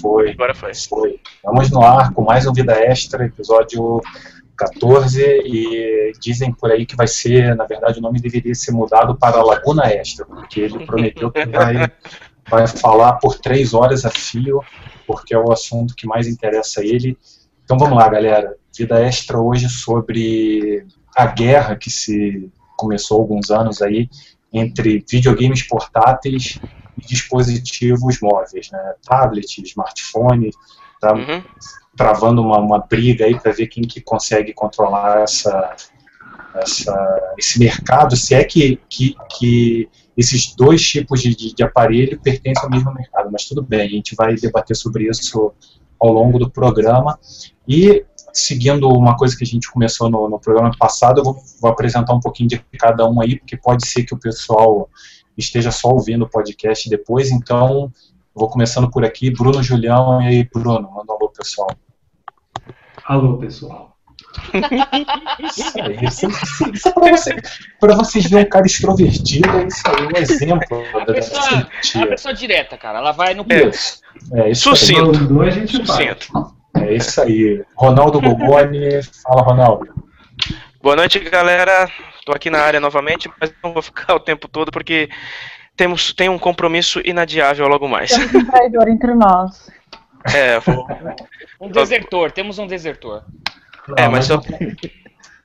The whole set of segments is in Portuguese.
Foi. Agora foi. Foi. Vamos no ar com mais um Vida Extra, episódio 14, e dizem por aí que vai ser, na verdade, o nome deveria ser mudado para Laguna Extra, porque ele prometeu que vai, vai falar por três horas a fio, porque é o assunto que mais interessa a ele. Então vamos lá, galera. Vida Extra hoje sobre a guerra que se começou há alguns anos aí entre videogames portáteis e dispositivos móveis, né? tablet, smartphone, tá Uhum. travando uma, uma briga aí para ver quem que consegue controlar essa, essa, esse mercado, se é que, que, que esses dois tipos de, de, de aparelho pertencem ao mesmo mercado, mas tudo bem, a gente vai debater sobre isso ao longo do programa e seguindo uma coisa que a gente começou no, no programa passado, eu vou, vou apresentar um pouquinho de cada um aí, porque pode ser que o pessoal esteja só ouvindo o podcast depois, então vou começando por aqui, Bruno Julião, e aí Bruno, manda um alô pessoal. Alô, pessoal. Isso aí, isso, isso, isso é pra, você, pra vocês verem um cara extrovertido, é isso aí, um exemplo A da pessoa, a pessoa direta, cara. Ela vai no É. Isso, é isso aí. Sucinto. Mandou, a gente. Sucinto. É isso aí. Ronaldo Gogoni, fala Ronaldo. Boa noite, galera. Tô aqui na área novamente, mas não vou ficar o tempo todo porque temos tem um compromisso inadiável logo mais. Temos um traidor entre nós. É, vou, Um desertor, temos um desertor. é Não, mas mas eu,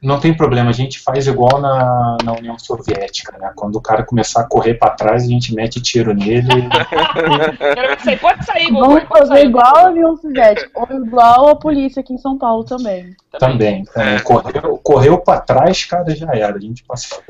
Não tem problema, a gente faz igual na, na União Soviética, né? Quando o cara começar a correr pra trás, a gente mete tiro nele. Quero sair. Pode sair, Vamos pode fazer sair. igual a Avião Soviético, ou igual a polícia aqui em São Paulo também. também. também. Correu, correu pra trás, cara, já era. A gente passou.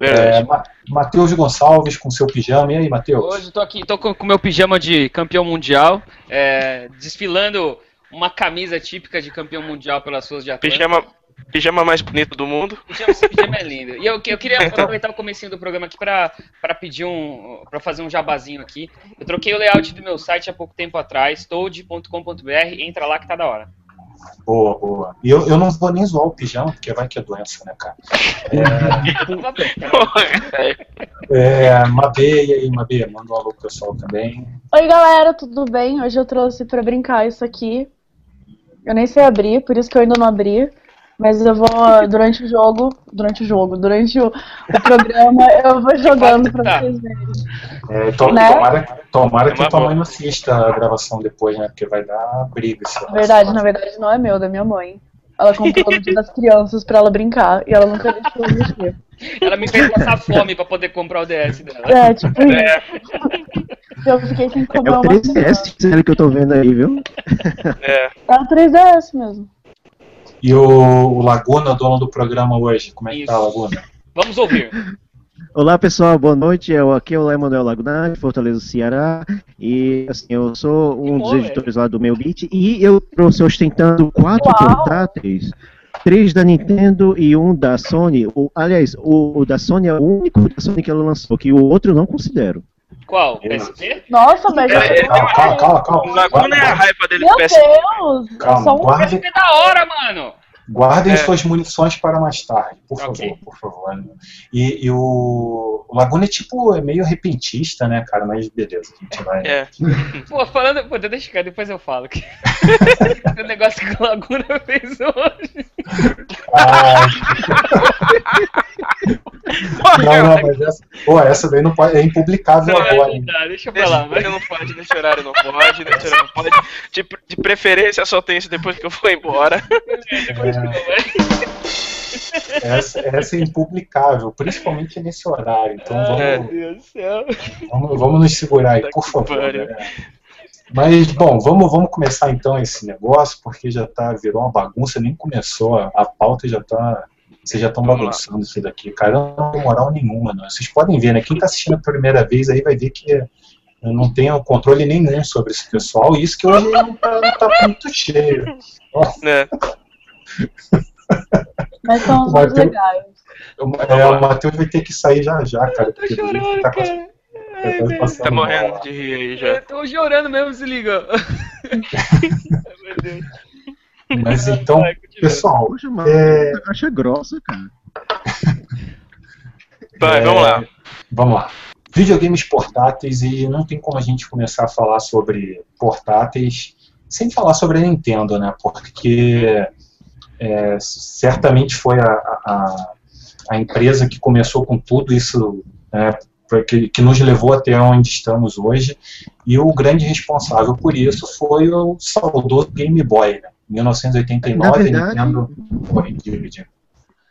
É, verdade. Ma- Matheus Gonçalves com seu pijama. E aí, Matheus? Hoje tô aqui, tô com o meu pijama de campeão mundial, é, desfilando uma camisa típica de campeão mundial pelas suas de Atlanta. Pijama, pijama mais bonito do mundo. Pijama, pijama é lindo. E eu, eu queria aproveitar o comecinho do programa aqui pra, pra pedir um. pra fazer um jabazinho aqui. Eu troquei o layout do meu site há pouco tempo atrás, toad.com.br, entra lá que tá da hora. Boa, boa. E eu, eu não vou nem zoar o pijama, porque vai que é doença, né, cara? Cara. É, Mabê, e aí, Mabê? Manda um alô pro pessoal também. Oi, galera, tudo bem? Hoje eu trouxe pra brincar isso aqui. Eu nem sei abrir, por isso que eu ainda não abri. Mas eu vou, durante o jogo, durante o jogo, durante o, o programa, eu vou jogando pra Tá. vocês verem. É, to- Né? Tomara, tomara É que uma tua mãe não assista a gravação depois, né? Porque vai dar briga. Na verdade, na verdade, não é meu, é da minha mãe. Ela comprou no dia das crianças pra ela brincar e ela nunca deixou eu mexer. Ela me fez passar fome pra poder comprar o DS dela. É, tipo É, isso. Eu fiquei sem É comer o uma 3DS sério que eu tô vendo aí, viu? é. É o 3DS mesmo. E o, o Laguna, dono do programa hoje, como é que tá, Isso. Laguna? Vamos ouvir. Olá pessoal, boa noite. Eu, aqui é o Emanuel Laguna, de Fortaleza, Ceará. E assim, eu sou um dos bom, editores lá do meu beat. E eu trouxe ostentando quatro Uau. portáteis. Três da Nintendo e um da Sony. O, aliás, o, o da Sony é o único da Sony que ela lançou, que o outro eu não considero. Qual? PSP? Nossa, mas já É, Calma, calma, calma. Laguna é a raiva dele Meu do PS. Deus! Calma, só um guardem, PSP é da hora, mano! Guardem É. suas munições para mais tarde, por favor, Ok. por favor. E, e o, o Laguna é tipo, é meio repentista, né, cara? Mas beleza, a gente vai. É. Pô, falando. Pô, deixa cá, depois eu falo. que- o negócio que o Laguna fez hoje. Ah, não, não, mas essa, pô, essa daí não pode, é impublicável Não, agora. não hein? dá, deixa pra Nesse lá, vai. horário não pode, nesse horário não pode, nesse horário não pode. De, de preferência só tem isso depois que eu for embora. Essa, essa é impublicável, principalmente nesse horário. Então vamos, É. Do céu. vamos, vamos nos segurar aí, por favor. né? Mas, bom, vamos, vamos começar então esse negócio, porque já tá, virou uma bagunça, nem começou, a, a pauta já tá. Vocês já estão Vamos bagunçando isso daqui, cara. Não tenho moral nenhuma, não. Vocês podem ver, né? Quem tá assistindo a primeira vez aí vai ver que eu não tenho controle nenhum sobre esse pessoal, e isso que hoje não tá, não tá muito cheio. Né? Mas são os mais legais. É, o Matheus vai ter que sair já já, cara. Tô jeito que chorando, tá cara. tá passando Tá morrendo de rir aí Eu já. tô chorando mesmo, se liga. Mas então, pessoal, Poxa, mano, É. acha grossa, cara. Vai, É, vamos lá. Vamos lá. videogames portáteis e não tem como a gente começar a falar sobre portáteis sem falar sobre a Nintendo, né? Porque é, certamente foi a, a, a, empresa que começou com tudo isso, né, que, que, nos levou até onde estamos hoje, e o grande responsável por isso foi o saudoso Game Boy, né? 1989, verdade... Nintendo. Oi, diga, diga.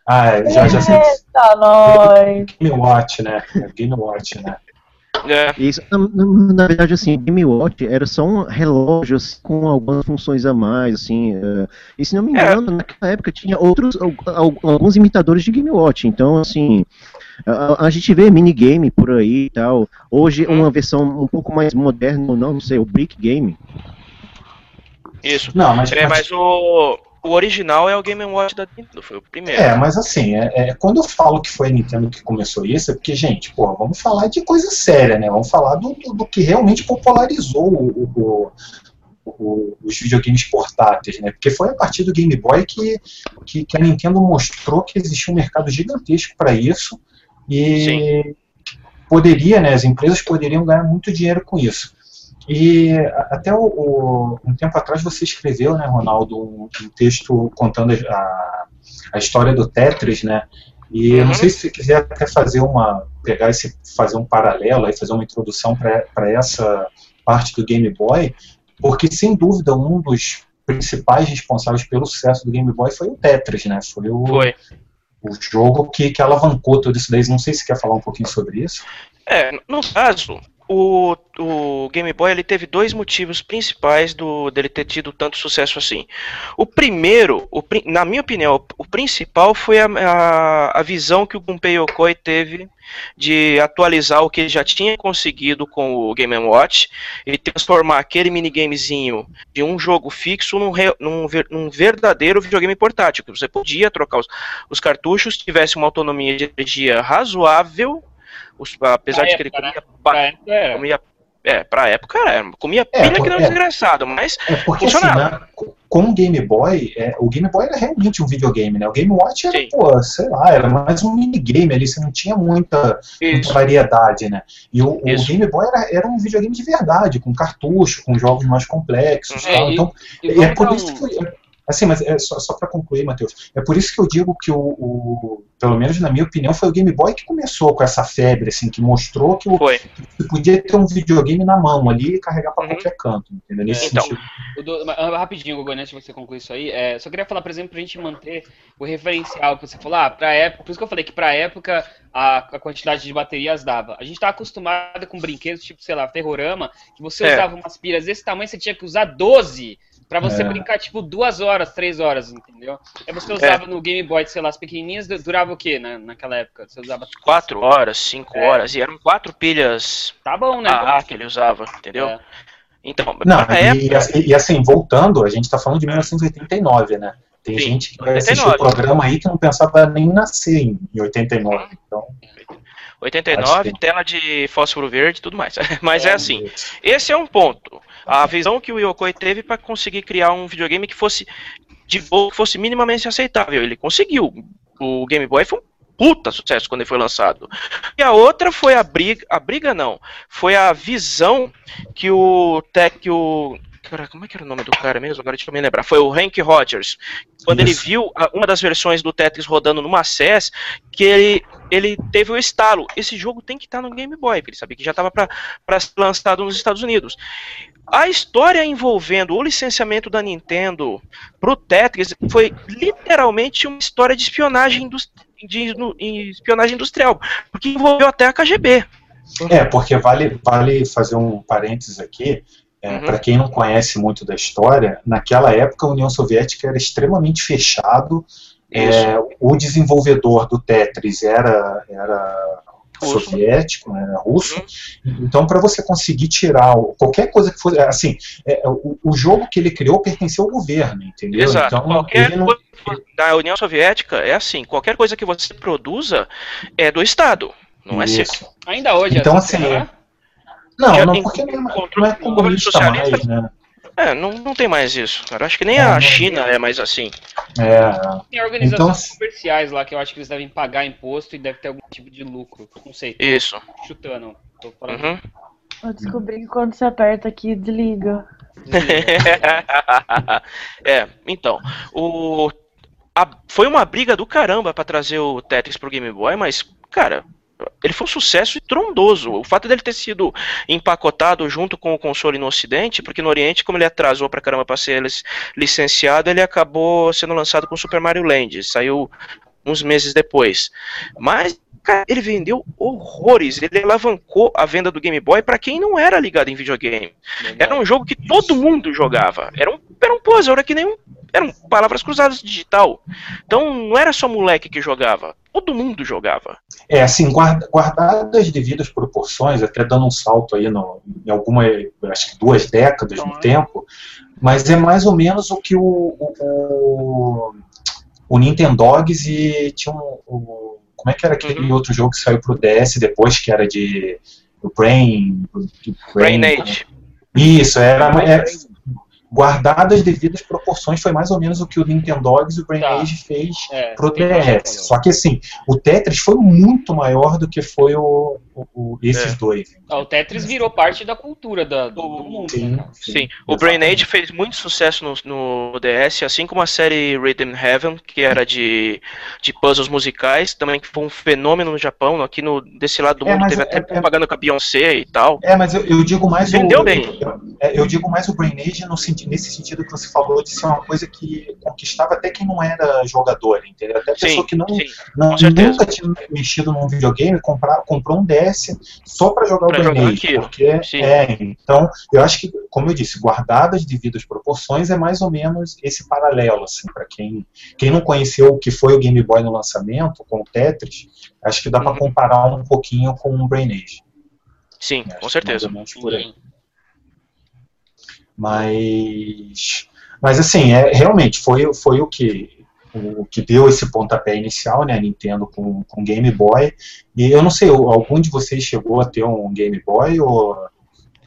Ah, é, já, já sei. Eita, nós! Game Watch, né? Game Watch, né? É. Isso, na, na, verdade, assim, Game Watch era só um relógio assim, com algumas funções a mais, assim. Uh, e se não me engano, é. naquela época tinha outros, alguns imitadores de Game Watch. Então, assim, a, a gente vê minigame por aí e tal. Hoje, hum. uma versão um pouco mais moderna, não, não sei, o Brick Game. Isso. Não, mas, é, mas o, o original é o Game Watch da Nintendo, foi o primeiro. É, mas assim, é, é, quando eu falo que foi a Nintendo que começou isso, é porque, gente, pô, vamos falar de coisa séria, né? Vamos falar do, do, do que realmente popularizou o, o, o, os videogames portáteis, né? Porque foi a partir do Game Boy que, que, que a Nintendo mostrou que existia um mercado gigantesco para isso e Sim. poderia, né? As empresas poderiam ganhar muito dinheiro com isso. E até o, o, um tempo atrás você escreveu, né, Ronaldo, um, um texto contando a, a história do Tetris, né? E eu não uhum. sei se você quiser até fazer uma pegar esse fazer um paralelo aí, fazer uma introdução para essa parte do Game Boy, porque sem dúvida um dos principais responsáveis pelo sucesso do Game Boy foi o Tetris, né? Foi o, foi. o jogo que, que alavancou tudo isso daí. Não sei se quer falar um pouquinho sobre isso. É, no caso, o, o Game Boy ele teve dois motivos principais do dele ter tido tanto sucesso assim. O primeiro, o, na minha opinião, o principal foi a, a, a visão que o Gunpei Yokoi teve de atualizar o que ele já tinha conseguido com o Game Watch e transformar aquele minigamezinho de um jogo fixo num, re, num, num verdadeiro videogame portátil, que você podia trocar os, os cartuchos, tivesse uma autonomia de energia razoável os, apesar pra de que ele comia, né? pra, comia é, pra época era. Comia é, pilha que não é, desgraçado, mas é porque, assim, funcionava. Assim, né, com o Game Boy, é, o Game Boy era realmente um videogame, né? O Game Watch era, Sim. pô, sei lá, era mais um minigame ali, você não tinha muita, muita variedade, né? E o, o, Game Boy era, era um videogame de verdade, com cartucho, com jogos mais complexos. Uhum. Tal. Então, e, e é por isso que Assim, mas é só, só para concluir, Matheus, é por isso que eu digo que o, o, pelo menos na minha opinião, foi o Game Boy que começou com essa febre, assim, que mostrou que, o, que podia ter um videogame na mão ali e carregar para uhum. qualquer canto, entendeu? Nesse então, do, rapidinho, Gugu, antes de você concluir isso aí, é, só queria falar, por exemplo, pra gente manter o referencial que você falou, ah, pra época, por isso que eu falei que pra época a, a quantidade de baterias dava. A gente tá acostumado com brinquedos tipo, sei lá, Terrorama, que você é. usava umas pilhas desse tamanho, você tinha que usar 12 Pra você é. brincar, tipo, duas horas, três horas, entendeu? Aí você usava é. no Game Boy, sei lá, as pequenininhas, durava o quê, né, naquela época? Você usava... Quatro horas, cinco é. horas, e eram quatro pilhas... Tá bom, né? Ah, que ele usava, entendeu? É. Então, Não, e, época... e, assim, voltando, a gente tá falando de 1989, né? Tem Sim, gente que vai assistir o programa aí que não pensava nem nascer em 89, então... 89, tela de fósforo verde e tudo mais. Mas é, é assim. Esse é um ponto a visão que o Yokoi teve para conseguir criar um videogame que fosse de boa, que fosse minimamente aceitável. Ele conseguiu. O Game Boy foi um puta sucesso quando ele foi lançado. E a outra foi a briga, a briga não, foi a visão que o Tech, o Cara, como é que era o nome do cara mesmo? Agora deixa eu me lembrar. Foi o Hank Rogers. Quando Isso. ele viu uma das versões do Tetris rodando numa CES, que ele, ele teve o estalo. Esse jogo tem que estar no Game Boy, porque ele sabia que já estava para ser lançado nos Estados Unidos. A história envolvendo o licenciamento da Nintendo pro Tetris foi literalmente uma história de espionagem, de, de espionagem industrial, porque envolveu até a KGB. É, porque vale, vale fazer um parênteses aqui. É, uhum. Para quem não conhece muito da história, naquela época a União Soviética era extremamente fechado. É, o desenvolvedor do Tetris era, era russo. soviético, né, russo. Uhum. Então, para você conseguir tirar qualquer coisa que fosse. Assim, é, o, o, jogo que ele criou pertenceu ao governo, entendeu? Exato. Então, qualquer não... coisa da União Soviética é assim: qualquer coisa que você produza é do Estado, não Isso. é seu. Ainda hoje, então, assim. assim não, não, porque não, é, não é comunista mais, né? É, não, não tem mais isso, cara. Acho que nem é, a China é mais assim. É. Tem organizações então, comerciais lá que eu acho que eles devem pagar imposto e deve ter algum tipo de lucro. Não sei. Isso. Chutando. Tô falando. Uhum. Eu descobri que quando você aperta aqui, desliga. é, então, o a- foi uma briga do caramba pra trazer o Tetris pro Game Boy, mas, cara, ele foi um sucesso estrondoso. O fato dele ter sido empacotado junto com o console no Ocidente, porque no Oriente, como ele atrasou pra caramba pra ser lic- licenciado, ele acabou sendo lançado com Super Mario Land. Saiu uns meses depois. Mas, cara, ele vendeu horrores. Ele alavancou a venda do Game Boy pra quem não era ligado em videogame. Era um jogo que todo mundo jogava. Era um, era um puzzle, era que nem um. Eram palavras cruzadas digital. Então não era só moleque que jogava. Todo mundo jogava. É, assim, guarda, guardado as devidas proporções, até dando um salto aí no, em alguma, acho que duas décadas no tempo, mas é mais ou menos o que o, o, o, o Nintendogs e tinha um, o, como é que era aquele Uhum. outro jogo que saiu pro DS depois, que era de o Brain... o Brain Age. Isso, era, era guardado as devidas proporções, foi mais ou menos o que o Nintendogs e o Brain Tá. Age fez É, pro DS. Só que assim, o Tetris foi muito maior do que foi o, o- o- esses É. dois. Ah, O Tetris virou parte da cultura da, do, do mundo. Sim, né, cara? Sim, o Brain Age fez muito sucesso no, no DS, assim como a série Rhythm Heaven, que era de, de puzzles musicais, também que foi um fenômeno no Japão. Aqui no, desse lado do É, mundo teve é- até é- propaganda com a Beyoncé e tal. É, mas eu, eu digo mais Vendeu o, bem. é, eu digo mais o Brain Age no senti- nesse sentido que você falou de ser uma coisa que conquistava até quem não era jogador, entendeu? Até a Sim, pessoa que não, sim. não nunca tinha mexido num videogame, comprar, comprou um DS só para jogar Pra o aquilo. porque Sim. é, então, eu acho que, como eu disse, guardadas as devidas proporções é mais ou menos esse paralelo, assim, para quem, quem não conheceu o que foi o Game Boy no lançamento, com o Tetris, acho que dá para Uhum. comparar um pouquinho com o Brain Age. Sim, Acho com certeza. mais ou menos por aí. Mas, mas assim, é, realmente foi, foi o que o que deu esse pontapé inicial, né, a Nintendo com, com Game Boy. E eu não sei, algum de vocês chegou a ter um Game Boy ou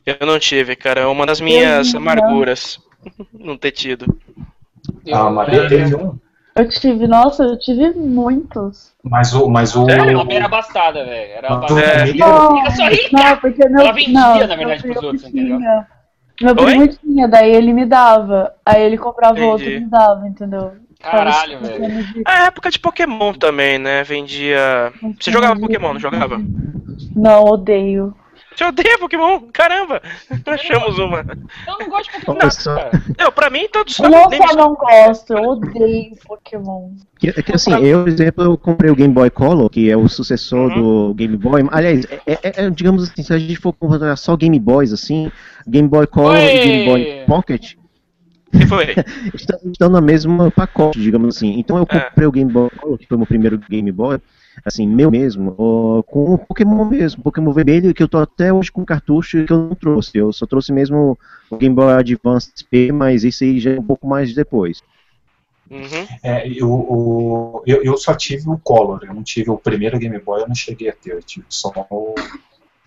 Eu não tive, cara. É uma das minhas não. amarguras. não ter tido. Eu- a Maria teve um? Eu tive, nossa, eu tive muitos. Mas o, mas o, Sério? Era abastada, velho. Era abastada. Não, Fica só rica! não, porque meu, Ela vendia, não, na verdade, pros outros, entendeu? Meu Oi? primo tinha, daí ele me dava. Aí ele comprava Entendi. outro e me dava, entendeu? Caralho, velho. de- A época de Pokémon também, né? Vendia. Você jogava Pokémon, não jogava? Não, odeio. Você odeia Pokémon? Caramba! Achamos uma. Eu não gosto de Pokémon. Não, pra mim todos Eu não nem só me- não gosto, eu odeio Pokémon. Que, que assim, eu, por exemplo, eu comprei o Game Boy Color, que é o sucessor do Game Boy. Aliás, é, é- é, digamos assim, se a gente for comprar só Game Boys, assim, Game Boy Color Oi! e Game Boy Pocket que foi? estão, estão no mesmo pacote, digamos assim. Então eu É. comprei o Game Boy Color, que foi o meu primeiro Game Boy, assim, meu mesmo, com o Pokémon mesmo, Pokémon vermelho, que eu tô até hoje com cartucho que eu não trouxe. Eu só trouxe mesmo o Game Boy Advance SP, mas esse aí já é um pouco mais depois. Uhum. é, eu, o- eu, eu só tive o Color, eu não tive o primeiro Game Boy, eu não cheguei a ter, eu tive só o,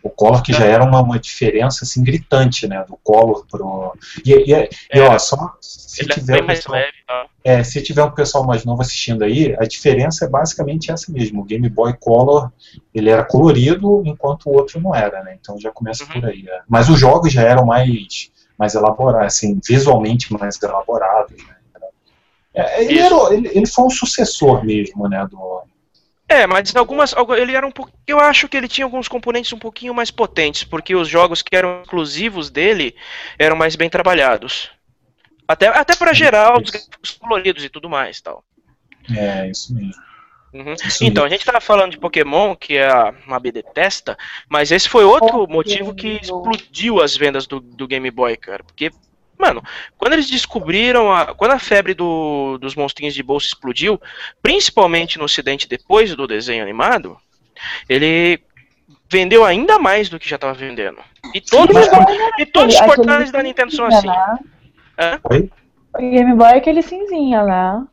o Color, que já era uma, uma diferença assim, gritante, né, do Color pro... E, e, e, ó, só se é tiver bem um pessoal- leve tal. É, se tiver um pessoal mais novo assistindo aí, a diferença é basicamente essa mesmo. O Game Boy Color, ele era colorido, enquanto o outro não era, né? Então já começa Uhum. por aí. né? Mas os jogos já eram mais, mais elaborados, assim, visualmente mais elaborados, né? É, ele, era, ele, ele foi um sucessor mesmo, né? Do, É, mas algumas. algu- Ele era um pouco. Eu acho que ele tinha alguns componentes um pouquinho mais potentes, porque os jogos que eram exclusivos dele eram mais bem trabalhados. Até, até para gerar os gráficos coloridos e tudo mais tal. é, isso mesmo. Uhum. Isso Então, a gente tava falando de Pokémon, que a Mabi detesta, mas esse foi outro motivo que explodiu as vendas do, do Game Boy, cara. Porque, mano, quando eles descobriram, a, quando a febre do- dos monstrinhos de bolsa explodiu, principalmente no ocidente depois do desenho animado, ele vendeu ainda mais do que já tava vendendo. E todos, os, e todos os portais da Nintendo são assim. Oi? O Game Boy é aquele cinzinha, né?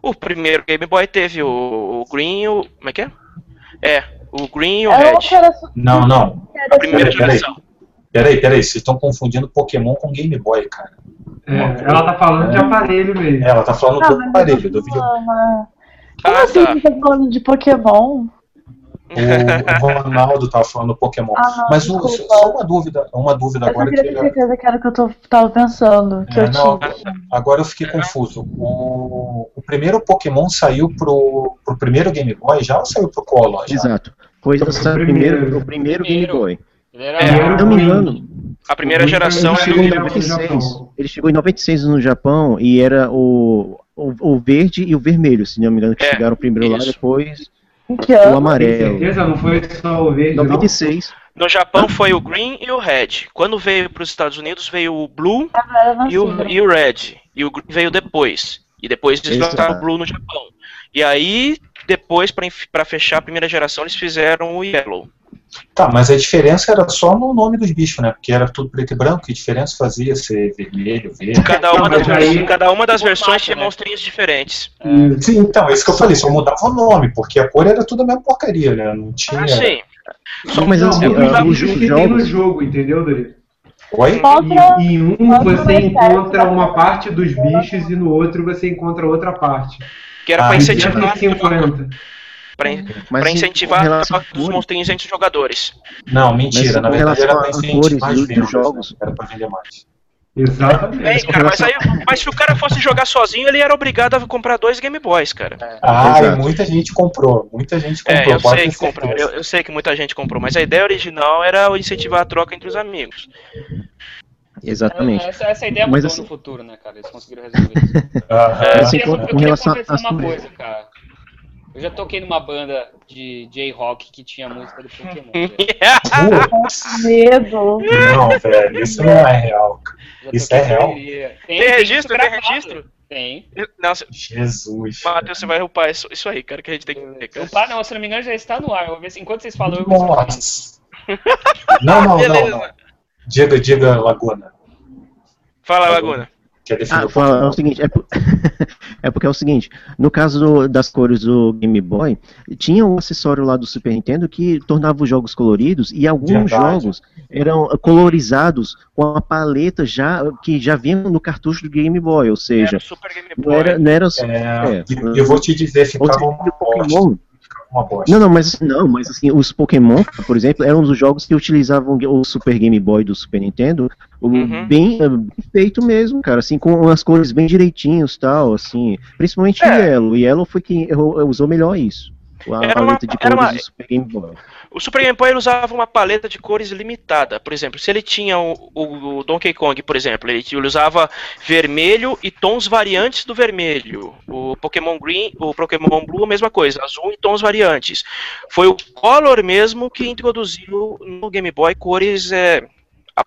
O primeiro Game Boy teve o, o Green e o. Como é que é? É, o Green e o É Red. era, Não, não. A primeira geração. Peraí, peraí, vocês estão confundindo Pokémon com Game Boy, cara. É, ela tá falando de aparelho mesmo. Ela tá falando Ah, do aparelho, eu do vídeo. né? Como Ah, assim tá. você tá falando de Pokémon? O, o Ronaldo tava falando Pokémon. Ah, Mas o- só uma dúvida, uma dúvida Eu agora queria que ter certeza que era o que eu tô, tava pensando. Que É, eu não, tinha. agora eu fiquei confuso. O, o primeiro Pokémon saiu pro, pro primeiro Game Boy já ou saiu pro Color? Exato. Foi essa primeiro. primeiro, o primeiro Game. Boy. Ele era. É, não me engano, A primeira O geração era chegou em no o. 96. Japão. Ele chegou em 96 no Japão e era o, o, o verde e o vermelho, se não me engano, que É, chegaram primeiro lá, isso. depois Em que o amarelo. certeza? Não foi só o verde, não? 96. No Japão foi o Green e o Red. Quando veio para os Estados Unidos veio o Blue Ah, e o, e o Red. E o Green veio depois. E depois eles Exato. o Blue no Japão. E aí, depois, para fechar a primeira geração, eles fizeram o Yellow. Tá, mas a diferença era só no nome dos bichos, né? Porque era tudo preto e branco, que diferença fazia ser vermelho, verde. Cada uma, das, aí- cada uma das versões tinha né? monstrinhos diferentes. Sim, então, é isso que eu falei, só mudava o nome, porque a cor era tudo a mesma porcaria, né? Não tinha. Ah, sim. Não, mas Não, assim, é tem no jogo, entendeu, Dorito? Oi? E, em um você encontra uma parte dos bichos e no outro você encontra outra parte. Que era Ah, pra e incentivar, 250. pra, Mas pra assim, incentivar relação dos a monstrinhos entre os jogadores. Não, mentira. Mas Na verdade era relação pra a incentivar vendas, jogos. Era pra vender mais. Exatamente. Bem, cara, mas, aí, mas se o cara fosse jogar sozinho, ele era obrigado a comprar dois Game Boys, cara. Ah, Exato. e muita gente comprou. Muita gente É, comprou. eu pode sei que comprou. Eu, eu sei que muita gente comprou, mas a ideia original era incentivar a troca entre os amigos. Exatamente. Essa, essa ideia Mas mudou assim- no futuro, né, cara? Eles conseguiram resolver isso. É, Eu Assim, eu com queria relação confessar uma coisa, cara. Eu já toquei numa banda de J-Rock que tinha música do Pokémon. Medo. Não, velho, isso não é real. Isso é real? Tem, Tem registro? Tem registro? Tem. Não, se- Jesus. Matheus, você vai upar isso, isso aí, cara, que a gente tem que ver, cara. Opa, não, se não me engano já está no ar. Eu vou ver se, enquanto vocês falam, eu vou eu Nossa. Não, não, não, Beleza. não. Diga, diga, Laguna. Fala, Laguna. Quer defender Ah, fala, é o seguinte, é, por- é porque é o seguinte, no caso do- das cores do Game Boy, tinha um acessório lá do Super Nintendo que tornava os jogos coloridos e alguns Verdade. jogos eram colorizados com a paleta já que já vinha no cartucho do Game Boy, ou seja, Era o Super Game não Boy. era, não era só É, É. eu vou te dizer, ficava seja, uma bosta. Uma bosta. Não, não, mas não, mas assim, os Pokémon, por exemplo, eram os jogos que utilizavam o Super Game Boy do Super Nintendo, Uhum. bem, eh, bem feito mesmo, cara, assim, com as cores bem direitinhos, tal, assim, principalmente É. o Yellow. O Yellow foi quem errou- usou melhor isso. A Era paleta uma- de cores uma- do Super Game Boy. O Super Game Boy usava uma paleta de cores limitada. Por exemplo, se ele tinha o, o- o Donkey Kong, por exemplo, ele, ele usava vermelho e tons variantes do vermelho. O Pokémon Green, o Pokémon Blue, a mesma coisa, azul e tons variantes. Foi o Color mesmo que introduziu no Game Boy cores, é, a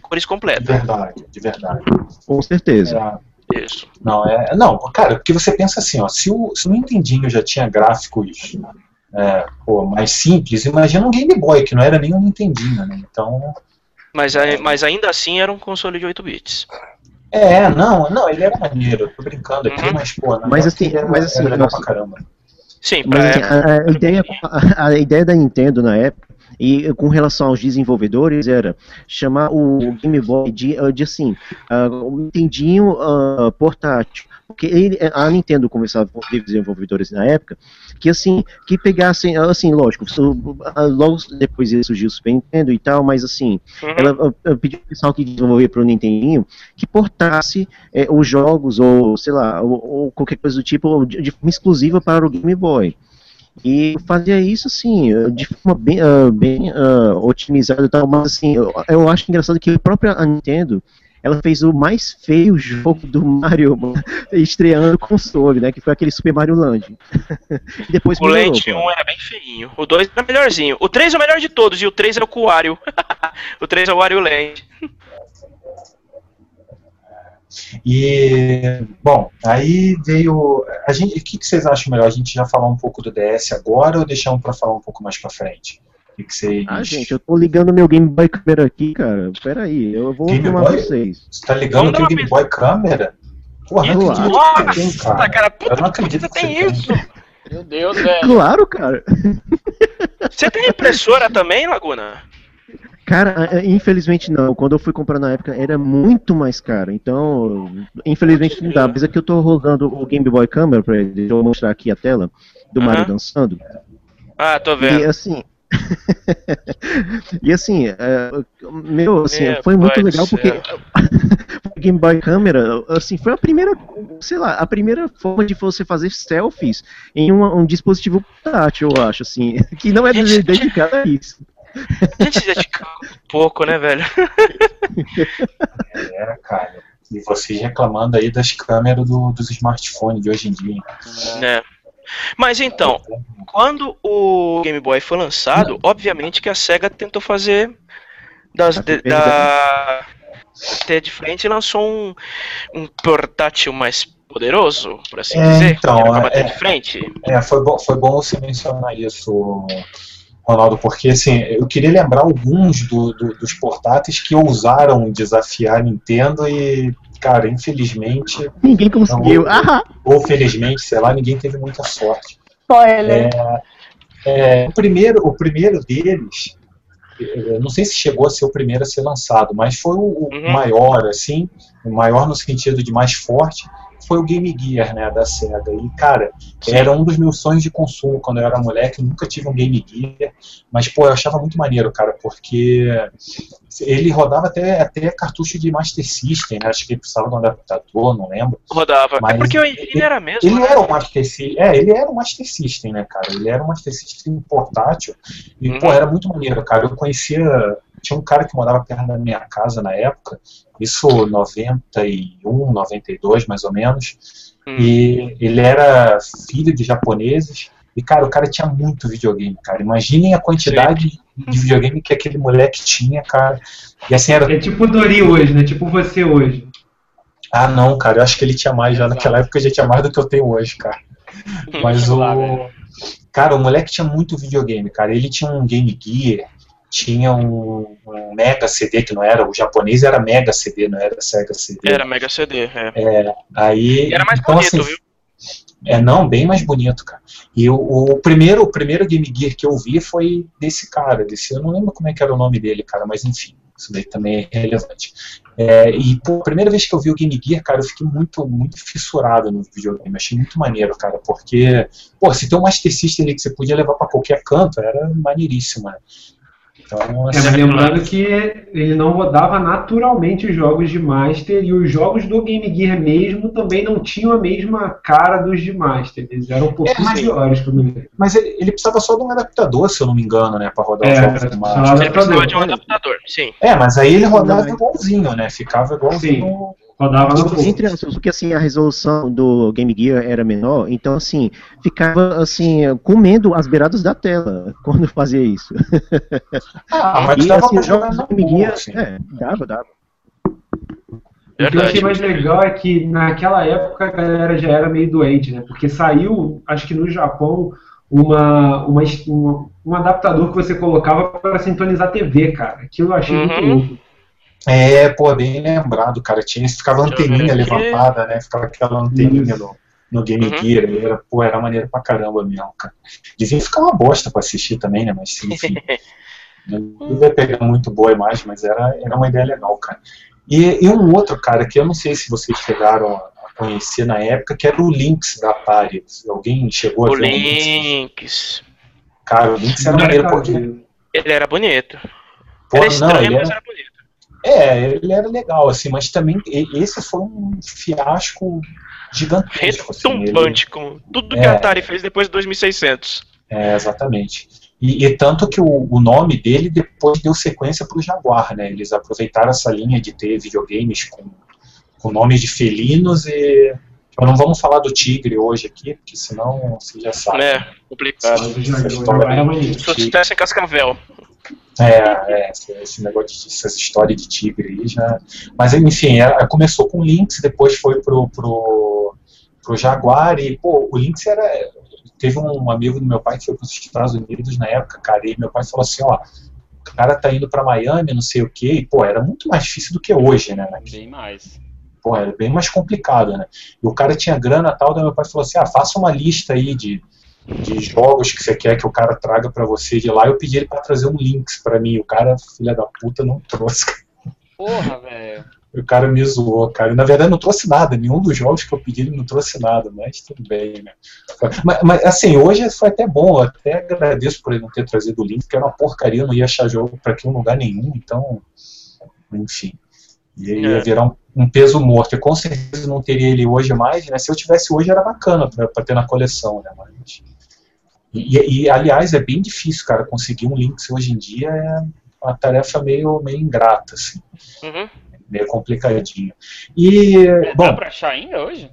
cores De completas. verdade, de verdade. Com certeza. É, Isso. não, é, não, cara, porque você pensa assim, ó, se o, se o Nintendinho já tinha gráficos é, pô, mais simples, imagina um Game Boy, que não era nem um Nintendinho, né? Então, Mas, mas ainda assim era um console de 8 bits. é, não, não, ele era maneiro, tô brincando aqui, Uhum. mas, pô, na Mas época assim, era, mas assim, era legal nossa. pra caramba. Sim, pra Mas assim, a, a ideia, a, a ideia da Nintendo na época, e com relação aos desenvolvedores, era chamar o Game Boy de, ah, de assim, ah, um Nintendinho ah, portátil. Porque ele, a Nintendo conversava com os desenvolvedores na época, que assim, que pegassem, assim, lógico, ah, logo depois ia surgir o Super Nintendo e tal, mas assim, Uhum. ela ah, ah, pediu pro pessoal que desenvolvia para o Nintendinho que portasse eh, os jogos ou sei lá ou, ou qualquer coisa do tipo de, de forma exclusiva para o Game Boy e fazia isso assim de forma bem, ah, bem ah, otimizada e tal mas assim eu, eu acho engraçado que a própria Nintendo ela fez o mais feio jogo do Mario estreando o console, né? Que foi aquele Super Mario Land. Depois O melhorou, Land pô. 1 era bem feinho. O 2 era melhorzinho. O 3 é o melhor de todos. E o 3 é o Wario. o 3 é o Wario Land. E, bom, aí veio. A gente, o que, que vocês acham melhor? A gente já falar um pouco do DS agora ou deixar um para falar um pouco mais para frente? O que, que vocês. Ah, gente, eu tô ligando meu Game Boy câmera aqui, cara. Pera aí, eu vou Game filmar Boy? vocês. Você tá ligando o uma Game Boy câmera? Porra, não Isso. que você tem, Nossa, cara. cara, Eu puta não que acredito você que tem isso. Meu Deus, velho. Claro, cara. Você tem impressora também, Laguna? Cara, infelizmente não. Quando eu fui comprar na época era muito mais caro. Então, infelizmente não dá. Mas aqui eu tô rodando o Game Boy Camera pra ele. Deixa eu mostrar aqui a tela do Mario Aham. dançando. Ah, tô E vendo. assim. e assim, é, meu, assim, foi muito legal porque Game Boy Câmera, assim, foi a primeira, sei lá, a primeira forma de você fazer selfies em uma- um dispositivo portátil, eu acho, assim, que não é dedicado a isso. A gente se dedica um pouco, né, velho? É, cara. E vocês reclamando aí das câmeras do- dos smartphones de hoje em dia. Né? Mas então, quando o Game Boy foi lançado, obviamente que a SEGA tentou fazer das, de, da ter de frente e lançou um, um portátil mais poderoso, por assim É, dizer, então, que era pra bater é- de frente. É, foi bom, foi bom você mencionar isso, Ronaldo, porque assim, eu queria lembrar alguns do- do- dos portáteis que ousaram desafiar a Nintendo e, cara, infelizmente, Ninguém conseguiu. Não, Ah, ou felizmente, sei lá, ninguém teve muita sorte. Spoiler. É, o, primeiro, o primeiro deles, eu não sei se chegou a ser o primeiro a ser lançado, mas foi o, o Uhum. maior, assim, o maior no sentido de mais forte, foi o Game Gear, né, da SEGA. E, cara, era um dos meus sonhos de consumo quando eu era moleque, eu nunca tive um Game Gear, mas, pô, eu achava muito maneiro, cara, porque ele rodava até, até cartucho de Master System, né, acho que ele precisava de um adaptador, não lembro. Rodava. Mas é porque o ele- engine era mesmo. Ele né? era um Master System, é, ele era um Master System, né, cara? Ele era um Master System portátil. E, Uhum. pô, era muito maneiro, cara. Eu conhecia. Tinha um cara que morava perto da minha casa na época, isso 91, 92, mais ou menos. Hum. E ele era filho de japoneses. E, cara, o cara tinha muito videogame, cara. Imaginem a quantidade de videogame que aquele moleque tinha, cara. E assim, era É tipo o Dori hoje, né? Tipo você hoje. Ah, não, cara, eu acho que ele tinha mais já. Exato. Naquela época já tinha mais do que eu tenho hoje, cara. Mas o. Cara, o moleque tinha muito videogame, cara. Ele tinha um Game Gear, tinha um, um Mega CD, que não era. O japonês era Mega CD, não era Sega CD. Era Mega CD, é. Aí, E era mais então, bonito, assim, viu? É, não, bem mais bonito, cara. E o, o primeiro, o primeiro Game Gear que eu vi foi desse cara, desse, eu não lembro como é que era o nome dele, cara, mas enfim, isso daí também é relevante. É, e pô, a primeira vez que eu vi o Game Gear, cara, eu fiquei muito, muito fissurado no videogame, achei muito maneiro, cara, porque, pô, se tem um Master System ali que você podia levar pra qualquer canto, era maneiríssimo, né? Então, É, assim, mas lembrando que ele não rodava naturalmente os jogos de Master e os jogos do Game Gear mesmo também não tinham a mesma cara dos de Master. Eles eram um pouquinho mas- piores que eu me lembro. mas ele, ele precisava só de um adaptador, se eu não me engano, né, pra rodar É, os jogos do precisava Master. Ele precisava de um adaptador, sim. É, mas aí ele rodava igualzinho, né? Ficava igualzinho. Rodava no Entre aspas, porque assim a resolução do Game Gear era menor, então assim ficava assim comendo as beiradas da tela quando fazia isso. Ah, mas e dava assim, pra os jogar jogos na do Game boa, Gear, assim. é, dava, dava. O que eu achei mais legal é que naquela época a galera já era meio doente, né? Porque saiu, acho que no Japão, uma, uma, um, um adaptador que você colocava para sintonizar TV, cara. Aquilo eu achei muito Uhum. louco. É, pô, bem lembrado, cara. Tinha, ficava anteninha ver levantada, né? Ficava aquela anteninha no, no Game Uhum. Gear. Era, pô, era maneiro pra caramba mesmo, cara. Devia ficar uma bosta pra assistir também, né? Mas enfim. não devia pegar muito boa a imagem, mas era, era uma ideia legal, cara. E, e um outro, cara, que eu não sei se vocês chegaram a a conhecer na época, que era o Lynx da Atari. Alguém chegou O a ver Lynx? Lynx. Cara, o Lynx era Não maneiro porque. Ele era bonito. Pô, era não, estranho, ele mas era, era bonito. É, ele era legal, assim, mas também esse foi um fiasco gigantesco. Assim, ele- Retumbante com tudo que É. a Atari fez depois de 2600. É, exatamente. E, e tanto que o, o nome dele depois deu sequência para o Jaguar, né? Eles aproveitaram essa linha de ter videogames com, com nomes de felinos e. Então não vamos falar do tigre hoje aqui, porque senão você já sabe. É, complicado. Mas o Jaguar Essa história era aí. maneiro. Sucesso em Cascavel. É, é esse, esse negócio, de, essa história de tigre aí já. Mas enfim, é, começou com o Lynx, depois foi pro, pro, pro Jaguar e, pô, o Lynx era. Teve um amigo do meu pai que foi para os Estados Unidos na época, cara, e meu pai falou assim: ó, o cara tá indo para Miami, não sei o quê, e, pô, era muito mais difícil do que hoje, né? Bem mais. Pô, era bem mais complicado, né? E o cara tinha grana tal, daí meu pai falou assim: ah, faça uma lista aí de, de jogos que você quer que o cara traga pra você de lá. Eu pedi ele pra trazer um links pra mim. O cara, filha da puta, não trouxe. Porra, velho. O cara me zoou, cara. Na verdade, não trouxe nada. Nenhum dos jogos que eu pedi ele não trouxe nada, mas tudo bem, né? Mas, mas, assim, hoje foi até bom. Eu até agradeço por ele não ter trazido o link, porque era uma porcaria. Eu não ia achar jogo para aqui em lugar nenhum. Então, enfim. Ia, ia é. virar um, um, peso morto. E com certeza não teria ele hoje mais, né? Se eu tivesse hoje era bacana para ter na coleção, né? Mas, e, e, aliás, é bem difícil, cara, conseguir um Lynx hoje em dia é uma tarefa meio, meio ingrata, assim. Uhum meio complicadinho. E, é, bom, dá pra achar ainda hoje?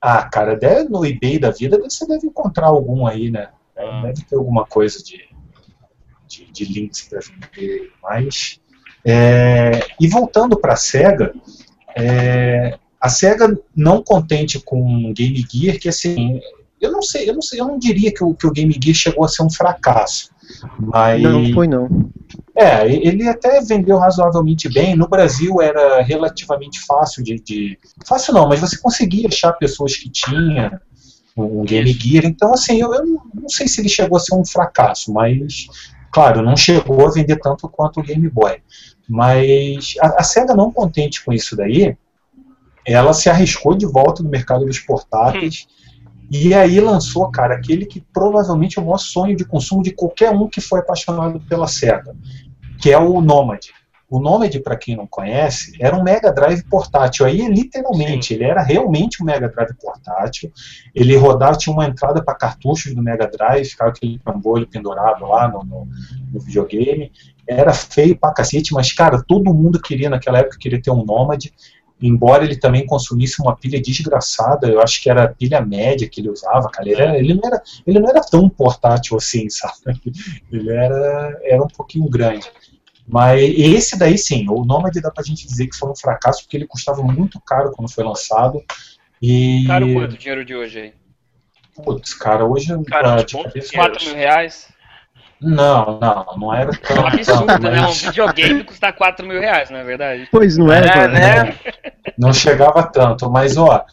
Ah, cara, deve, no eBay da vida você deve encontrar algum aí, né? Ah. Deve ter alguma coisa de, de, de links para vender, mas... É, e voltando para a SEGA, é, a SEGA não contente com Game Gear, que assim, eu não sei, eu não sei, eu não diria que o, que o Game Gear chegou a ser um fracasso. Mas, não foi não. É, ele até vendeu razoavelmente bem. No Brasil era relativamente fácil de, de, Fácil não, mas você conseguia achar pessoas que tinham um Game Gear. Então, assim, eu, eu não sei se ele chegou a ser um fracasso, mas, claro, não chegou a vender tanto quanto o Game Boy. Mas a, a SEGA não contente com isso daí, ela se arriscou de volta no mercado dos portáteis. Hum e aí lançou, cara, aquele que provavelmente é o maior sonho de consumo de qualquer um que foi apaixonado pela SEGA, que é o Nomad. O Nomad, para quem não conhece, era um Mega Drive portátil. Aí, literalmente, Sim. ele era realmente um Mega Drive portátil. Ele rodava, tinha uma entrada para cartuchos do Mega Drive, ficava aquele trambolho pendurado lá no, no, no, videogame. Era feio pra cacete, mas, cara, todo mundo queria, naquela época, queria ter um Nomad embora ele também consumisse uma pilha desgraçada, eu acho que era a pilha média que ele usava, cara, ele, era, ele, não, era, ele não era tão portátil assim, sabe? Ele era, era um pouquinho grande. Mas esse daí sim, o Nomad dá pra gente dizer que foi um fracasso, porque ele custava muito caro quando foi lançado. E... Caro quanto o dinheiro de hoje aí? Putz, cara, hoje... Cara, tipo, 4 mil reais? Não, não, não era tão. É absurdo, tanto, né? Um videogame custa 4 mil reais, não é verdade? Pois não é, é né? Não chegava tanto, mas ó,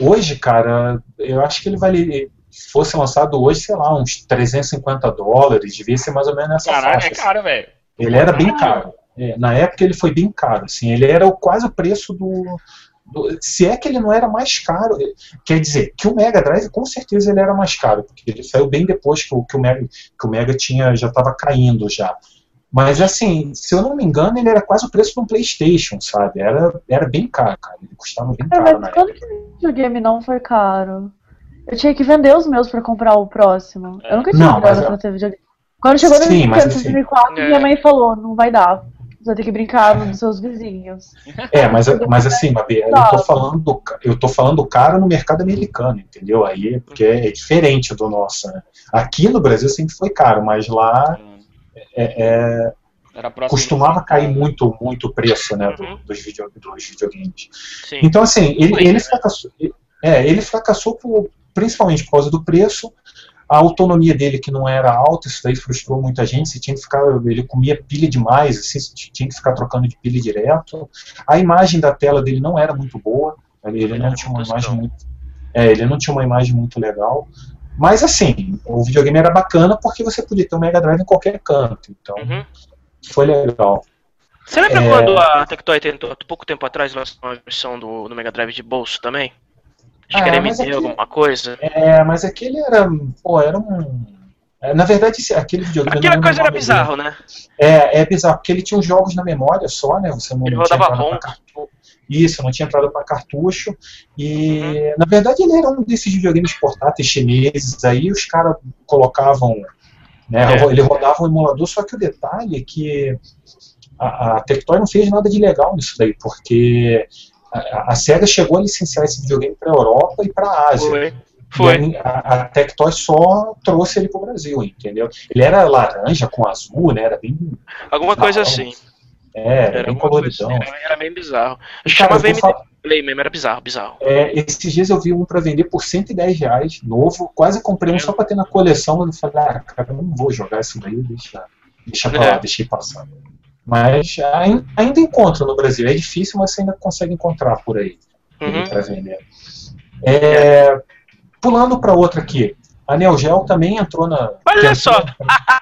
hoje, cara, eu acho que ele vale. Se fosse lançado hoje, sei lá, uns 350 dólares, devia ser mais ou menos nessa Caralho, faixa. é caro, velho. Ele era bem caro. É, na época ele foi bem caro, assim, ele era quase o preço do, se é que ele não era mais caro, quer dizer, que o Mega Drive com certeza ele era mais caro, porque ele saiu bem depois que o, que o Mega, que o Mega tinha, já estava caindo já. Mas assim, se eu não me engano, ele era quase o preço de um Playstation, sabe? Era, era bem caro, cara. Ele custava bem é, caro. Mas quando que o videogame não foi caro? Eu tinha que vender os meus para comprar o próximo. Eu nunca tinha não, grana pra ter videogame. Quando chegou no Sim, 2004, assim, minha mãe falou, não vai dar. Você vai ter que brincar dos seus vizinhos. É, mas, mas assim, Babi, eu tô falando do, eu tô falando caro no mercado americano, entendeu? Aí é porque é, diferente do nosso. Né? Aqui no Brasil sempre foi caro, mas lá é, é, costumava cair muito, muito o preço né, do, uhum. dos, video, dos videogames. Sim. Então, assim, ele, ele fracassou. É, ele fracassou por, principalmente por causa do preço, a autonomia dele que não era alta, isso daí frustrou muita gente, você tinha que ficar, ele comia pilha demais, assim, tinha que ficar trocando de pilha direto. A imagem da tela dele não era muito boa, ele não tinha uma imagem muito, é, ele não tinha uma imagem muito legal. Mas assim, o videogame era bacana porque você podia ter um Mega Drive em qualquer canto, então uhum. foi legal. Você lembra é... quando a Tectoy tentou, pouco tempo atrás, lançou uma versão do, do Mega Drive de bolso também? Acho que era MD, aquele, alguma coisa. É, mas aquele era. Pô, era um. É, na verdade, aquele videogame. Aquela coisa era bizarro, né? É, é bizarro, porque ele tinha uns jogos na memória só, né? Você não, ele rodava ROM. Isso, não tinha entrada para cartucho. E, uhum. na verdade, ele era um desses videogames portáteis chineses. Aí os caras colocavam. Né, é. Ele rodava um emulador, só que o detalhe é que a, a Tectoy não fez nada de legal nisso daí, porque a, a SEGA chegou a licenciar esse videogame para a Europa e para a Ásia. Foi. Foi. A, a Tectoy só trouxe ele para o Brasil, entendeu? Ele era laranja com azul, né? Era bem. Alguma coisa assim. É, era bem coloridão. Assim, era, era, bem bizarro. A gente chamava MD falar... Play mesmo, era bizarro, bizarro. É, esses dias eu vi um para vender por 110 reais, novo. Quase comprei um é. só para ter na coleção, mas eu falei, ah, cara, eu não vou jogar isso daí, deixa, deixa pra lá, é. deixei passar. Mas ainda encontro no Brasil. É difícil, mas você ainda consegue encontrar por aí uhum. para vender. É, pulando para outra aqui. A Neo Geo também entrou na. Olha só!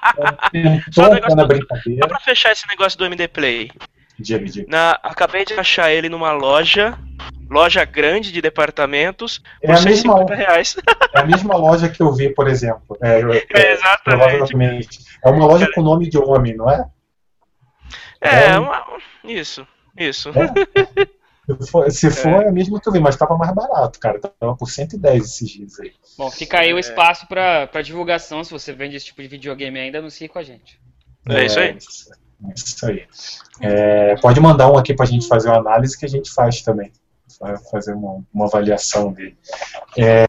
entrou só na brincadeira. Só para fechar esse negócio do MD Play. Diga, diga. Na, acabei de achar ele numa loja, loja grande de departamentos, É por a, mesma, 150 reais. é a mesma loja que eu vi, por exemplo. É, eu- É, exatamente. Provavelmente. É uma loja com nome de homem, não é? É, É. uma- isso, isso. Se for, se for, é a mesma que eu vi, mas tava mais barato, cara. Tava por 110 esses dias aí. Bom, fica aí o espaço pra, pra divulgação. Se você vende esse tipo de videogame ainda, anuncie com a gente. É isso aí. Isso, isso aí. É, pode mandar um aqui pra gente fazer uma análise que a gente faz também. Vai fazer uma, uma avaliação dele. É,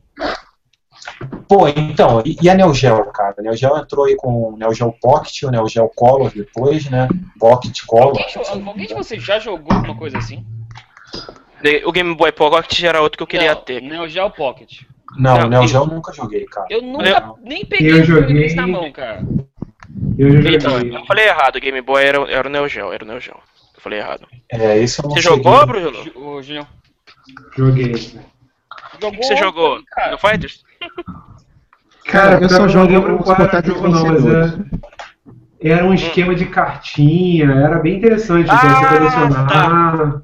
pô, então, e, e a Neo Geo, cara? A Neo Geo entrou aí com o Neo Geo Pocket, o Neo Geo Color depois, né? Pocket Color. Alguém, alguém de vocês já jogou alguma coisa assim? O Game Boy Pocket era outro que eu queria Não, ter. Neo Geo Pocket. Não, Não, Neo e- Geo eu nunca joguei, cara. Eu nunca nem peguei Eu o joguei- na mão, cara. Eu já Então, joguei. eu falei errado, o Game Boy era, era o Neo Geo, era o Neo Geo. Eu falei errado. É, esse eu não Você cheguei. jogou, Bruno? O Ô, Julião. Joguei. Jogou que você jogou? cara. No Fighters? Cara, eu só jogo lembro os era portáteis jogo, não, mas vencedores. é- era um esquema de cartinha, era bem interessante pra Ah, você colecionar.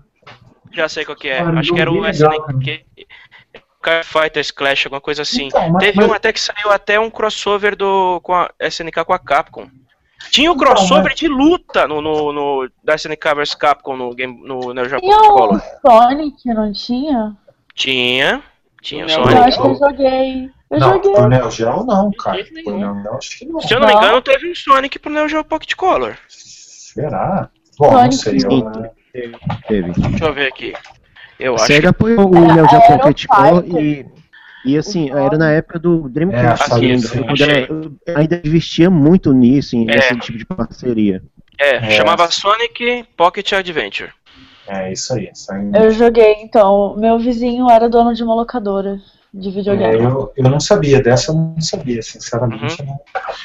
Já sei qual que é. Ah, um Acho que era o SNK. Car Fighters Clash, alguma coisa assim. Então, mas- Teve mas- um até que saiu até um crossover do com a SNK com a Capcom. Tinha o Então, crossover mas- de luta no, no, no- da SNK vs Capcom no, game, no Neo Geo Tinha o Color. Sonic, não tinha? Tinha. Tinha o Não, Eu Sonic. acho que eu joguei. Eu Não, joguei. pro Neo Geo não, cara. Pro Neo Geo acho que não. Se eu não me Não. engano, teve um Sonic pro Neo Geo Pocket Color. Será? Bom, não Sonic. sei. Eu, Teve. Deixa eu ver aqui. Eu A acho SEGA apoiou o Neo Geo Pocket Color e, e assim, era na época do Dreamcast, É, se não me aqui, engano, sim, quando era- ainda investia muito nisso, em É. esse tipo de parceria. é, É. chamava Sonic Pocket Adventure. é isso aí. Isso aí. Eu joguei, então. Meu vizinho era dono de uma locadora de É, videogame. eu, eu não sabia, dessa eu não sabia, sinceramente. Uhum. não.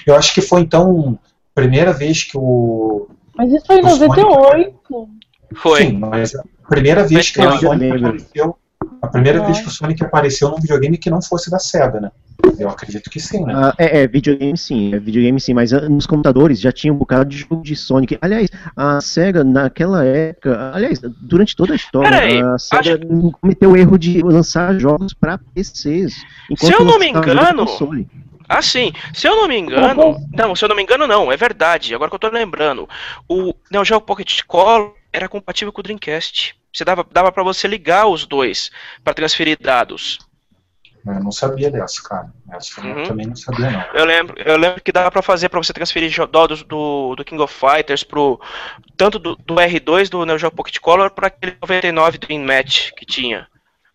Eu acho que foi então a primeira vez que o. Mas isso foi em O Sonic- 98. Foi. Sim, mas a primeira vez que Eu o Sonic apareceu. A primeira vez que o Sonic apareceu num videogame que não fosse da SEGA, né? Eu acredito que sim, né? Ah, é, é, videogame sim, é videogame sim, mas nos computadores já tinha um bocado de jogo de Sonic. Aliás, a SEGA naquela época, aliás, durante toda a história, Peraí, a SEGA cometeu o erro de lançar jogos para PCs. Se eu não me engano. Ah, sim. Se eu não me engano. Não, se eu não me engano, não. É verdade. Agora que eu tô lembrando. O Neo Geo Pocket Color era compatível com o Dreamcast. Você dava, dava para você ligar os dois para transferir dados. Eu não sabia dessa, cara. Essa eu Uhum. também não sabia, não. Eu lembro, eu lembro que dava para fazer para você transferir dados do, do King of Fighters pro tanto do, do R2 do Neo Geo Pocket Color para aquele 99 Dream Match que tinha.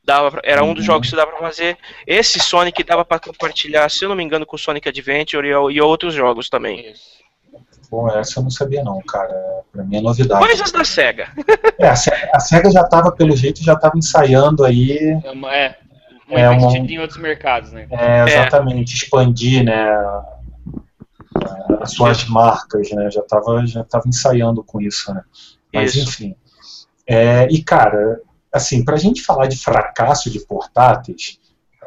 Dava pra- era um dos Uhum. jogos que dava para fazer. Esse Sonic dava para compartilhar, se eu não me engano, com o Sonic Adventure e, e outros jogos também. Isso. Pô, essa eu não sabia, não, cara. Pra mim é novidade. Coisas da Sega. É, a SEGA, a SEGA já tava, pelo jeito, já tava ensaiando aí É uma, é, uma É uma- em outros mercados, né? É, exatamente, expandir, né, as suas marcas, né, já estava já tava ensaiando com isso, né, mas Isso. enfim. É, e cara, assim, para a gente falar de fracasso de portáteis,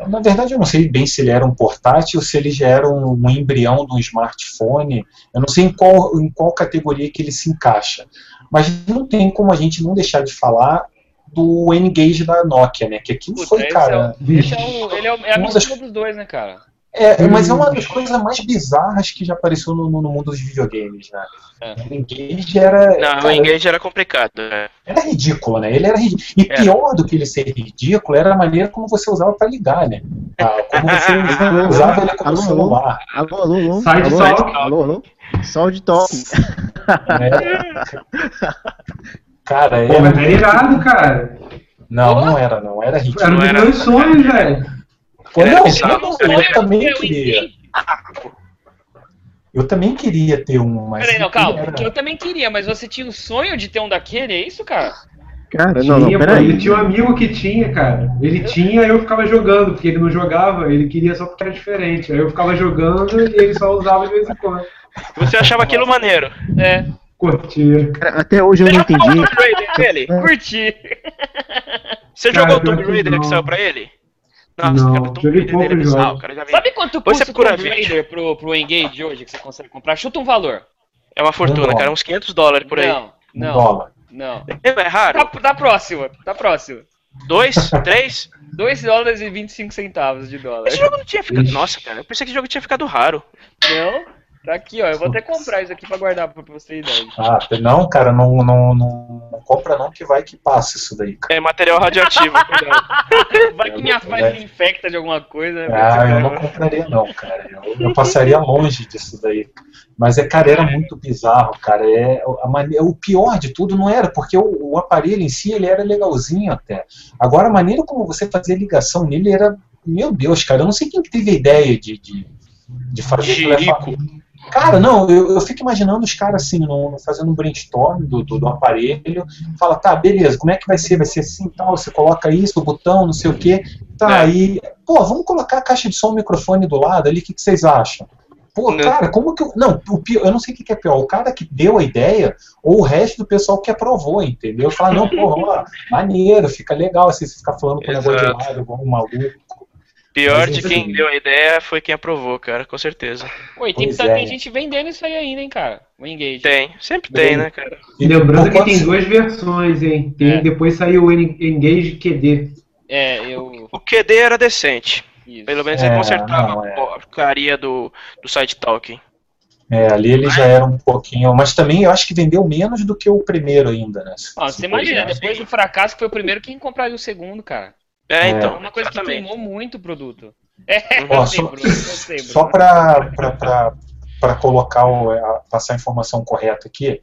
na verdade eu não sei bem se ele era um portátil ou se ele já era um, um embrião de um smartphone, eu não sei em qual, em qual categoria que ele se encaixa, mas não tem como a gente não deixar de falar do N-Gage da Nokia, né, que aquilo Puta, foi, cara... é, o- é, ele é, o- é a mistura dos dois, né, cara? É, mas é uma das coisas mais bizarras que já apareceu no, no mundo dos videogames, né? É. O Engage era, Não, cara, o Engage era complicado. né? era ridículo, né? Ele era ridículo. E Era. pior do que ele ser ridículo era a maneira como você usava para ligar, né? Ah, como você usava ele como Alô, celular. Alô, alô, alô. Alô, talk. alô, alô. Side talk. Né? Cara, Pô, mas era... era irado, cara. não, não era, não. Era ridículo. Era um dos era. meus sonhos, velho. Não, eu, bizarro. eu também É queria. Engage. Eu também queria ter um, mas. Peraí, não, calma. era- eu também queria, mas você tinha o sonho de ter um daquele, é isso, cara? Cara, não, não, Tinha, pô, peraí. ele tinha um amigo que tinha, cara. Ele tinha e eu ficava jogando, porque ele não jogava, ele queria só porque era diferente. Aí eu ficava jogando e ele só usava de vez em quando. Você achava aquilo maneiro. É. Curtia. Cara, Até hoje eu Você não jogou o entendi. Tomb Raider dele? Curti. Você Cara, jogou o Tomb que Raider que não. saiu pra ele? Não, cara, o Tomb joguei Raider dele é cara. Já vi. Sabe quanto custa você o procura. Raider pro, pro Engage hoje que você consegue comprar? Chuta um valor. É uma fortuna, Um cara. Uns 500 dólares por aí. Não, Um não, dólar. Não. É raro. Tá, tá próximo, tá próximo. Dois? Três? 2 dólares e 25 centavos de dólar. Esse jogo não tinha ficado. Nossa, cara, eu pensei que esse jogo tinha ficado raro. Não? Tá aqui, ó. Eu vou até comprar isso aqui pra guardar pra você ter ideia. Ah, não, cara, não, não, não, não compra não que vai que passa isso daí, cara. É material radioativo, cuidado. Vai que minha faz infecta de alguma coisa. né? Ah, eu não compraria não, cara. Eu, eu passaria longe disso daí. Mas é, cara, era muito bizarro, cara. É, a mane- o pior de tudo não era, porque o, o aparelho em si ele era legalzinho até. Agora, a maneira como você fazia ligação nele era. Meu Deus, cara, eu não sei quem que teve a ideia de, de, de fazer. Jerico. Cara, não, eu, eu fico imaginando os caras assim, no- no- fazendo um brainstorm do, do, do aparelho, fala, tá, beleza, como é que vai ser? Vai ser assim tal, você coloca isso, o botão, não sei o quê. Tá, É. aí, pô, vamos colocar a caixa de som e o microfone do lado ali, o que, que vocês acham? Pô, Não. cara, como que. eu- Não, o pior, eu não sei o que, é pior, o cara que deu a ideia ou o resto do pessoal que aprovou, entendeu? Fala, não, pô, vamos lá, maneiro, fica legal assim, você ficar falando com o negócio de lado, igual um maluco. Pior de quem deu a ideia foi quem aprovou, cara, com certeza. E tem, Pois tá- é. tem gente vendendo isso aí ainda, hein, cara. O Engage. Tem, sempre tem, né, cara? E lembrando que tem duas versões, hein? Tem, É. Depois saiu o En- Engage QD. É, eu. O QD era decente. Isso. Pelo menos É, ele consertava não, é. a porcaria do, do side talking. É, ali ele já era um pouquinho. Mas também eu acho que vendeu menos do que o primeiro ainda, né? Ah, você imagina, depois do fracasso que foi o primeiro, quem compraria o segundo, cara? É, É. então. Uma coisa que exatamente. queimou muito o produto. É, Ó, eu sei, só- Bruno, eu sei, Bruno. Só para colocar o, a- passar a informação correta aqui,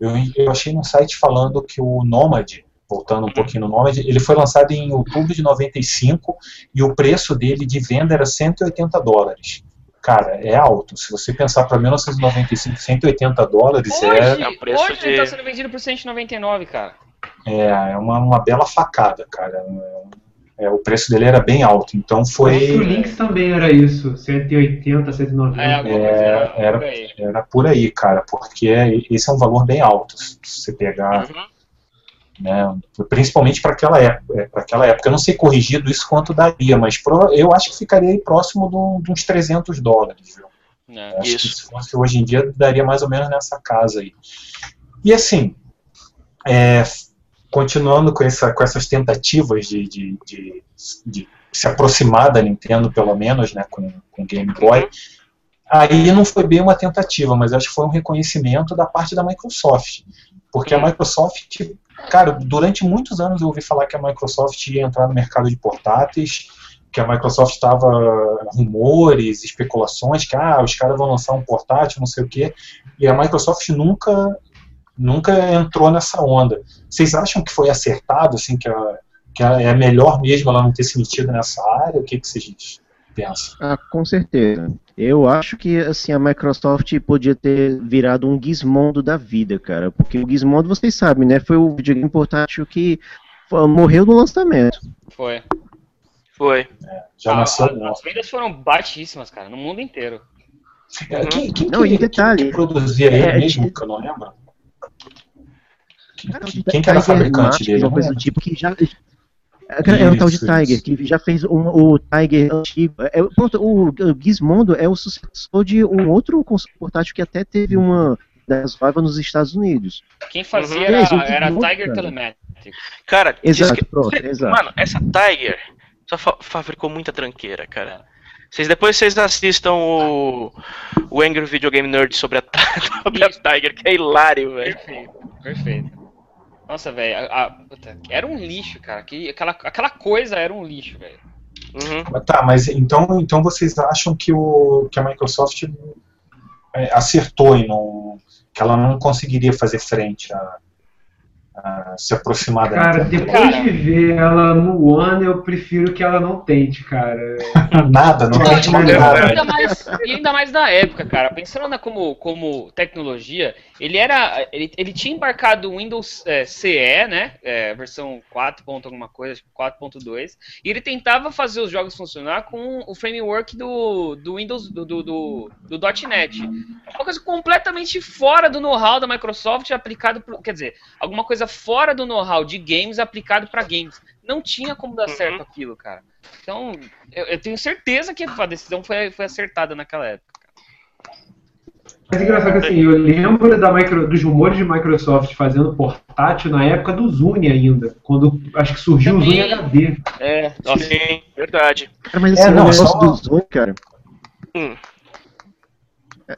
eu, eu achei num site falando que o Nomad, voltando um pouquinho no Nomad, ele foi lançado em outubro de 95 e o preço dele de venda era 180 dólares. Cara, é alto. Se você pensar para 1995, 180 dólares Hoje, é, É o preço hoje ele tá de- sendo vendido por 199, cara. é, é uma, uma bela facada, cara. É, o preço dele era bem alto, então que o foi Lynx também era isso. 180, 190. É, É, era, era- por aí. era por aí, cara, porque esse é um valor bem alto. Se você pegar Uhum. né? Principalmente para aquela época. Para aquela época, eu não sei corrigido isso quanto daria, mas pro- eu acho que ficaria aí próximo de, um- de uns 300 dólares. Viu? É. Acho Isso. que se fosse hoje em dia daria mais ou menos nessa casa aí. E assim, é, continuando com, essa, com essas tentativas de, de, de- de se aproximar da Nintendo, pelo menos, né, com o Game Boy. Aí não foi bem uma tentativa, mas acho que foi um reconhecimento da parte da Microsoft. Porque a Hum. Microsoft, cara, durante muitos anos eu ouvi falar que a Microsoft ia entrar no mercado de portáteis, que a Microsoft estava rumores, especulações, que ah, os caras vão lançar um portátil, não sei o quê. E a Microsoft nunca nunca entrou nessa onda. Vocês acham que foi acertado, assim, que, a, que a- é melhor mesmo ela não ter se metido nessa área? O que, que vocês pensam? Ah, com certeza. Eu acho que assim a Microsoft podia ter virado um Gizmondo da vida, cara, porque o Gizmondo, vocês sabem, né, foi o videogame portátil que morreu no lançamento. Foi. Foi. Já Ah, nasceu a- as vendas foram baixíssimas, cara, no mundo inteiro. É, Quem, quem, Não, que, e detalhe, quem produzia ele é, mesmo, é- que eu não lembro? Quem, Cara, quem- quem que era o Tiger fabricante dele? Eu Uma não coisa do tipo que já. É um tal de Tiger, isso. que já fez um, o Tiger antigo. É, pronto, o, o Gizmondo é o sucessor de um outro console portátil que até teve uma das vagas nos Estados Unidos. Quem fazia Uhum. era, era muito, Tiger cara. Telematic. Cara, Exato, que- pronto, exato. Mano, essa Tiger só fa- fabricou muita tranqueira, cara. Vocês, depois vocês assistam o, o Angry Video Game Nerd sobre a, sobre a Tiger, que é hilário, velho. Perfeito, perfeito. Nossa, velho, era um lixo, cara. Que, aquela, aquela coisa era um lixo, velho. Uhum. Mas Tá, mas então, então vocês acham que, o, que a Microsoft é, acertou e não, que ela não conseguiria fazer frente a, a se aproximar da Cara, depois Cara. de ver ela no One, eu prefiro que ela não tente, cara. Nada, não de não, nada. ainda mais, e ainda mais na época, cara. Pensando na, como, como tecnologia, ele era. Ele, ele tinha embarcado o Windows é, CE, né? É, versão 4. ponto alguma coisa, tipo 4.2. E ele tentava fazer os jogos funcionar com o framework do, do Windows do, do, do, do .NET. Uma coisa completamente fora do know-how da Microsoft aplicado pro, Quer dizer, alguma coisa fora do know-how de games aplicado para games. Não tinha como dar Uhum. certo aquilo, cara. Então, eu, eu tenho certeza que a decisão foi, foi acertada naquela época. Mas é engraçado que assim, eu lembro da micro, dos rumores de Microsoft fazendo portátil na época do Zune ainda. Quando acho que surgiu o Zune HD. É, nossa, sim, verdade. Cara, mas assim, É, não, o negócio só- do Zune, cara. Hum.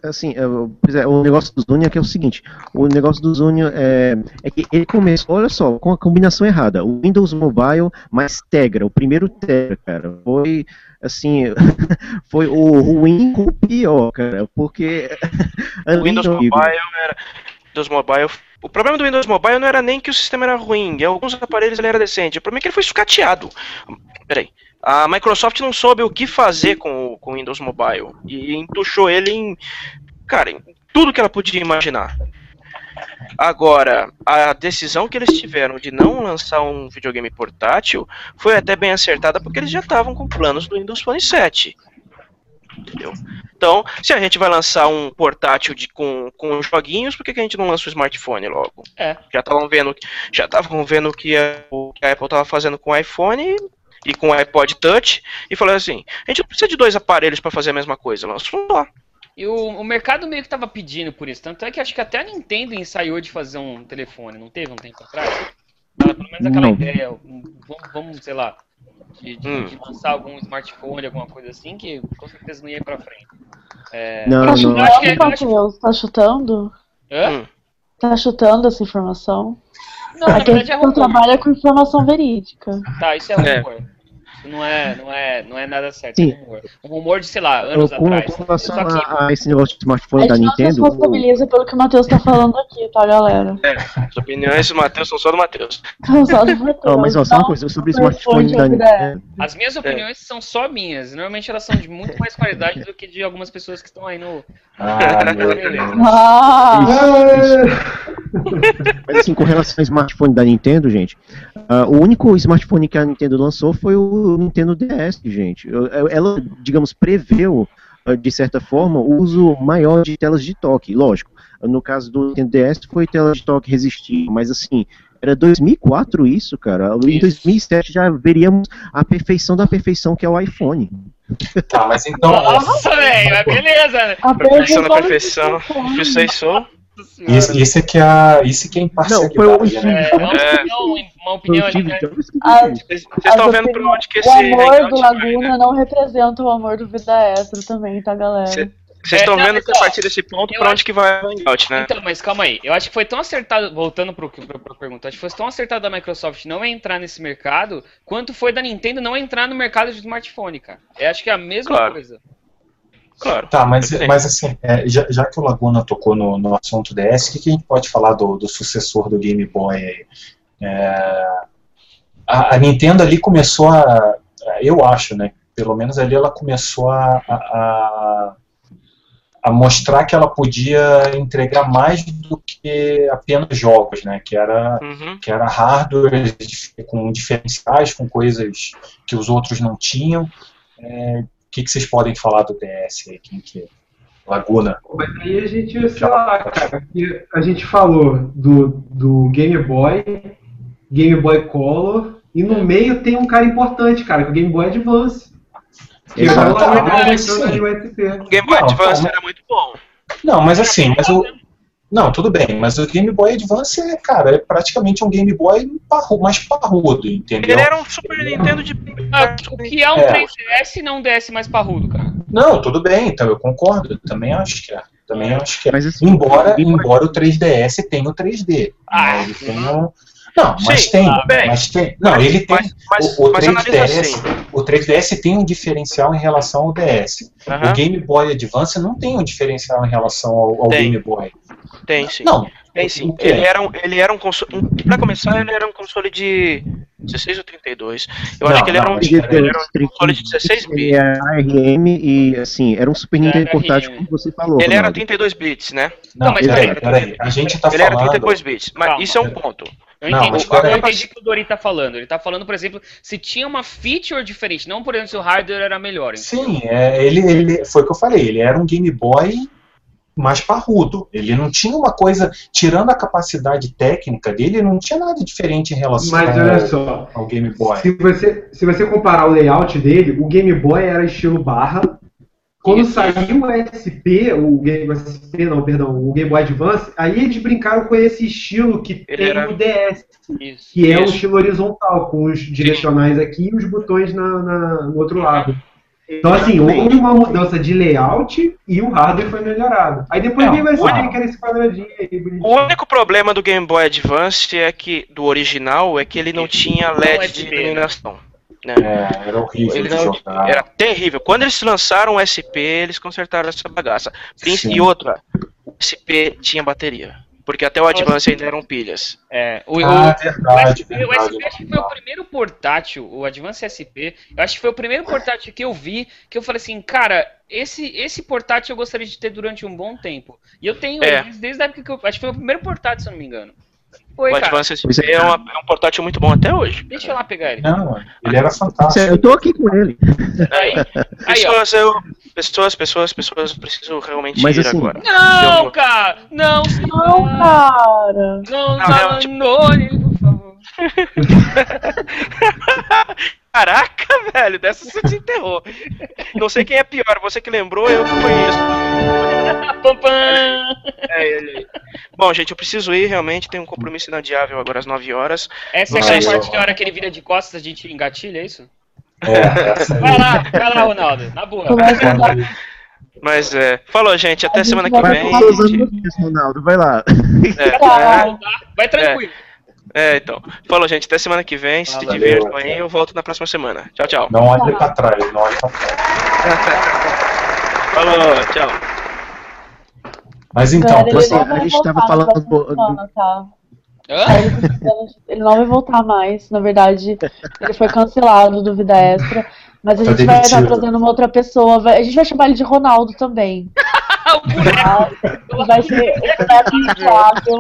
É, Assim, é, o- é, o negócio do Zune é que é o seguinte: o negócio do Zune é, é que ele começou, olha só, com a combinação errada. O Windows Mobile mais Tegra, o primeiro Tegra, cara, foi assim, foi o ruim com o pior, cara, porque O ali, Windows Mobile era. Windows Mobile. O problema do Windows Mobile não era nem que o sistema era ruim, e alguns aparelhos ele era decente. O problema é que ele foi sucateado. Peraí. A Microsoft não soube o que fazer com o com o Windows Mobile. E entuchou ele em. Cara, em tudo que ela podia imaginar. Agora, a decisão que eles tiveram de não lançar um videogame portátil foi até bem acertada porque eles já estavam com planos do Windows Phone 7. Entendeu? Então, se a gente vai lançar um portátil de, com, com joguinhos, por que, que a gente não lança o smartphone logo? É. Já estavam vendo, já estavam vendo o que a, o que a Apple estava fazendo com o iPhone e, e com o iPod Touch e falou assim: a gente não precisa de dois aparelhos para fazer a mesma coisa, um só. E o, o mercado meio que tava pedindo por isso. Tanto é que acho que até a Nintendo ensaiou de fazer um telefone, não teve um tempo atrás? Ela, pelo menos aquela Não. ideia, um, vamos, vamos, sei lá, de, de- Hum. de lançar algum smartphone, alguma coisa assim, que com certeza não ia ir pra frente. É, Não, não. acho que- acho- tá chutando? Hã? Hum. Tá chutando essa informação? Não, na Aqui verdade é a gente rumor. trabalha com informação verídica. Tá, isso é É. rumor. Isso não é, não é, não é nada certo, Sim. é rumor. Um rumor de, sei lá, anos com, atrás. com relação Só que a, a esse negócio de A smartphone da gente não se Nintendo, responsabiliza pelo que o Matheus tá falando aqui, tá, galera? As opiniões do Matheus são só do Matheus. Então, só do Matheus. Não, mas ó, só uma coisa sobre o smartphone da a Nintendo. As minhas opiniões são só minhas. Normalmente elas são de muito mais qualidade do que de algumas pessoas que estão aí no. Ah, meu Deus. Ah, Mas assim, com relação ao smartphone da Nintendo, gente, ah, o único smartphone que a Nintendo lançou foi o Nintendo DS, gente. Ela, digamos, preveu, ah, de certa forma, o uso maior de telas de toque. Lógico, no caso do Nintendo DS foi tela de toque resistível, mas assim, era 2004 isso, cara. Em Isso. 2007 já veríamos a perfeição da perfeição que é o iPhone. Tá, mas então. Nossa, velho, beleza, né? a Perfeição da perfeição. Perfeição. Isso, isso é que é, a- isso que é imparcialidade, Não, foi o- né? É, uma É. opinião, uma opinião ali, né? Ah, Vocês estão vendo opiniões- onde que O esse amor hangout do vai, Laguna né? não representa o amor do Vida Hétero também, tá, galera? Cê- Vocês estão É, vendo mas, que a ó, partir desse ponto acho- onde que vai o hangout, né? Então, mas calma aí. Eu acho que foi tão acertado, voltando pro, pro, pra pergunta, acho que foi tão acertado da Microsoft não entrar nesse mercado, quanto foi da Nintendo não entrar no mercado de smartphone, cara. Eu acho que é a mesma Claro. coisa. Claro. Tá, mas, mas assim, é, já, já que o Laguna tocou no, no assunto DS, o que, que a gente pode falar do, do sucessor do Game Boy aí? É, a, a Nintendo ali começou a. Eu acho, né? Pelo menos ali ela começou a, a, a- a mostrar que ela podia entregar mais do que apenas jogos, né? Que era Uhum. que era hardware com diferenciais, com coisas que os outros não tinham. É, o que, que vocês podem falar do DS aí? Quem que é? Laguna. Mas aí a gente, sei lá, cara, a gente falou do, do Game Boy, Game Boy Color, e no meio tem um cara importante, cara, que é o Game Boy Advance. Que Exato. tá mas entrando sim. ali no USB. O Game Boy Não, Advance calma. era muito bom. Não, mas assim, mas o. Não, tudo bem, mas o Game Boy Advance, é, cara, é praticamente um Game Boy parru, mais parrudo, entendeu? Ele era um Super Nintendo de. Ah, o que é um É. 3DS e não um DS mais parrudo, cara? Não, tudo bem, então eu concordo, também acho que é. Também acho que é. Mas assim, Embora, embora o 3DS tenha o 3D. Ah, né, ele tem um... Não, mas Sim, tem, tudo bem. mas tem. Não, ele tem. Mas, mas, o, o mas analisa 3DS, assim. o 3DS tem um diferencial em relação ao DS. O Aham, Game Boy Advance não tem um diferencial em relação ao, ao. Game Boy. tem sim. Não, Tem sim. o quê? Ele era um, ele era um console. Um, pra começar, ele era um console de 16 ou 32. Eu Não, acho que ele era não, um, mas ele peraí. era um console de 16 Ele bits. é ARM e, assim, era um Super Nintendo ARM. portátil, como você falou. Ele era Ronaldo. 32 bits, né? não, Não, mas peraí, peraí. A gente tá Ele era falando. 32 bits. Mas Calma. isso é um ponto. Eu Não, entendi, mas eu entendi o que o Dori tá falando. Ele tá falando, por exemplo, se tinha uma feature diferente, não por exemplo se o hardware era melhor. Sim, é, ele, ele foi o que eu falei, ele era um Game Boy mais parrudo. Ele não tinha uma coisa, tirando a capacidade técnica dele, não tinha nada diferente em relação Mas ao, olha só, ao Game Boy. se você, se você comparar o layout dele, o Game Boy era estilo barra, Quando saiu o SP, o Game SP, não, perdão, o Game Boy Advance, aí eles brincaram com esse estilo que Ele tem era- no DS, Isso. que é um Isso. estilo horizontal, com os direcionais aqui e os botões na, na- no outro lado. Então, assim, houve uma mudança de layout e o hardware foi melhorado. Aí depois Não, veio o SP, que era esse quadradinho aí, O bonitinho. único problema do Game Boy Advance é que, do original, é que ele não tinha LED de USB, né? iluminação. Né? É, era horrível não-. Era terrível. Quando eles lançaram o SP, eles consertaram essa bagaça. Sim. E outra, o SP tinha bateria. Porque até o Advance ainda eram pilhas. É, o, Ah, o- verdade, o SP, verdade. o SP acho que foi o primeiro portátil, o Advance SP, eu acho que foi o primeiro portátil que eu vi, que eu falei assim, cara, esse, esse portátil eu gostaria de ter durante um bom tempo. E eu tenho É. desde, desde a época que eu. Acho que foi o primeiro portátil, se eu não me engano. Foi, o cara. Advance Pois SP é. uma- é um portátil muito bom até hoje. Deixa eu lá pegar ele. Não, ele era fantástico. Eu tô aqui com ele. Aí, aí. Pessoas, eu. Pessoas, pessoas, pessoas, eu preciso realmente Mas ir assim- agora. Não, cara! Não, Não, cara. Não, Não, não, realmente- não, por favor. Caraca, velho, dessa você desenterrou. Não sei quem é pior, você que lembrou, eu que conheço. Pam, pam. É ele aí. Bom, gente, eu preciso ir, realmente, tenho um compromisso inadiável agora às 9 horas. Essa é aquela parte que a hora que ele vira de costas a gente engatilha, é isso? É, aí. Vai lá, vai lá, Ronaldo, na boa. Mas é. Falou, gente, até semana que vai vem. isso, Ronaldo. Vai lá. É, Tá. Vai tranquilo. é, então. Falou, gente, até semana que vem. Se Valeu. divirtam aí, eu volto na próxima semana. Tchau, tchau. Não olhe pra trás, não olhe pra trás. Falou, tchau. Mas então, você- a gente tava voltar na falando semana, tá? Ele, não vai voltar mais, na verdade, ele foi cancelado do Vida Extra, mas a Tá gente vai estar trazendo uma outra pessoa, a gente vai chamar ele de Ronaldo também. Ele vai ser vai aplicável,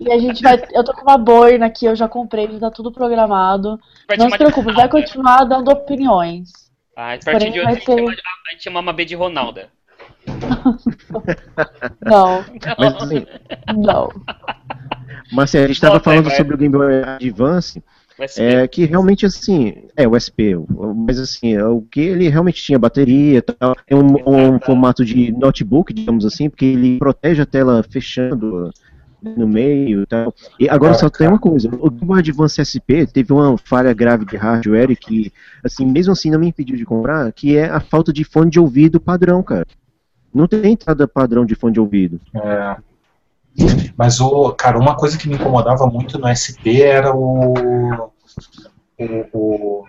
e a gente vai, eu tô com uma boina aqui, eu já comprei, já tá tudo programado. Vai Não se preocupe, vai continuar dando opiniões. Ah, a partir de hoje a gente, vai chama, ter- a gente chama uma B de Ronalda. Não, Mas assim, não. mas assim, a gente tava Volta aí, falando vai. sobre o Game Boy Advance, Vai. É, que realmente assim, é o SP, mas assim, é o que ele realmente tinha bateria, tal, é um, um formato de notebook, digamos assim, porque ele protege a tela fechando no meio e tal. E agora só tem uma coisa, o Game Boy Advance SP teve uma falha grave de hardware que, assim, mesmo assim não me impediu de comprar, que é a falta de fone de ouvido padrão, cara. Não tem entrada padrão de fone de ouvido. É. Mas, o, cara, uma coisa que me incomodava muito no SP era o. o, o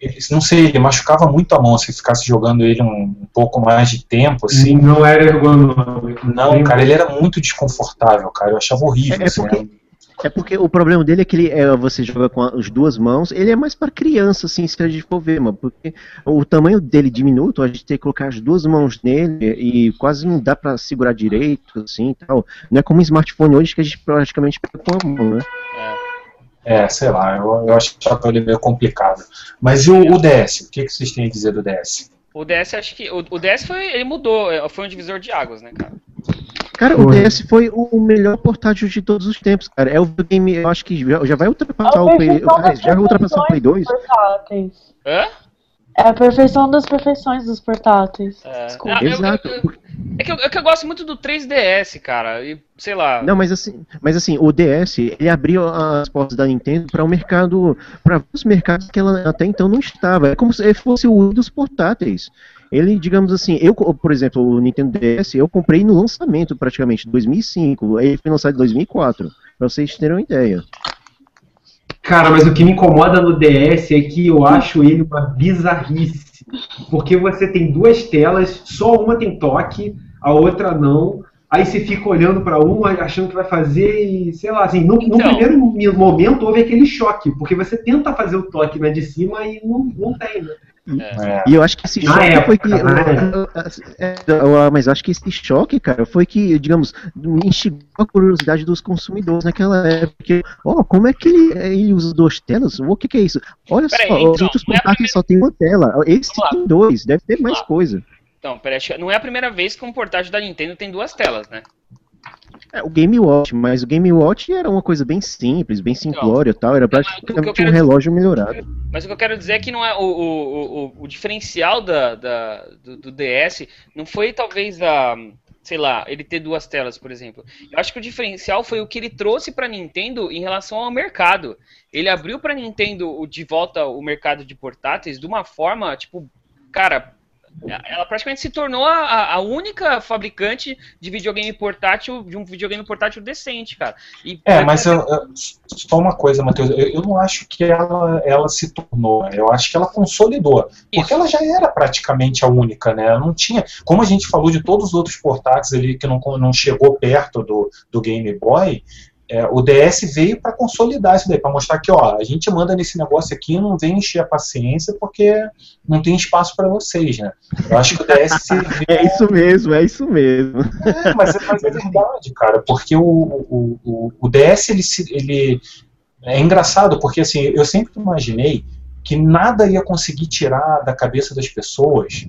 ele- não sei, ele machucava muito a mão se ficasse jogando ele um, um pouco mais de tempo, assim. Não era ergonômico. Não, cara, ele era muito desconfortável, cara. Eu achava horrível. É, é assim, porque- né? É porque o problema dele é que ele, é, você joga com as duas mãos, ele é mais para criança, assim, se a gente for ver, mano, porque o tamanho dele diminuto, a gente tem que colocar as duas mãos nele e quase não dá para segurar direito, assim, e tal. Não é como um smartphone hoje que a gente praticamente pega com a mão, né? É, sei lá, eu, eu achava ele meio complicado. Mas e o, o DS? O que, que vocês têm a dizer do DS? O DS, acho que. O, o DS foi. Ele mudou, é, foi um divisor de águas, né, cara? Cara, o Foi. DS foi o melhor portátil de todos os tempos, cara. É o videogame, eu acho que já, já vai ultrapassar É o Play, já ultrapassou o Play 2. perfeições dos portáteis. Hã? É a perfeição das perfeições dos portáteis. É. Desculpa. Ah, eu- Exato. eu- eu- é, que eu, é que eu gosto muito do 3DS, cara. E, sei lá. Não, mas assim, mas assim, o DS, ele abriu as portas da Nintendo para o mercado, para os mercados que ela até então não estava. É como se fosse o Wii dos portáteis. Ele, digamos assim, eu, por exemplo, o Nintendo DS, eu comprei no lançamento praticamente, 2005. Ele foi lançado em 2004, para vocês terem uma ideia. Cara, mas o que me incomoda no DS é que eu acho ele uma bizarrice. Porque você tem duas telas, só uma tem toque, a outra não. Aí você fica olhando pra uma, achando que vai fazer e, sei lá, assim, no, no Então. primeiro momento houve aquele choque, porque você tenta fazer o toque na de cima e não, não tem, né? É, E eu acho que esse choque época, foi que. na É, é, mas eu acho que esse choque, cara, foi que, digamos, instigou a curiosidade dos consumidores naquela época. que, Ó, como é que ele, ele usa duas telas? O que, que é isso? Olha Peraí, só, então, os outros é portáteis só tem uma tela. Esse tem dois, deve ter mais coisa. Então, peraí, que não é a primeira vez que um portátil da Nintendo tem duas telas, né? É, o Game Watch, mas o Game Watch era uma coisa bem simples, bem simplória e tal, era praticamente um relógio melhorado. Mas o que eu quero dizer é que não é o, o, o, o diferencial da, da do, do, DS não foi talvez a, sei lá, ele ter duas telas, por exemplo. Eu acho que o diferencial foi o que ele trouxe para Nintendo em relação ao mercado. Ele abriu para Nintendo de volta o mercado de portáteis de uma forma, tipo, cara, ela praticamente se tornou a, a, única fabricante de videogame portátil, de um videogame portátil decente, cara. E, é, mas eu, eu, só uma coisa, Matheus, eu, eu, não acho que ela, ela se tornou, eu acho que ela consolidou. Isso. Porque ela já era praticamente a única, né? Não tinha. Como a gente falou de todos os outros portáteis ali que não, não chegou perto do, do Game Boy, é, o DS veio para consolidar isso daí, para mostrar que ó, a gente manda nesse negócio aqui, não vem encher a paciência porque não tem espaço para vocês, né? Eu acho que o DS serviu... É isso mesmo, é isso mesmo. É, mas, é, mas é verdade, cara, porque o, o, o, o DS ele, ele é engraçado porque assim eu sempre imaginei que nada ia conseguir tirar da cabeça das pessoas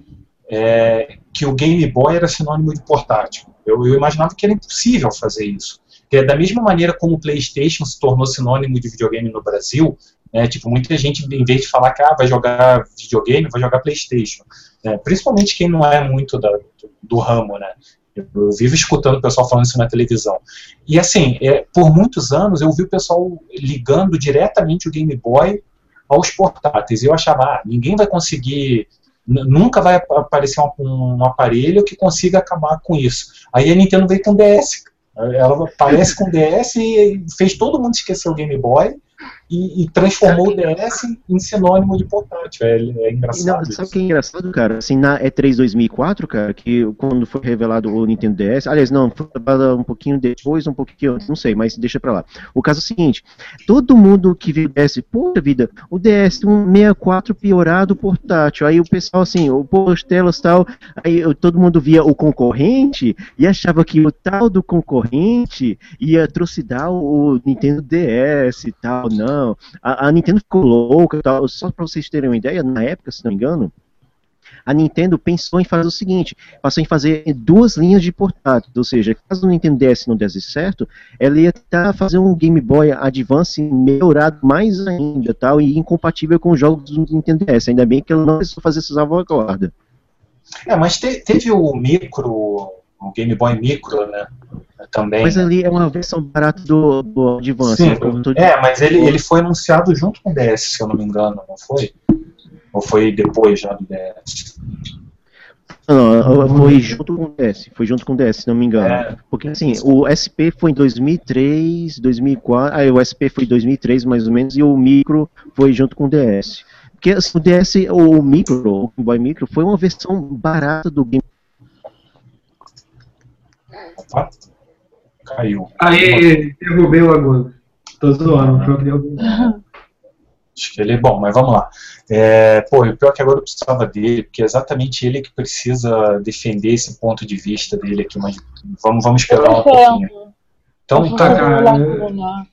é, que o Game Boy era sinônimo de portátil. Eu, eu imaginava que era impossível fazer isso. Da mesma maneira como o PlayStation se tornou sinônimo de videogame no Brasil, né, tipo, muita gente, em vez de falar que ah, vai jogar videogame, vai jogar PlayStation. Né, principalmente quem não é muito da, do, do, ramo, né? Eu, vivo escutando o pessoal falando isso na televisão. E assim, é, por muitos anos eu vi o pessoal ligando diretamente o Game Boy aos portáteis. E eu achava, ah, ninguém vai conseguir nunca vai aparecer um, um, aparelho que consiga acabar com isso. Aí a Nintendo veio com DS. Ela aparece com DS e fez todo mundo esquecer o Game Boy e, e, transformou o DS em sinônimo de portátil. É, é engraçado. Não, sabe o que é engraçado, cara? Assim, na E3 2004, cara, que quando foi revelado o Nintendo DS, aliás, não, foi um pouquinho depois, um pouquinho antes, não sei, mas deixa pra lá. O caso é o seguinte: todo mundo que viu o DS, poxa vida, o DS um 64 piorado portátil. Aí o pessoal, assim, o as telas tal, aí todo mundo via o concorrente e achava que o tal do concorrente ia atrocidar o Nintendo DS e tal não. A, a Nintendo ficou louca tal. Só para vocês terem uma ideia, na época, se não me engano, a Nintendo pensou em fazer o seguinte: passou em fazer duas linhas de portátil, ou seja, caso o Nintendo DS não desse certo, ela ia tentar fazer um Game Boy Advance melhorado mais ainda, tal, e incompatível com os jogos do Nintendo DS. Ainda bem que ela não precisou fazer essas salvaguarda. É, mas te, teve o micro, o Game Boy Micro, né? também. Mas ali é uma versão barata do, do Advance. Sim, é, mas ele, ele foi anunciado junto com o DS, se eu não me engano, não foi? Ou foi depois já do DS? Não, foi junto com o DS, foi junto com o DS, se não me engano. É. Porque assim, o SP foi em 2003, 2004, aí o SP foi em 2003 mais ou menos, e o Micro foi junto com o DS. Porque assim, o DS, o Micro, o Game Boy Micro, foi uma versão barata do Game Opa. Caiu. Aí, derrubei o Laguna. Tô zoando, foi o que derrubei. Acho que ele é bom, mas vamos lá. É, pô, o pior é que agora eu precisava dele, porque é exatamente ele que precisa defender esse ponto de vista dele aqui, mas vamos, vamos esperar um pouquinho. Então, tá, cara.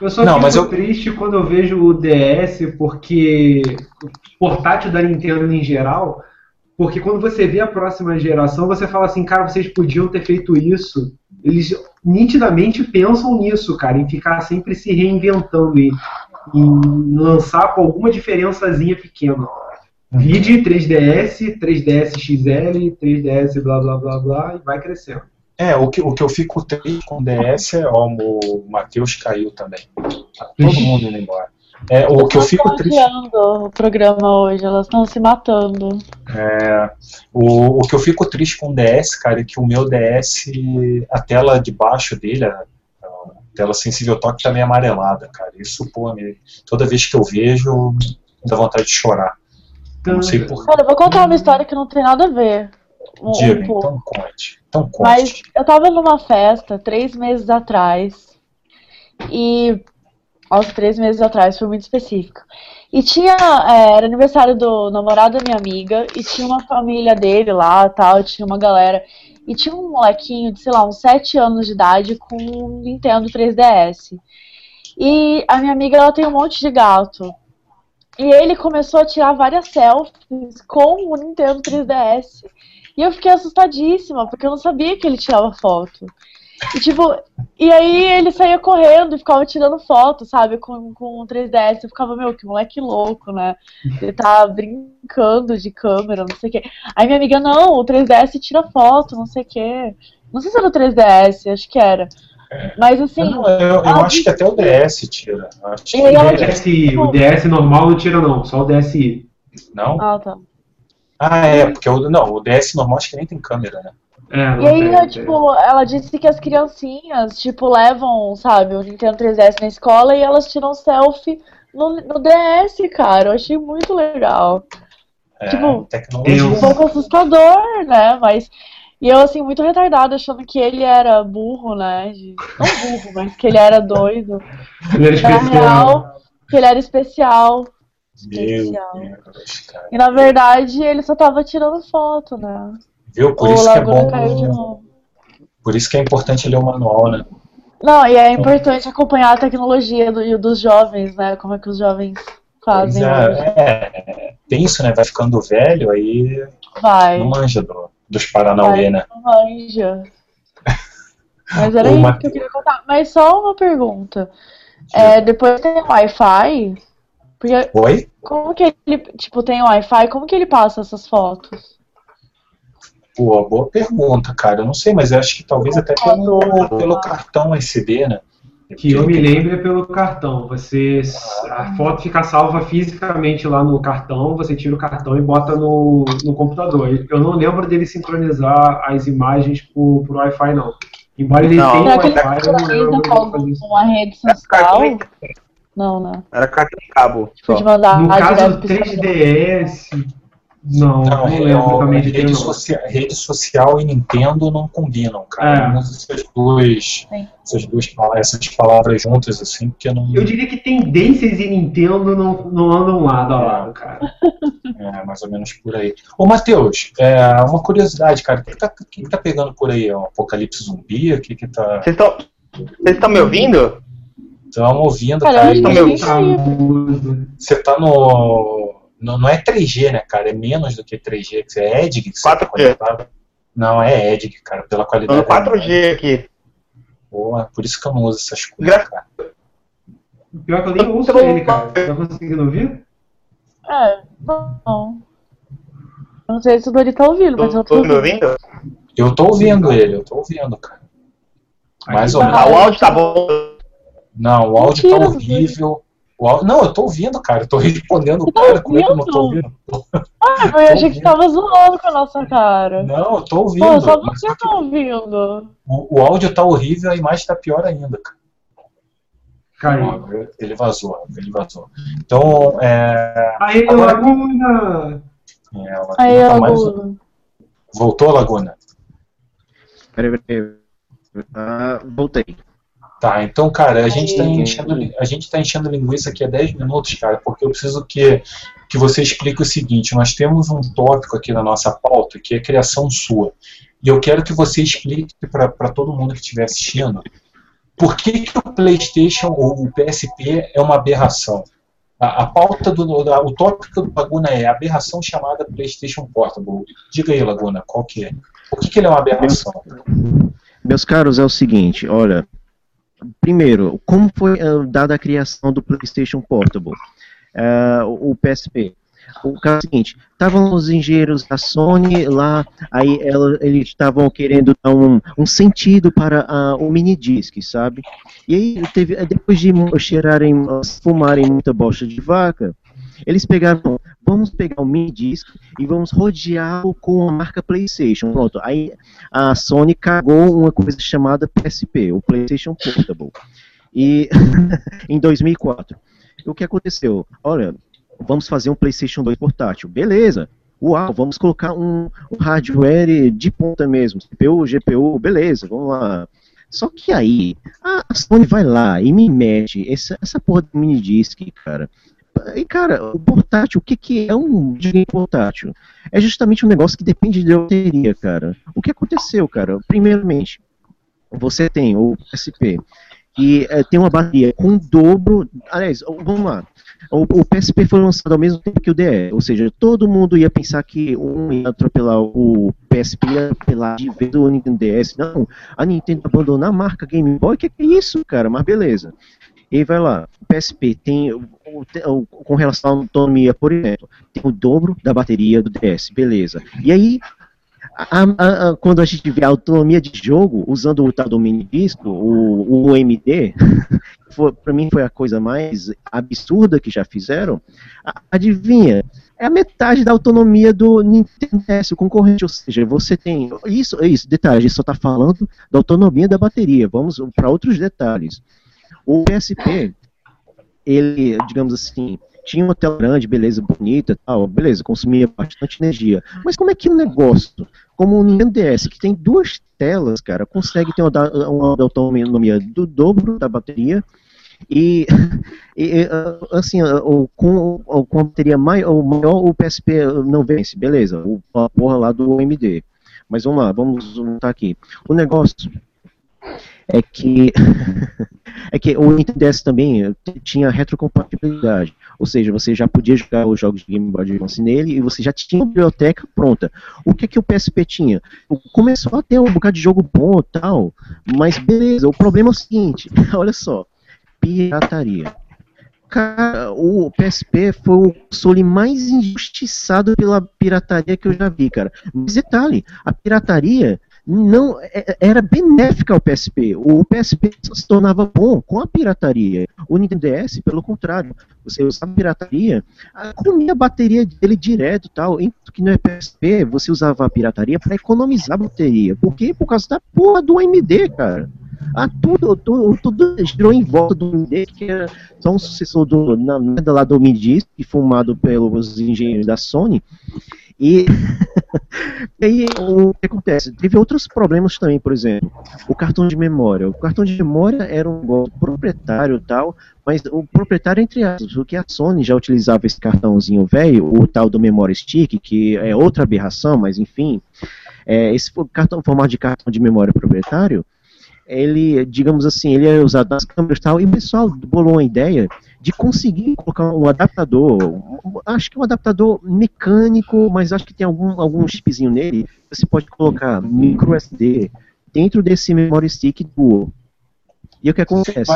Eu só não, fico mas eu... triste quando eu vejo o DS, porque o portátil da Nintendo em geral, porque quando você vê a próxima geração, você fala assim, cara, vocês podiam ter feito isso eles nitidamente pensam nisso, cara, em ficar sempre se reinventando e em lançar com alguma diferençazinha pequena. Vide 3DS, 3DS XL, 3DS blá blá blá blá e vai crescendo. É, o que, o que eu fico triste com o DS é, ó, o Matheus caiu também. Tá todo mundo indo embora. É, o que eu fico triste. o programa hoje, elas estão se matando. É, o, o que eu fico triste com o DS, cara, é que o meu DS, a tela de baixo dele, a, a tela sensível toque tá meio amarelada, cara. Isso, pô, me, toda vez que eu vejo, me dá vontade de chorar. Não sei por Cara, eu vou contar uma história que não tem nada a ver. Um, Diga, um então conte. Então conte. Mas eu tava numa festa três meses atrás. E aos três meses atrás, foi muito específico. E tinha, é, era aniversário do namorado da minha amiga, e tinha uma família dele lá, tal, tinha uma galera. E tinha um molequinho de, sei lá, uns 7 anos de idade com um Nintendo 3DS. E a minha amiga, ela tem um monte de gato. E ele começou a tirar várias selfies com o Nintendo 3DS. E eu fiquei assustadíssima, porque eu não sabia que ele tirava foto. E tipo, e aí ele saía correndo e ficava tirando foto, sabe, com, com o 3DS. Eu ficava, meu, que moleque louco, né? Ele tá brincando de câmera, não sei o quê. Aí minha amiga, não, o 3DS tira foto, não sei o quê. Não sei se era o 3DS, acho que era. Mas assim. Não, eu, eu acho que até o DS tira. Acho que O DS, o DS normal não tira, não, só o DSi. não? Ah, tá. Ah, é, porque o, não, o DS normal acho que nem tem câmera, né? É, E aí, tem, eu, tem. tipo, ela disse que as criancinhas, tipo, levam, sabe, o Nintendo 3DS na escola e elas tiram selfie no, no DS, cara. Eu achei muito legal. É, Tipo, tecnologia. Um pouco assustador, né? Mas. E eu, assim, muito retardada, achando que ele era burro, né? de- Não burro, mas que ele era doido. Ele era Na especial. real, que ele era especial. Meu Especial. Deus, cara. E na verdade, ele só tava tirando foto, né? Viu? Por o isso que é bom. caiu de novo. Por isso que é importante ler o manual, né? Não, e é importante acompanhar a tecnologia do, dos jovens, né? Como é que os jovens fazem hoje. é, é, tem isso, né? Vai ficando velho, aí Vai. não manja do- dos Paranauê, né? Não manja. Mas era Uma- isso que eu queria contar. Mas só uma pergunta. É, depois tem Wi-Fi? Porque Oi? como que ele, tipo, tem Wi-Fi, como que ele passa essas fotos? Pô, boa pergunta, cara. Eu não sei, mas eu acho que talvez até pelo, pelo cartão SD, né? Que eu me lembro é pelo cartão. Você a foto fica salva fisicamente lá no cartão, você tira o cartão e bota no, no computador. Eu não lembro dele sincronizar as imagens por, por Wi-Fi, não. Embora ele Não. tenha Wi-Fi, eu não lembro fazer isso. uma rede social? Não, né? Era cartão de cabo. Só. No caso do pro celular. 3DS, não, não, Não, lembro é, também de rede, social, rede social e Nintendo não combinam, cara. É. Duas, essas duas palavras, essas palavras juntas, assim, porque não. Eu diria que tendências e Nintendo não, não andam lado a lado, cara. É mais ou menos por aí. Ô, Matheus, é, uma curiosidade, cara. O que, tá, o que tá pegando por aí? É um apocalipse zumbi? O que que tá. Vocês estão vocês estão me ouvindo? Estamos ouvindo, Cara, cara. eu e Tá. Tá. Você tá no. No- Não é 3G, né, cara? É menos do que 3G. que É EDG que você tá 4G. conectado. Não, é EDG, cara, pela Tô qualidade. no 4G aqui. Porra, por isso que eu não uso essas coisas, Gra- cara. Pior que eu nem ouço ele, cara. Tá conseguindo ouvir? É, não. Eu não sei se o Dori tá ouvindo, mas eu tô Tô me ouvindo. ouvindo? Eu tô ouvindo ele, eu tô ouvindo, cara. Mais ou Aqui menos. Ah, o áudio tá bom. Não, o áudio tá Mentira, horrível. O áudio... Não, eu tô ouvindo, cara. Eu tô respondendo o Você tá cara. Como é que eu não tô ouvindo? Ah, eu achei que ouvindo. tava zoando com a nossa cara. Não, eu tô ouvindo. Pô, só você que tá ouvindo. o, o áudio tá horrível, a imagem tá pior ainda, cara. Caiu. Ele vazou, ele vazou. Então, é. Aí, Agora- Laguna! é, ela Aí, tá mais- Laguna. Voltou, Laguna? Peraí, peraí. Ah, voltei. Tá, então, cara, a gente tá Aí. enchendo, a gente tá enchendo linguiça aqui há 10 minutos, cara, porque eu preciso que, que você explique o seguinte: nós temos um tópico aqui na nossa pauta que é criação sua. E eu quero que você explique para todo mundo que estiver assistindo por que, que o PlayStation ou o PSP é uma aberração. A, a pauta do. da- o tópico do Laguna é aberração chamada PlayStation Portable. Diga aí, Laguna, qual que é? Por que, que ele é uma aberração? Meus caros, é o seguinte, olha. Primeiro, como foi ah, dada a criação do PlayStation Portable? Ah, o PSP. O caso é o seguinte, estavam os engenheiros da Sony lá, aí ela- eles estavam querendo dar um, um sentido para ah, o mini disc, sabe? E aí teve, depois de cheirarem, ah, fumarem muita bosta de vaca, eles pegaram, vamos pegar o mini disc e vamos rodeá-lo com a marca PlayStation. Pronto, aí a Sony cagou uma coisa chamada PSP, o PlayStation Portable. E em 2004. O que aconteceu? Olha, vamos fazer um PlayStation 2 portátil. Beleza. Uau, vamos colocar um, um hardware de ponta mesmo, CPU, GPU, beleza, vamos lá. Só que aí, a Sony vai lá e me mete essa, essa porra do mini disc, cara. E, cara, o portátil, o que, que é um videogame portátil? É justamente um negócio que depende de bateria, cara. O que aconteceu, cara? Primeiramente, você tem o PSP, e é, tem uma bateria com dobro. Aliás, vamos lá. O, o, PSP foi lançado ao mesmo tempo que o DE, ou seja, todo mundo ia pensar que um ia atropelar o PSP, ia atropelar de vez o Nintendo DS. Não, a Nintendo abandonou a marca Game Boy, que é isso, cara, mas beleza. E vai lá, o PSP tem, com relação à autonomia, por exemplo, tem o dobro da bateria do DS, beleza. E aí, a, a, a, quando a gente vê a autonomia de jogo, usando o tal do mini disco, o, o MD, para mim foi a coisa mais absurda que já fizeram. Adivinha? É a metade da autonomia do Nintendo DS, o concorrente. Ou seja, você tem. Isso, isso detalhe, a gente só está falando da autonomia da bateria. Vamos para outros detalhes. O PSP, ele, digamos assim, tinha uma tela grande, beleza, bonita tal, beleza, consumia bastante energia. Mas como é que um negócio como o Nintendo DS, que tem duas telas, cara, consegue ter uma, uma autonomia do dobro da bateria e, e assim, com, com a bateria maior, maior, o PSP não vence, beleza, a porra lá do AMD. Mas vamos lá, vamos voltar aqui. O negócio é que é que o Nintendo DS também tinha retrocompatibilidade, ou seja, você já podia jogar os jogos de Game Boy Advance nele e você já tinha uma biblioteca pronta. O que que o PSP tinha? Começou a ter um bocado de jogo bom tal, mas beleza, o problema é o seguinte, olha só, pirataria. Cara, o PSP foi o console mais injustiçado pela pirataria que eu já vi, cara. Mas detalhe, a pirataria não é, é, era benéfica ao PSP. O PSP se tornava bom com a pirataria. O Nintendo DS, pelo contrário, você usava pirataria, comia a bateria dele direto tal. Enquanto que no PSP você usava a pirataria para economizar a bateria. Por quê? Por causa da porra do AMD, cara. Ah, tudo, tudo, tudo girou em volta do AMD, que era só um sucessor do, na, lá do MIDI, fumado pelos engenheiros da Sony. E, e aí o que acontece? Teve outros problemas também, por exemplo, o cartão de memória. O cartão de memória era um proprietário tal, mas o proprietário entre aspas, porque a Sony já utilizava esse cartãozinho velho, o tal do Memory Stick, que é outra aberração, mas enfim, é, esse cartão, formato de cartão de memória proprietário, ele, digamos assim, ele é usado nas câmeras e tal, e o pessoal bolou uma ideia de conseguir colocar um adaptador, acho que um adaptador mecânico, mas acho que tem algum, algum chipzinho nele, você pode colocar micro SD dentro desse memory stick dual. E o que acontece?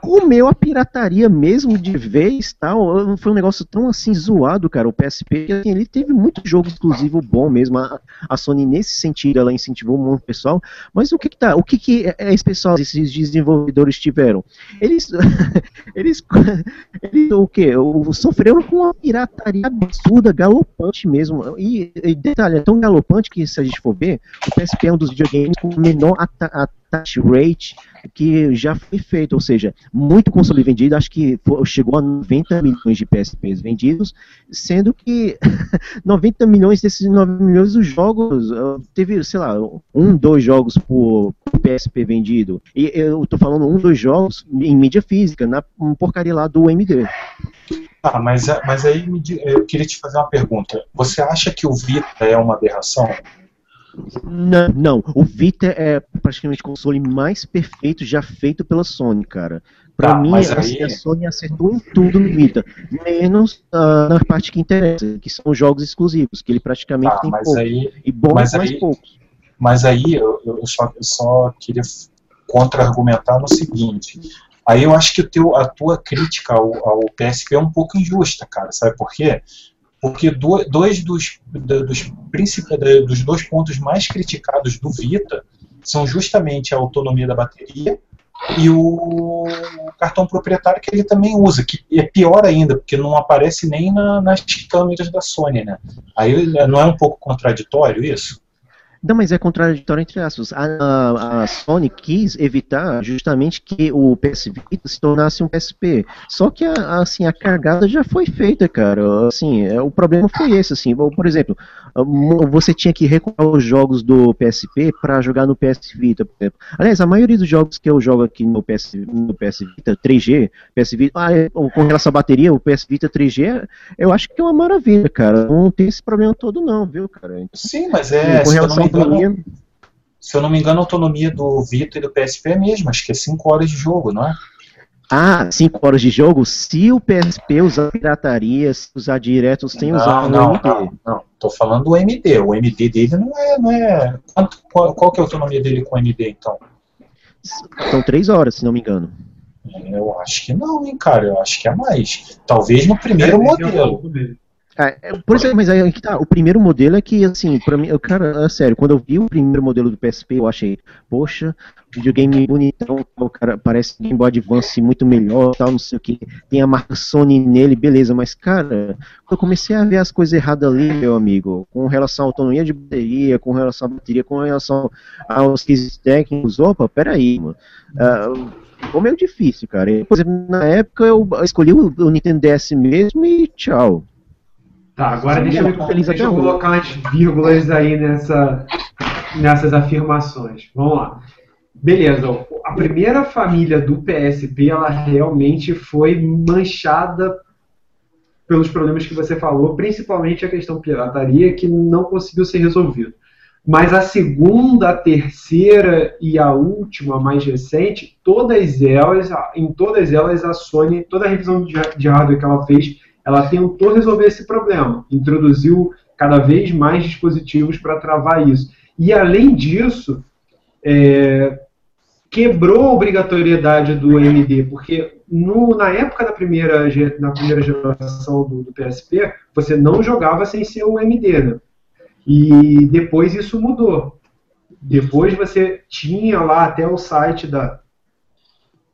Comeu a pirataria mesmo de vez tal. Foi um negócio tão assim zoado, cara. O PSP, assim, ele teve muito jogo exclusivo bom mesmo. A, a, Sony, nesse sentido, ela incentivou muito o pessoal. Mas o que, que tá? O que, que esse pessoal, esses desenvolvedores tiveram? Eles. eles, eles o que? Sofreram com uma pirataria absurda, galopante mesmo. E, e detalhe, é tão galopante que, se a gente for ver, o PSP é um dos videogames com menor attach rate que já foi feito, ou seja, muito console vendido, acho que chegou a 90 milhões de PSPs vendidos, sendo que 90 milhões desses 9 milhões dos jogos, ah, teve, sei lá, um, dois jogos por, PSP vendido, e eu tô falando um, dois jogos em mídia física, na porcaria lá do MD. Ah, mas, mas aí eu queria te fazer uma pergunta. Você acha que o Vita é uma aberração? Não, não, o Vita é praticamente o console mais perfeito já feito pela Sony, cara. Pra tá, mim, aí... a Sony acertou em tudo no Vita, menos uh, na parte que interessa, que são os jogos exclusivos, que ele praticamente tá, tem poucos. Aí, e bons, mas mais aí, poucos. Mas aí eu, eu, só, eu só queria contra-argumentar no seguinte. Aí eu acho que teu, a tua crítica ao, ao PSP é um pouco injusta, cara. Sabe por quê? Porque dois dos, dos, dos dois pontos mais criticados do Vita são justamente a autonomia da bateria e o cartão proprietário que ele também usa, que é pior ainda, porque não aparece nem na, nas câmeras da Sony, né? Aí não é um pouco contraditório isso? Não, mas é contraditório entre aspas. A, a, a, Sony quis evitar justamente que o PS Vita se tornasse um PSP. Só que a, assim, a cargada já foi feita, cara. Assim, é, o problema foi esse, assim. Por exemplo, você tinha que recuperar os jogos do PSP para jogar no PS Vita, por exemplo. Aliás, a maioria dos jogos que eu jogo aqui no PS, no PS Vita 3G, PS Vita, ah, é, com relação à bateria, o PS Vita 3G, eu acho que é uma maravilha, cara. Não tem esse problema todo não, viu, cara? Sim, mas é, com relação à bateria... Se eu não me engano, a autonomia do Vita e do PSP é a mesma, acho que é 5 horas de jogo, não é? Ah, 5 horas de jogo? Se o PSP usar pirataria, se usar direto sem usar o não, MD. não, não. Tô falando do MD. O MD dele não é. Não é quanto, qual, qual que é a autonomia dele com o MD, então? São 3 horas, se não me engano. Eu acho que não, hein, cara. Eu acho que é mais. Talvez no primeiro modelo. Ah, é, por isso, mas aí que tá, o primeiro modelo é que, assim, pra mim, eu, cara, é sério, quando eu vi o primeiro modelo do PSP, eu achei, poxa, videogame bonitão, o cara parece Game Boy Advance muito melhor, tal, não sei o que, tem a marca Sony nele, beleza, mas, cara, eu comecei a ver as coisas erradas ali, meu amigo, com relação à autonomia de bateria, com relação à bateria, com relação aos quesitos técnicos, opa, peraí, mano, uh, ficou meio difícil, cara, por exemplo, na época eu escolhi o Nintendo DS mesmo e tchau. Tá, agora deixa eu, feliz deixa eu colocar umas vírgulas aí nessa, nessas afirmações. Vamos lá. Beleza, a primeira família do PSP, ela realmente foi manchada pelos problemas que você falou, principalmente a questão pirataria, que não conseguiu ser resolvido. Mas a segunda, a terceira e a última, a mais recente, todas elas, em todas elas, a Sony, toda a revisão de hardware que ela fez, ela tentou resolver esse problema, introduziu cada vez mais dispositivos para travar isso. E além disso, é, quebrou a obrigatoriedade do MD, porque no- na época da primeira, na primeira geração do, do PSP, você não jogava sem ser o MD, né? E depois isso mudou. Depois você tinha lá até o site da,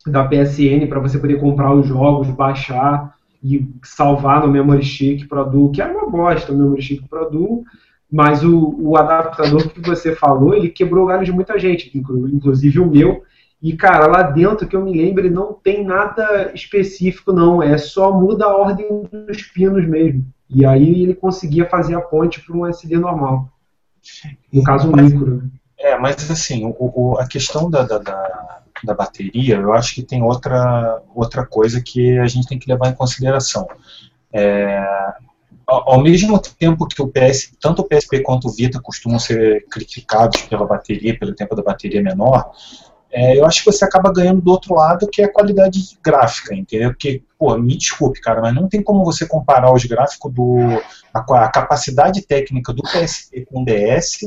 da PSN para você poder comprar os jogos, baixar e salvar no Memory Stick Pro Duo, que era uma bosta o Memory Stick Pro Duo, mas o, o adaptador que você falou, ele quebrou o galho de muita gente, inclu- inclusive o meu. E, cara, lá dentro, que eu me lembre, não tem nada específico, não. É só muda a ordem dos pinos mesmo. E aí ele conseguia fazer a ponte para um SD normal. No caso, um Mas- micro. É, mas assim, o, o- a questão da, da, da, da bateria, eu acho que tem outra, outra coisa que a gente tem que levar em consideração. É, ao, mesmo tempo que o PS, tanto o PSP quanto o Vita costumam ser criticados pela bateria, pelo tempo da bateria menor, é, eu acho que você acaba ganhando do outro lado, que é a qualidade gráfica, entendeu? Porque, pô, me desculpe, cara, mas não tem como você comparar os gráficos do. a, a capacidade técnica do PSP com o DS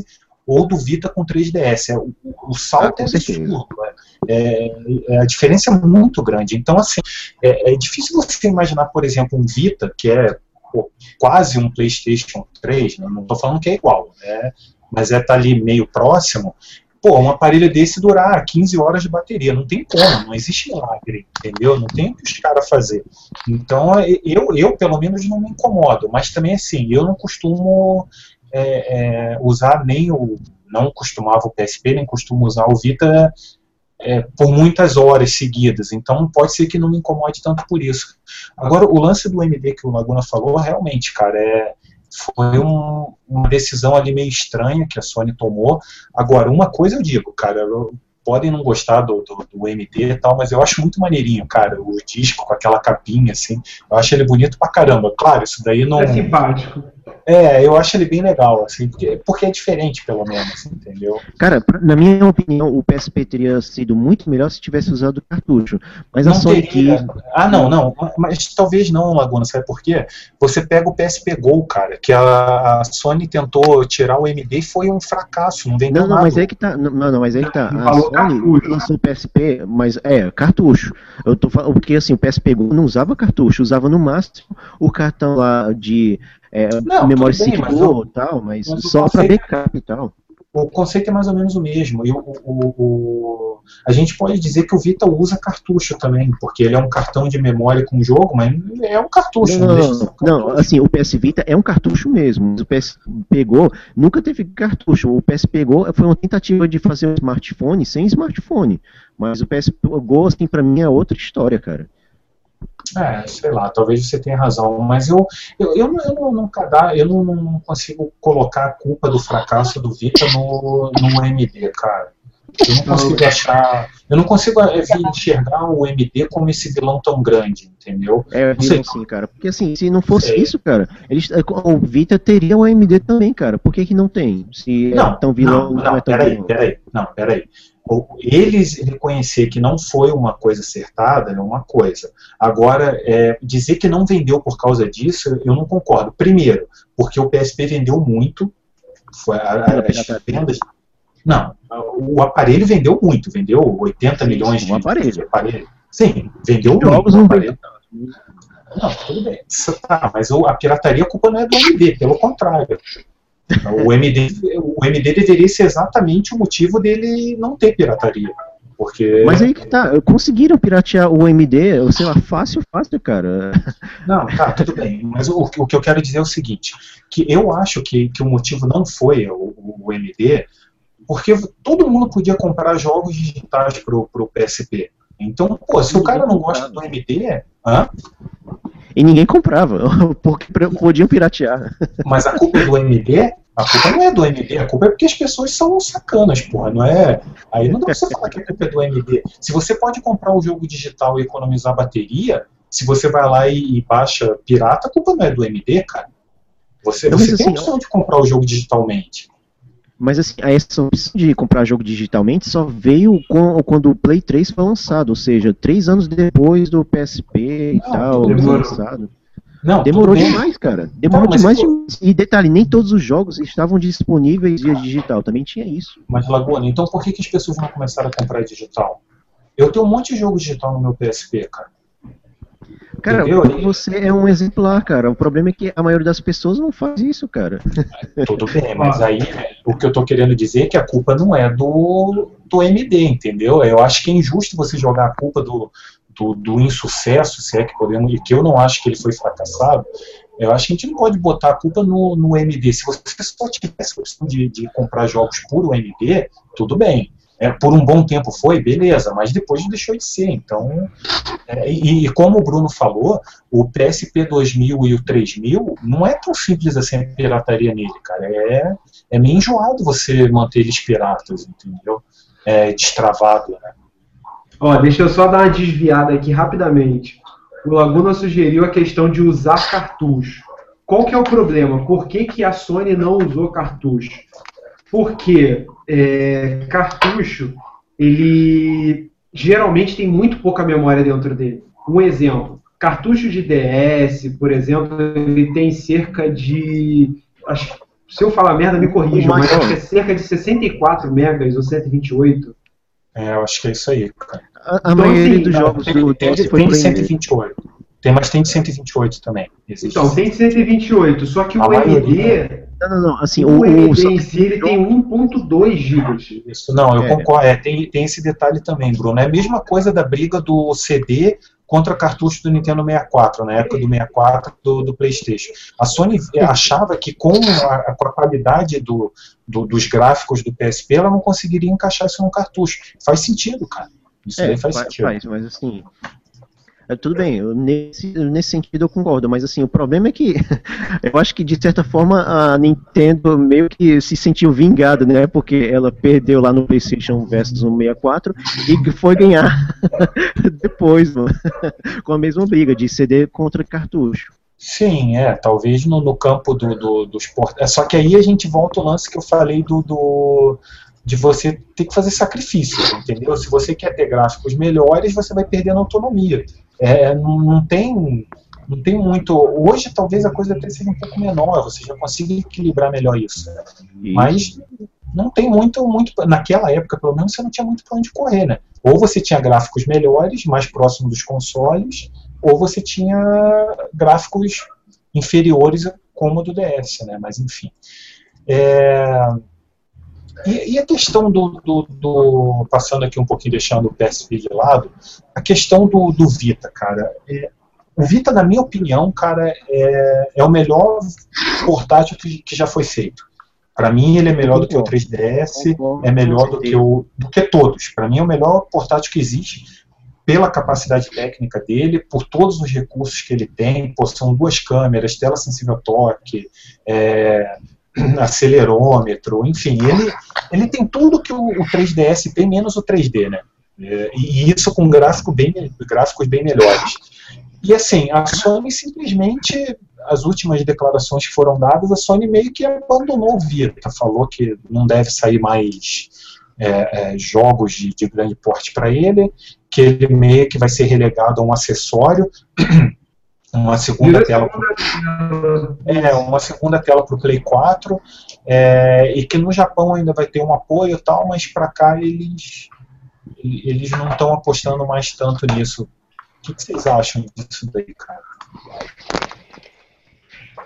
ou do Vita com 3DS. É, o, o salto Ah, com é absurdo. É, é, a diferença é muito grande. Então, assim, é, é difícil você imaginar, por exemplo, um Vita, que é pô, quase um PlayStation 3, né? não estou falando que é igual, né? mas é tá ali meio próximo. Pô, um aparelho desse durar 15 horas de bateria, não tem como, não existe milagre, entendeu? Não tem o que os caras fazer. Então, eu, eu, pelo menos, não me incomodo, mas também, assim, eu não costumo é, é, usar nem o. Não costumava o PSP, nem costumo usar o Vita é, por muitas horas seguidas, então pode ser que não me incomode tanto por isso. Agora, o lance do MD que o Laguna falou, realmente, cara, é, foi um- uma decisão ali meio estranha que a Sony tomou. Agora, uma coisa eu digo, cara, eu- podem não gostar do, do, do MD e tal, mas eu acho muito maneirinho, cara, o disco com aquela capinha, assim, eu acho ele bonito pra caramba. Claro, isso daí não... É simpático. É, eu acho ele bem legal, assim, porque, porque é diferente, pelo menos, entendeu? Cara, pra- na minha opinião, o PSP teria sido muito melhor se tivesse usado o cartucho. Mas a Não Sony teria. Ah, não, não. Mas talvez não, Laguna. Sabe por quê? Você pega o PSP Go, cara, que a, a Sony tentou tirar o MD e foi um fracasso. Não vendeu Não, não, nada. mas é que tá. Não, não, mas é que tá. A Sony cartucho. lançou o PSP, mas é, cartucho. Eu tô falando, porque assim, o PSP Go não usava cartucho, usava no máximo o cartão lá de é, Não, memória bem, Go e tal, mas, mas o só conceito- backup e tal. O conceito é mais ou menos o mesmo. E o, o- o- a gente pode dizer que o Vita usa cartucho também, porque ele é um cartão de memória com jogo, mas é um cartucho. Não, ser um não, cartucho. assim, o PS Vita é um cartucho mesmo. O PS pegou, nunca teve cartucho. O PS pegou foi uma tentativa de fazer um smartphone sem smartphone. Mas o PS Go, assim, pra mim é outra história, cara. É, sei lá, talvez você tenha razão, mas eu, eu, eu, não, eu, não, não, cada- eu não, não consigo colocar a culpa do fracasso do Vita no, no MD, cara. Eu não consigo achar. Eu não consigo é, enxergar o MD como esse vilão tão grande, entendeu? É, Não sei. sim, cara. Porque assim, se não fosse Sei. isso, cara, eles, o Vita teria o AMD também, cara. Por que, que não tem? Se Não, é tão vilão, não, não, não, é tão peraí, vilão. peraí, não, peraí. Eles reconhecer que não foi uma coisa acertada é uma coisa. Agora, é, dizer que não vendeu por causa disso, eu não concordo. Primeiro, porque o PSP vendeu muito, foi a- a- Pela as vendas. Não, o aparelho vendeu muito, vendeu 80 Sim, milhões de, o aparelho. de aparelho. Sim, vendeu Jogos muito. o não aparelho. Não, tudo bem. Tá, mas o- a pirataria a culpa não é do MD, pelo contrário. O MD, o MD deveria ser exatamente o motivo dele não ter pirataria. Porque. Mas aí que tá, conseguiram piratear o ou sei lá, fácil, fácil, cara. Não, tá, tudo bem. Mas o, o que eu quero dizer é o seguinte: que eu acho que, que o motivo não foi o, o MD, porque todo mundo podia comprar jogos digitais pro, pro PSP. Então, pô, se o cara não gosta do MD, hã? E ninguém comprava, porque podiam piratear. Mas a culpa é do MD? A culpa não é do MD, a culpa é porque as pessoas são sacanas, porra, não é? Aí não dá pra você falar que a culpa é do MD. Se você pode comprar o jogo digital e economizar bateria, se você vai lá e, baixa pirata, a culpa não é do MD, cara. Você, Não, você tem a assim, opção de comprar o jogo digitalmente. Mas assim, essa opção de comprar jogo digitalmente só veio com, quando o Play 3 foi lançado, ou seja, três anos depois do PSP e Não, tal, foi demorou. lançado. Não, Demorou demais, cara. Demorou Não, demais. demais. E detalhe, nem todos os jogos estavam disponíveis via digital, também tinha isso. Mas, Laguna, então por que, que as pessoas não começaram a comprar digital? Eu tenho um monte de jogo digital no meu PSP, cara. Cara, Entendeu? você é um exemplar, cara. O problema é que a maioria das pessoas não faz isso, cara. Tudo bem, mas aí o que eu tô querendo dizer é que a culpa não é do, do MD, entendeu? Eu acho que é injusto você jogar a culpa do, do, do insucesso, se é que podemos, e que eu não acho que ele foi fracassado. Eu acho que a gente não pode botar a culpa no, no MD. Se você só tivesse a opção de, de comprar jogos por o MD, tudo bem. É, por um bom tempo foi, beleza, mas depois deixou de ser. Então, é, e, e como o Bruno falou, o PSP 2000 e o 3000 não é tão simples assim a pirataria nele, cara. É, é meio enjoado você manter eles piratas, entendeu? É, destravado, né? Ó, deixa eu só dar uma desviada aqui rapidamente. O Laguna sugeriu a questão de usar cartucho. Qual que é o problema? Por que, que a Sony não usou cartucho? Porque é, cartucho, ele geralmente tem muito pouca memória dentro dele. Um exemplo, cartucho de DS, por exemplo, ele tem cerca de. Acho, se eu falar merda, me corrijam, mas acho que é cerca de 64 megas ou 128. É, eu acho que é isso aí, cara. A, a Então, maioria assim, dos jogos tem, do tem, DS foi tem por MD. 128. Tem, mas tem de 128 também. Existe. Então, tem 128, só que A o maioria. MD, Não, não, não. Assim, o, o, MD em si, ele tem 1.2 gigas. Isso, não, eu É. concordo. É, tem, tem esse detalhe também, Bruno. É a mesma coisa da briga do CD contra cartucho do Nintendo 64, na época do 64 do, do PlayStation. A Sony achava que com a, com a qualidade do, do- dos gráficos do PSP, ela não conseguiria encaixar isso no cartucho. Faz sentido, cara. Isso É, aí faz fa- sentido. faz, mas assim. É, tudo bem, nesse, nesse sentido eu concordo, mas assim, o problema é que eu acho que de certa forma a Nintendo meio que se sentiu vingada, né? Porque ela perdeu lá no PlayStation versus no 64 e foi ganhar depois, mano, com a mesma briga de CD contra cartucho. Sim, é, talvez no, no campo do, do, dos port... é, Só que aí a gente volta ao lance que eu falei do, do de você ter que fazer sacrifícios, entendeu? Se você quer ter gráficos melhores, você vai perdendo autonomia. É, não, não tem não tem muito. Hoje talvez a coisa até seja um pouco menor, você já consiga equilibrar melhor isso. Mas não tem muito, muito. Naquela época, pelo menos, você não tinha muito para onde correr, né? Ou você tinha gráficos melhores, mais próximos dos consoles, ou você tinha gráficos inferiores como o do DS, né? Mas enfim. É, E, e a questão do, do- do- Passando aqui um pouquinho, deixando o PSP de lado, a questão do, do Vita, cara. é, o Vita, na minha opinião, cara, é, é o melhor portátil que, que já foi feito. Para mim, ele é melhor do que o 3DS, é melhor do que, o, do que todos. Para mim, é o melhor portátil que existe pela capacidade técnica dele, por todos os recursos que ele tem, são duas câmeras, tela sensível toque, é, acelerômetro, enfim, ele, ele tem tudo que o, o 3DS tem, menos o 3D, né? É, e isso com gráfico bem, gráficos bem melhores. E assim, a Sony simplesmente, as últimas declarações que foram dadas, a Sony meio que abandonou o Vita, falou que não deve sair mais é, é, jogos de, de grande porte para ele, que ele meio que vai ser relegado a um acessório. uma segunda tela pro, é uma segunda tela para o Play 4 é, e que no Japão ainda vai ter um apoio e tal mas para cá eles eles não estão apostando mais tanto nisso. O que, que vocês acham disso daí cara?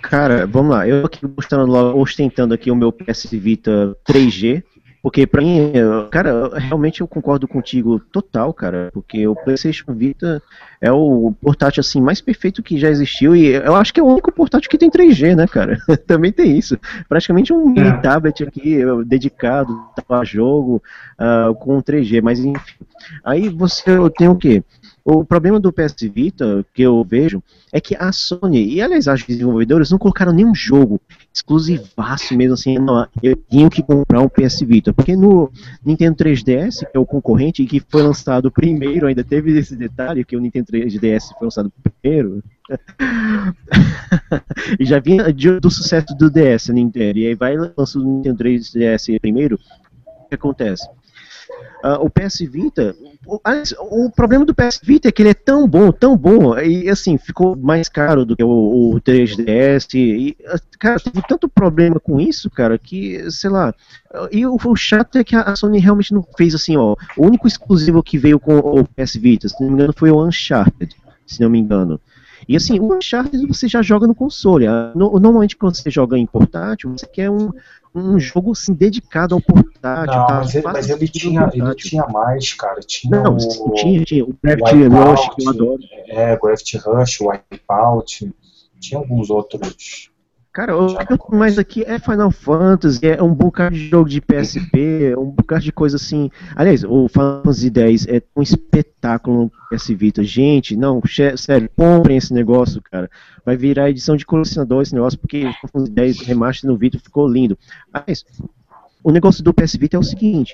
Cara, vamos lá. Eu aqui mostrando ostentando aqui o meu PS Vita 3G, porque pra mim, cara, realmente eu concordo contigo total, cara. Porque o PlayStation Vita é o portátil assim mais perfeito que já existiu e eu acho que é o único portátil que tem 3G, né, cara? Também tem isso. Praticamente um mini é. tablet aqui dedicado a jogo uh, com 3G, mas enfim. Aí você tem o quê? O problema do PS Vita, que eu vejo, é que a Sony, e aliás, os desenvolvedores não colocaram nenhum jogo exclusivaço mesmo assim, não, eu tinha que comprar um PS Vita, porque no Nintendo 3DS, que é o concorrente e que foi lançado primeiro, ainda teve esse detalhe que o Nintendo 3DS foi lançado primeiro, e já vinha do sucesso do DS, Nintendo, e aí vai lançando o Nintendo 3DS primeiro, o que acontece? Uh, o PS Vita, o, o, problema do PS Vita é que ele é tão bom, tão bom, e assim, ficou mais caro do que o, o 3DS, e, cara, teve tanto problema com isso, cara, que, sei lá, e o, o, chato é que a Sony realmente não fez assim, ó, o único exclusivo que veio com o PS Vita, se não me engano, foi o Uncharted, se não me engano. E assim, o Uncharted você já joga no console. Ah, normalmente quando você joga em portátil, você quer um, um jogo assim, dedicado ao portátil. Não, tá? mas, ele, mas ele, tinha, ele tinha mais, cara. Tinha não, o, tinha, tinha. O Gravity Rush, que eu adoro. É, Gravity Rush, o Wipeout. Tinha alguns outros. Cara, o que eu tenho mais aqui é Final Fantasy, é um bocado de jogo de PSP, é um bocado de coisa assim. Aliás, o Final Fantasy X é um espetáculo no PS Vita. Gente, não, sério, comprem esse negócio, cara. Vai virar edição de colecionador esse negócio, porque o Final Fantasy X Remaster no Vita ficou lindo. Mas, o negócio do PS Vita é o seguinte.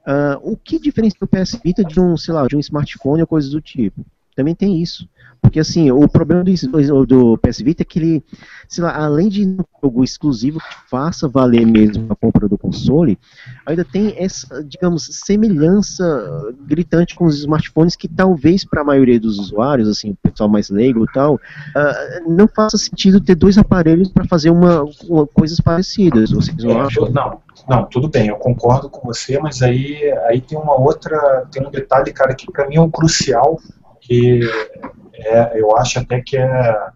Uh, o que diferencia o PS Vita de um, sei lá, de um smartphone ou coisa do tipo? Também tem isso. Porque assim, o problema do, do PS Vita é que ele, sei lá, além de um jogo exclusivo que faça valer mesmo a compra do console, ainda tem essa, digamos, semelhança gritante com os smartphones que talvez para a maioria dos usuários, assim, o pessoal mais leigo e tal, uh, não faça sentido ter dois aparelhos para fazer uma, uma, coisas parecidas. Vocês não é, acham? Não, não, tudo bem, eu concordo com você, mas aí, aí tem uma outra, tem um detalhe, cara, que para mim é um crucial que é, eu acho até que é, é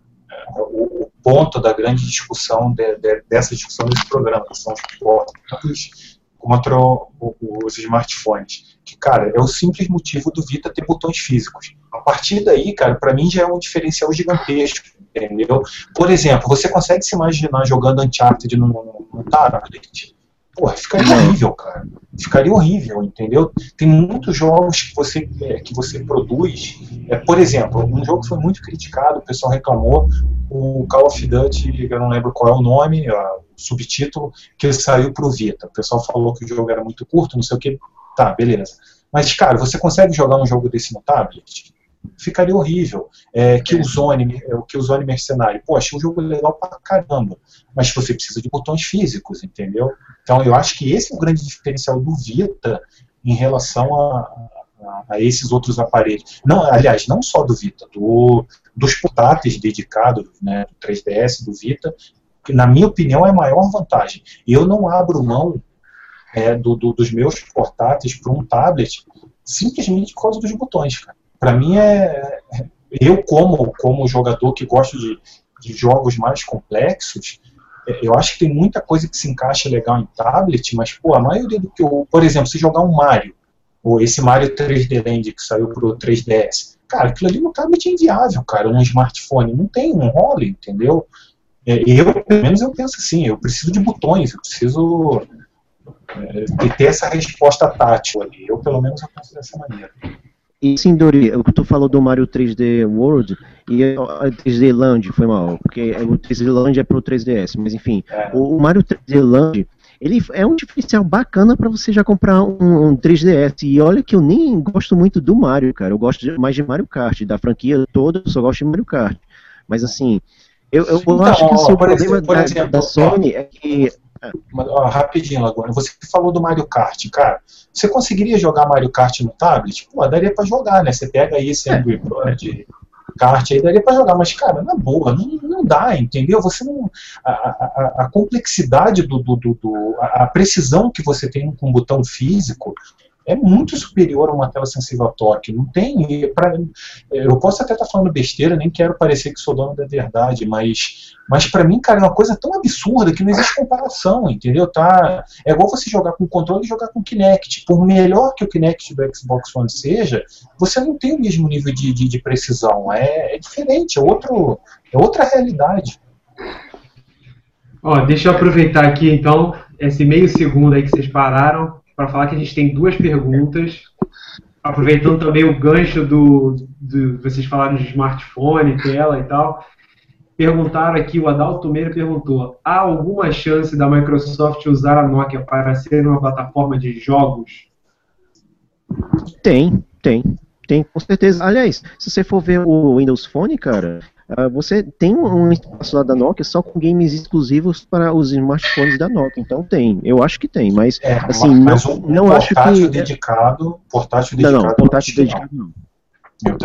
o, ponto da grande discussão de, de, dessa discussão desse programa, que são os portos contra o, os smartphones. Que, cara, é o simples motivo do Vita ter botões físicos. A partir daí, cara, para mim já é um diferencial gigantesco, entendeu? Por exemplo, você consegue se imaginar jogando Uncharted no, no tablet? Porra, ficaria horrível, cara. Ficaria horrível, entendeu? Tem muitos jogos que você, é, que você produz. É, por exemplo, um jogo que foi muito criticado, o pessoal reclamou, o Call of Duty, eu não lembro qual é o nome, o subtítulo, que ele saiu pro Vita. O pessoal falou que o jogo era muito curto, não sei o que. Tá, beleza. Mas, cara, você consegue jogar um jogo desse no tablet? ficaria horrível. É, Killzone, é, o Killzone Mercenário, poxa, um jogo legal pra caramba, mas você precisa de botões físicos, entendeu? Então eu acho que esse é o grande diferencial do Vita em relação a, a, a esses outros aparelhos. Não, aliás, não só do Vita, do, dos portáteis dedicados, né, do 3DS, do Vita, que na minha opinião é a maior vantagem. Eu não abro mão é, do, do, dos meus portáteis para um tablet simplesmente por causa dos botões, para mim é eu como como jogador que gosto de, de jogos mais complexos eu acho que tem muita coisa que se encaixa legal em tablet, mas pô, a maioria do que eu, por exemplo, se jogar um Mario, ou esse Mario 3D Land que saiu pro 3DS, cara, aquilo ali no tablet é inviável, cara, num smartphone, não tem, não rola, entendeu? É, eu, pelo menos eu penso assim, eu preciso de botões, eu preciso é, ter essa resposta tátil ali, eu pelo menos eu penso dessa maneira. E sim, Dori, o que tu falou do Mario 3D World e a 3D Land, foi mal, porque o 3D Land é pro 3DS, mas enfim, É. o, Mario 3D Land, ele é um diferencial bacana pra você já comprar um, um 3DS, e olha que eu nem gosto muito do Mario, cara, eu gosto mais de Mario Kart, da franquia toda, eu só gosto de Mario Kart, mas assim, eu, eu Então, acho que assim, o problema exemplo- da, da. Sony é que Ó, rapidinho, Laguna. Você falou do Mario Kart, cara. Você conseguiria jogar Mario Kart no tablet? Pô, daria pra jogar, né? Você pega aí esse Angry Bird kart aí, daria pra jogar. Mas, cara, na boa, não, não dá, entendeu? Você não. A, a- a- a complexidade do. do, do- do- a, a precisão que você tem com um botão físico é muito superior a uma tela sensível a toque. Não tem. e Pra, eu posso até estar falando besteira, nem quero parecer que sou dono da verdade, mas, mas para mim, cara, é uma coisa tão absurda que não existe comparação, entendeu? Tá, é igual você jogar com controle e jogar com Kinect. Por melhor que o Kinect do Xbox One seja, você não tem o mesmo nível de, de, de precisão. É, é diferente, é, outro, é outra realidade. Ó, deixa eu aproveitar aqui então esse meio segundo aí que vocês pararam para falar que a gente tem duas perguntas. Aproveitando também o gancho do, do vocês falaram de smartphone, tela e tal. Perguntaram aqui, o Adalto Meira perguntou: há alguma chance da Microsoft usar a Nokia para ser uma plataforma de jogos? Tem, tem. Tem, com certeza. Aliás, se você for ver o Windows Phone, cara, ah, você tem um espaço lá da Nokia só com games exclusivos para os smartphones da Nokia. Então tem, eu acho que tem, mas É, Assim, mas não- um não acho portátil que- dedicado, portátil não, dedicado. não, eu portátil não. dedicado não. Eu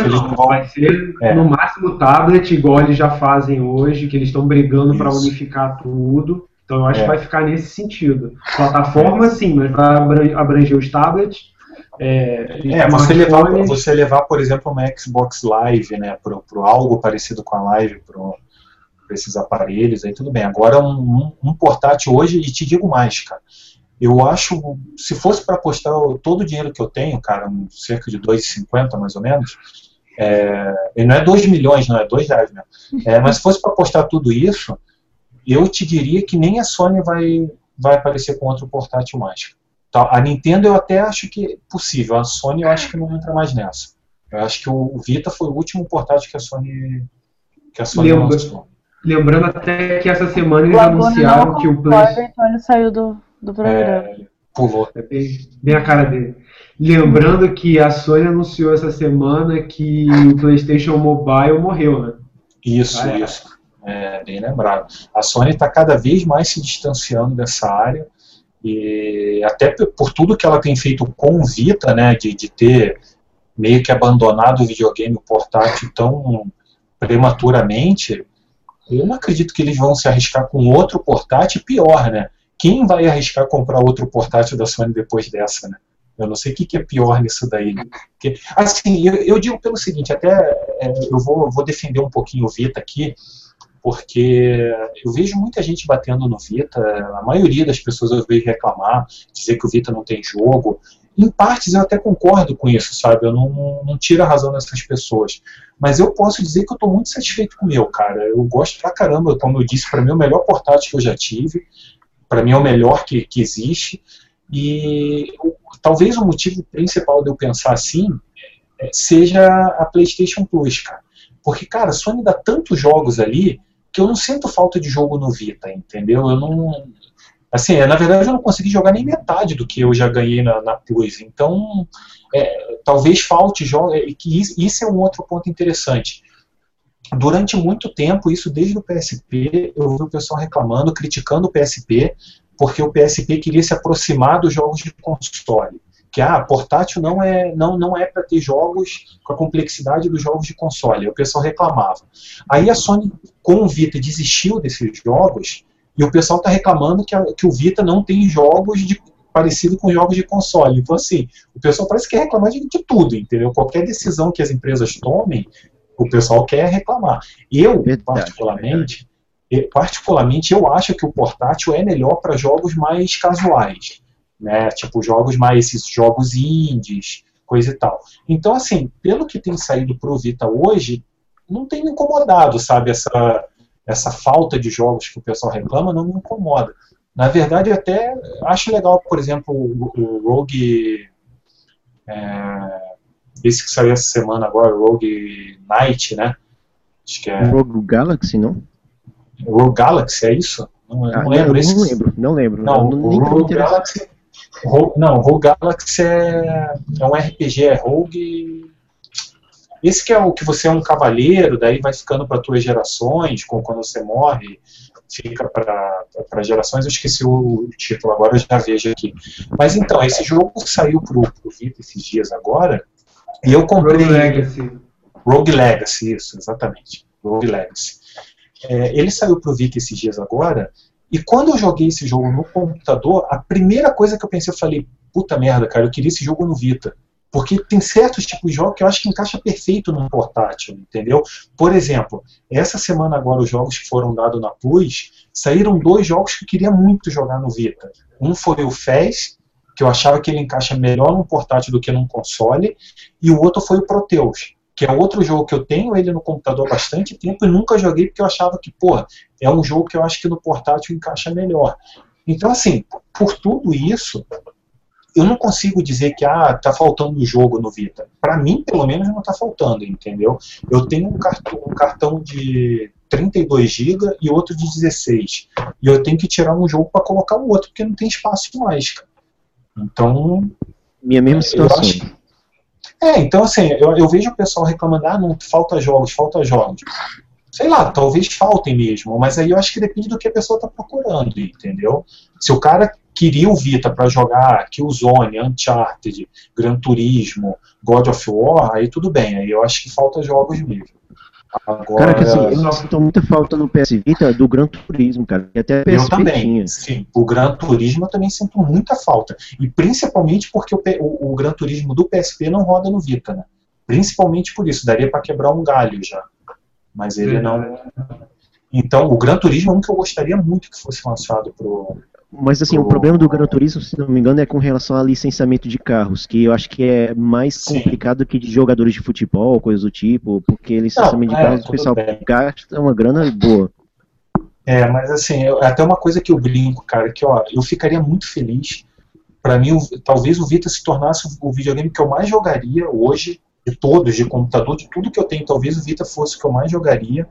eles não, não vão- vai ser É. no máximo tablet, igual eles já fazem hoje, que eles estão brigando para unificar tudo. Então eu acho É. que vai ficar nesse sentido. Plataforma, sim, mas vai abran- abranger os tablets. É, É, você levar, você levar, por exemplo, uma Xbox Live, né, pro, pro algo parecido com a Live, pro, pra esses aparelhos, aí tudo bem. Agora, um, um- um portátil hoje, e te digo mais, cara, eu acho, se fosse para apostar todo o dinheiro que eu tenho, cara, um- cerca de 2,50 mais ou menos, é, e não é 2 milhões, não é 2 reais mesmo, é, mas se fosse para apostar tudo isso, eu te diria que nem a Sony vai, vai aparecer com outro portátil mais. Tá, A Nintendo eu até acho que é possível, a Sony eu acho que não entra mais nessa. Eu acho que o Vita foi o último portátil que a Sony que a Sony Lembra- lançou. Lembrando até que essa semana eles anunciaram não que o concorda, Play... então ele saiu do, do programa. É, pulou. É bem, bem a cara dele. Lembrando que a Sony anunciou essa semana que o PlayStation Mobile morreu, né? Isso, Ah, é. isso. É, bem lembrado. A Sony está cada vez mais se distanciando dessa área e até por tudo que ela tem feito com o Vita, né, de, de ter meio que abandonado o videogame portátil tão prematuramente, eu não acredito que eles vão se arriscar com outro portátil pior, né? Quem vai arriscar comprar outro portátil da Sony depois dessa, né? Eu não sei o que, que é pior nisso daí. né? Porque, assim, eu, eu digo pelo seguinte, até é, eu vou, vou defender um pouquinho o Vita aqui, porque eu vejo muita gente batendo no Vita, a maioria das pessoas eu vejo reclamar, dizer que o Vita não tem jogo. Em partes eu até concordo com isso, sabe? Eu não, não tiro a razão dessas pessoas. Mas eu posso dizer que eu estou muito satisfeito com o meu, cara. Eu gosto pra caramba, como eu disse, para mim é o melhor portátil que eu já tive. Para mim é o melhor que, que existe. E talvez o motivo principal de eu pensar assim é, seja a PlayStation Plus, cara. Porque, cara, a Sony dá tantos jogos ali que eu não sinto falta de jogo no Vita, entendeu? Eu não. Assim, é, na verdade eu não consegui jogar nem metade do que eu já ganhei na, na Plus. Então, é, talvez falte é, que isso é um outro ponto interessante. Durante muito tempo, isso desde o PSP, eu vi o pessoal reclamando, criticando o PSP, porque o PSP queria se aproximar dos jogos de console. Que ah, portátil não é não, não é para ter jogos com a complexidade dos jogos de console. Aí o pessoal reclamava. Aí a Sony, com o Vita, desistiu desses jogos e o pessoal está reclamando que, a- que o Vita não tem jogos de, parecido com jogos de console. Então, assim, o pessoal parece que quer reclamar de, de tudo, entendeu? Qualquer decisão que as empresas tomem, o pessoal quer reclamar. Eu, particularmente, particularmente, eu acho que o portátil é melhor para jogos mais casuais, né? Tipo jogos mais esses jogos indies, coisa e tal. Então, assim, pelo que tem saído pro Vita hoje, não tem me incomodado, sabe? Essa essa falta de jogos que o pessoal reclama não me incomoda. Na verdade, eu até acho legal, por exemplo, o, o Rogue é, esse que saiu essa semana agora, Rogue Knight, né? Acho que é. Rogue Galaxy, não? Rogue Galaxy, é isso? Não, Ah, não lembro. não, esse- não lembro, não lembro. Não, não, o Rogue. Galaxy. Ro- não, Rogue Galaxy é, é um RPG, é Rogue. Esse que é o que você é um cavaleiro, daí vai ficando para tuas gerações, quando você morre, fica para gerações. Eu esqueci o título agora, eu já vejo aqui. Mas então, esse jogo saiu pro, pro Vita esses dias agora, e eu comprei. Rogue Legacy. Rogue Legacy, isso, exatamente. Rogue Legacy. É, ele saiu pro Vita esses dias agora, e quando eu joguei esse jogo no computador, a primeira coisa que eu pensei, eu falei, puta merda, cara, eu queria esse jogo no Vita. Porque tem certos tipos de jogos que eu acho que encaixa perfeito num portátil, entendeu? Por exemplo, essa semana agora os jogos que foram dados na Plus, saíram dois jogos que eu queria muito jogar no Vita. Um foi o Fez, que eu achava que ele encaixa melhor num portátil do que num console, e o outro foi o Proteus, que é outro jogo que eu tenho ele no computador há bastante tempo e nunca joguei porque eu achava que, porra, é um jogo que eu acho que no portátil encaixa melhor. Então, assim, por tudo isso, eu não consigo dizer que ah, tá faltando jogo no Vita. Para mim, pelo menos, não tá faltando, entendeu? Eu tenho um cartão, um cartão de 32 GB e outro de 16. E eu tenho que tirar um jogo para colocar o outro, porque não tem espaço mais, cara. Então, Minha mesma eu situação. acho- é, então assim, eu, eu vejo o pessoal reclamando, ah, não, falta jogos, falta jogos. Sei lá, talvez faltem mesmo, mas aí eu acho que depende do que a pessoa está procurando, entendeu? Se o cara queria o Vita para jogar Killzone, Uncharted, Gran Turismo, God of War, aí tudo bem, aí eu acho que falta jogos mesmo. Agora, Cara, que assim, eu sinto muita falta no PS Vita do Gran Turismo, cara. E até Eu PSP também, tinha. sim. O Gran Turismo eu também sinto muita falta. E principalmente porque o, o- o Gran Turismo do PSP não roda no Vita, né? Principalmente por isso, daria para quebrar um galho já. Mas ele não. Então, o Gran Turismo é um que eu gostaria muito que fosse lançado pro. Mas assim, O- o problema do Gran Turismo, se não me engano, é com relação a licenciamento de carros, que eu acho que é mais Sim. complicado que de jogadores de futebol, coisas do tipo, porque licenciamento Não, de é, carros o pessoal bem. gasta uma grana boa. É, mas assim, eu- até uma coisa que eu brinco, cara, que ó, eu ficaria muito feliz. Para mim, o- talvez o Vita se tornasse o videogame que eu mais jogaria hoje, de todos, de computador, de tudo que eu tenho. Talvez o Vita fosse o que eu mais jogaria.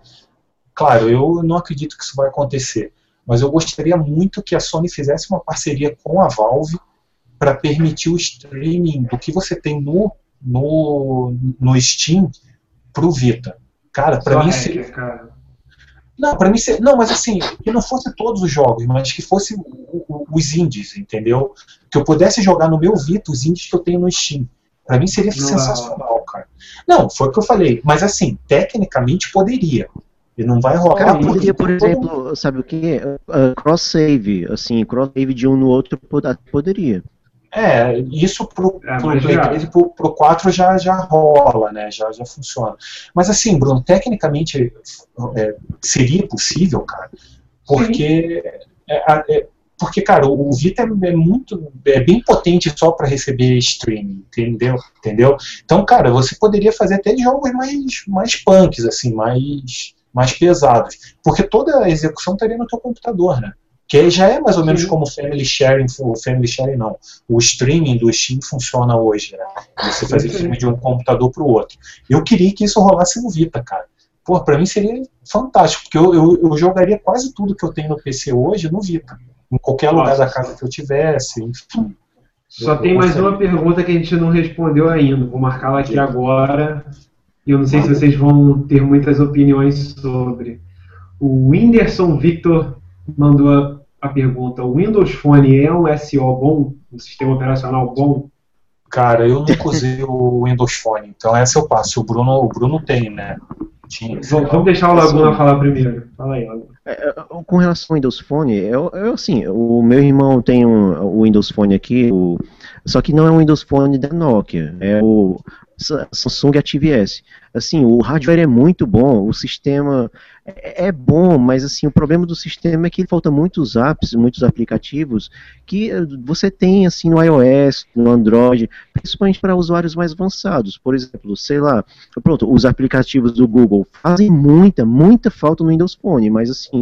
Claro, eu não acredito que isso vai acontecer, mas eu gostaria muito que a Sony fizesse uma parceria com a Valve para permitir o streaming do que você tem no, no, no Steam pro Vita. Cara, para mim hacker, seria cara. não, para mim, não, mas assim, que não fosse todos os jogos, mas que fosse os indies, entendeu? Que eu pudesse jogar no meu Vita os indies que eu tenho no Steam. Pra mim seria Não sensacional, cara. Não, foi o que eu falei, mas assim, tecnicamente poderia. E não vai rolar. Cara, porque poderia, por exemplo, sabe o que? cross-save, assim, cross-save de um no outro pod- poderia. É, isso pro, É, pro Play já- 3 e pro, pro 4 já, já rola, né? Já, já funciona. Mas assim, Bruno, tecnicamente é, seria possível, cara, porque é, é, porque, cara, o o Vita é, é muito é bem potente só para receber streaming, entendeu? Entendeu? Então, cara, você poderia fazer até jogos mais mais punks assim, mais mais pesados, porque toda a execução estaria no teu computador, né? Que já é mais ou menos Sim. como o Family Sharing, o Family Sharing não, o streaming do Steam funciona hoje, né? Você fazer Sim. streaming de um computador para o outro. Eu queria que isso rolasse no Vita, cara. Pô, pra mim seria fantástico, porque eu, eu, eu jogaria quase tudo que eu tenho no PC hoje no Vita. Em qualquer lugar Nossa. da casa que eu tivesse, enfim. Só Eu tem mais uma pergunta que a gente não respondeu ainda. Vou marcá-la aqui agora. E eu não sei se vocês vão ter muitas opiniões sobre. O Whindersson Victor mandou a, a pergunta: o Windows Phone é um SO bom? Um sistema operacional bom? Cara, eu nunca usei o Windows Phone, então essa eu passo. O Bruno, o Bruno tem, né? Tinha. Vamos vamos deixar o Laguna falar primeiro. Fala aí, Laguna. É, Com relação ao Windows Phone, eu, eu assim, o meu irmão tem um, o Windows Phone aqui, o- só que não é um Windows Phone da Nokia, é o Sa- Samsung ActiveS. Assim, o hardware é muito bom, o sistema é, é bom, mas assim, o problema do sistema é que falta muitos apps, muitos aplicativos que eh, você tem assim no iOS, no Android, principalmente para usuários mais avançados. Por exemplo, sei lá, pronto, os aplicativos do Google fazem muita, muita falta no Windows Phone, mas assim,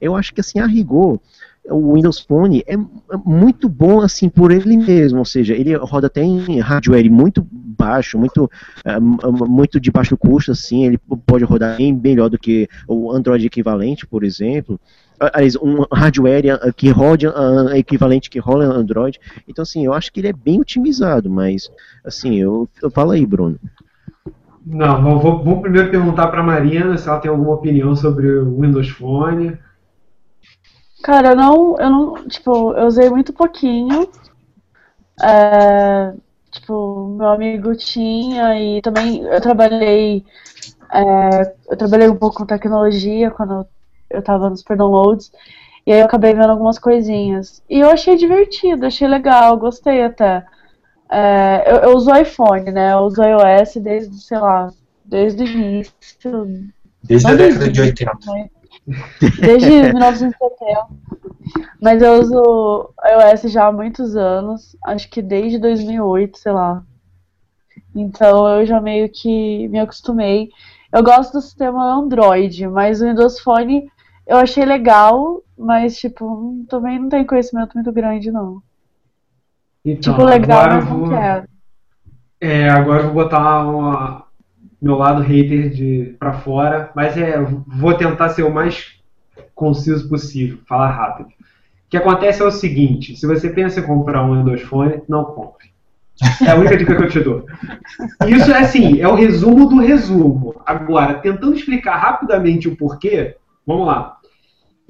eu acho que assim, a rigor, o Windows Phone é muito bom assim por ele mesmo, ou seja, ele roda até em hardware muito baixo, muito uh, muito de baixo custo assim, ele pode rodar bem melhor do que o Android equivalente, por exemplo. Aliás, um hardware que rode uh, equivalente que rola Android. Então, assim, eu acho que ele é bem otimizado, mas, assim, eu, eu falo aí, Bruno. Não, vou, vou primeiro perguntar para Marina se ela tem alguma opinião sobre o Windows Phone. Cara, eu não, eu não, tipo, eu usei muito pouquinho. É, tipo, meu amigo tinha e também eu trabalhei, é, eu trabalhei um pouco com tecnologia quando eu tava nos downloads e aí eu acabei vendo algumas coisinhas. E eu achei divertido, achei legal, gostei até. É, eu, eu uso iPhone, né? Eu uso iOS desde, sei lá, desde o início. Desde a década de 80. Desde 1970. Mas eu uso iOS já há muitos anos, acho que desde 2008, sei lá. Então eu já meio que me acostumei. Eu gosto do sistema Android, mas o Windows Phone eu achei legal, mas tipo, também não tem conhecimento muito grande não. Então, tipo, legal, agora eu não vou, quero. é, agora eu vou botar uma, meu lado hater de para fora, mas é, vou tentar ser o mais conciso possível, falar rápido. O que acontece é o seguinte: se você pensa em comprar um Windows Phone, não compre. É a única dica que eu te dou. Isso é assim, é o resumo do resumo. Agora, tentando explicar rapidamente o porquê, vamos lá.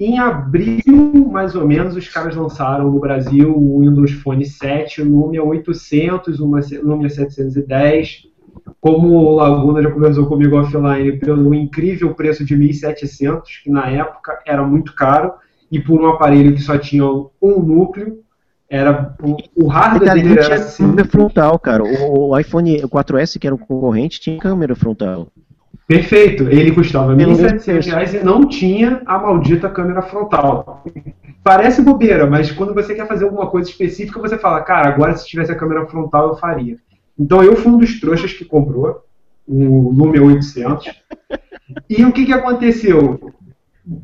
Em abril, mais ou menos, os caras lançaram no Brasil o Windows Phone 7, o Lumia 800, o Lumia 710. Como o Laguna já conversou comigo offline, pelo incrível preço de 1.700, que na época era muito caro, e por um aparelho que só tinha um núcleo, era o, o hardware dele era tinha assim. câmera frontal, cara. O, o iPhone 4S, que era um concorrente, tinha câmera frontal. Perfeito. Ele custava Pelo 1.700 reais e não tinha a maldita câmera frontal. Parece bobeira, mas quando você quer fazer alguma coisa específica, você fala, cara, agora se tivesse a câmera frontal eu faria. Então eu fui um dos trouxas que comprou o Lumia 800. E o que, que aconteceu?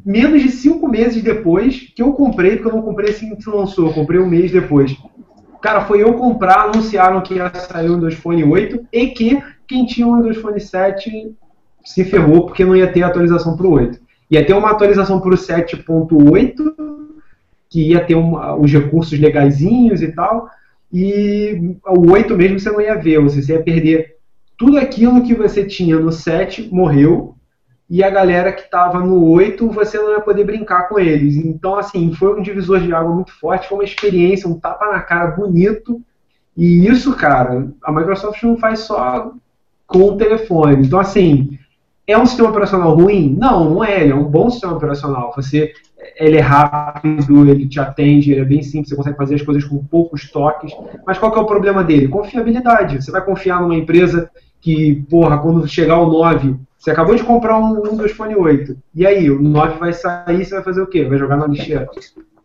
Menos de cinco meses depois que eu comprei, porque eu não comprei assim que lançou, eu comprei um mês depois. Cara, foi eu comprar, anunciaram que ia sair o Windows Phone 8 e que quem tinha o Windows Phone 7 se ferrou porque não ia ter atualização para o 8. Ia ter uma atualização para o 7.8, que ia ter uma- os recursos legaisinhos e tal, e o 8 mesmo você não ia ver, você ia perder tudo aquilo que você tinha no 7 morreu, e a galera que estava no 8 você não ia poder brincar com eles. Então, assim, foi um divisor de água muito forte, foi uma experiência, um tapa na cara bonito, e isso, cara, a Microsoft não faz só com o telefone. Então, assim, é um sistema operacional ruim? Não, não é. Ele é um bom sistema operacional. Você, ele é rápido, ele te atende, ele é bem simples, você consegue fazer as coisas com poucos toques. Mas qual que é o problema dele? Confiabilidade. Você vai confiar numa empresa que, porra, quando chegar o 9, você acabou de comprar um Windows Phone 8. E aí, o 9 vai sair, você vai fazer o quê? Vai jogar na lixeira.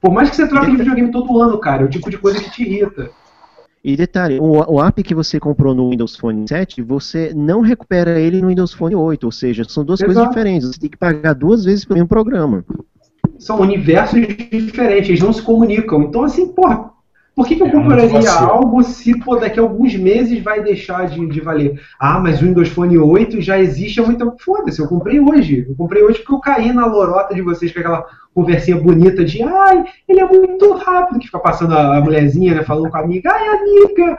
Por mais que você troque de videogame todo ano, cara, é o tipo de coisa que te irrita. E detalhe, o, o app que você comprou no Windows Phone 7, você não recupera ele no Windows Phone 8, ou seja, são duas coisas Exato. diferentes. Você tem que pagar duas vezes pelo mesmo programa. são universos diferentes, eles não se comunicam. Então, assim, porra, por que, que eu É compraria algo se pô, daqui a alguns meses vai deixar de, de valer? Ah, mas o Windows Phone 8 já existe há muito tempo. Foda-se, eu comprei hoje. Eu comprei hoje porque eu caí na lorota de vocês com aquela conversinha bonita de ai, ele é muito rápido, que fica passando a, mulherzinha, né, falando com a amiga, ai, amiga.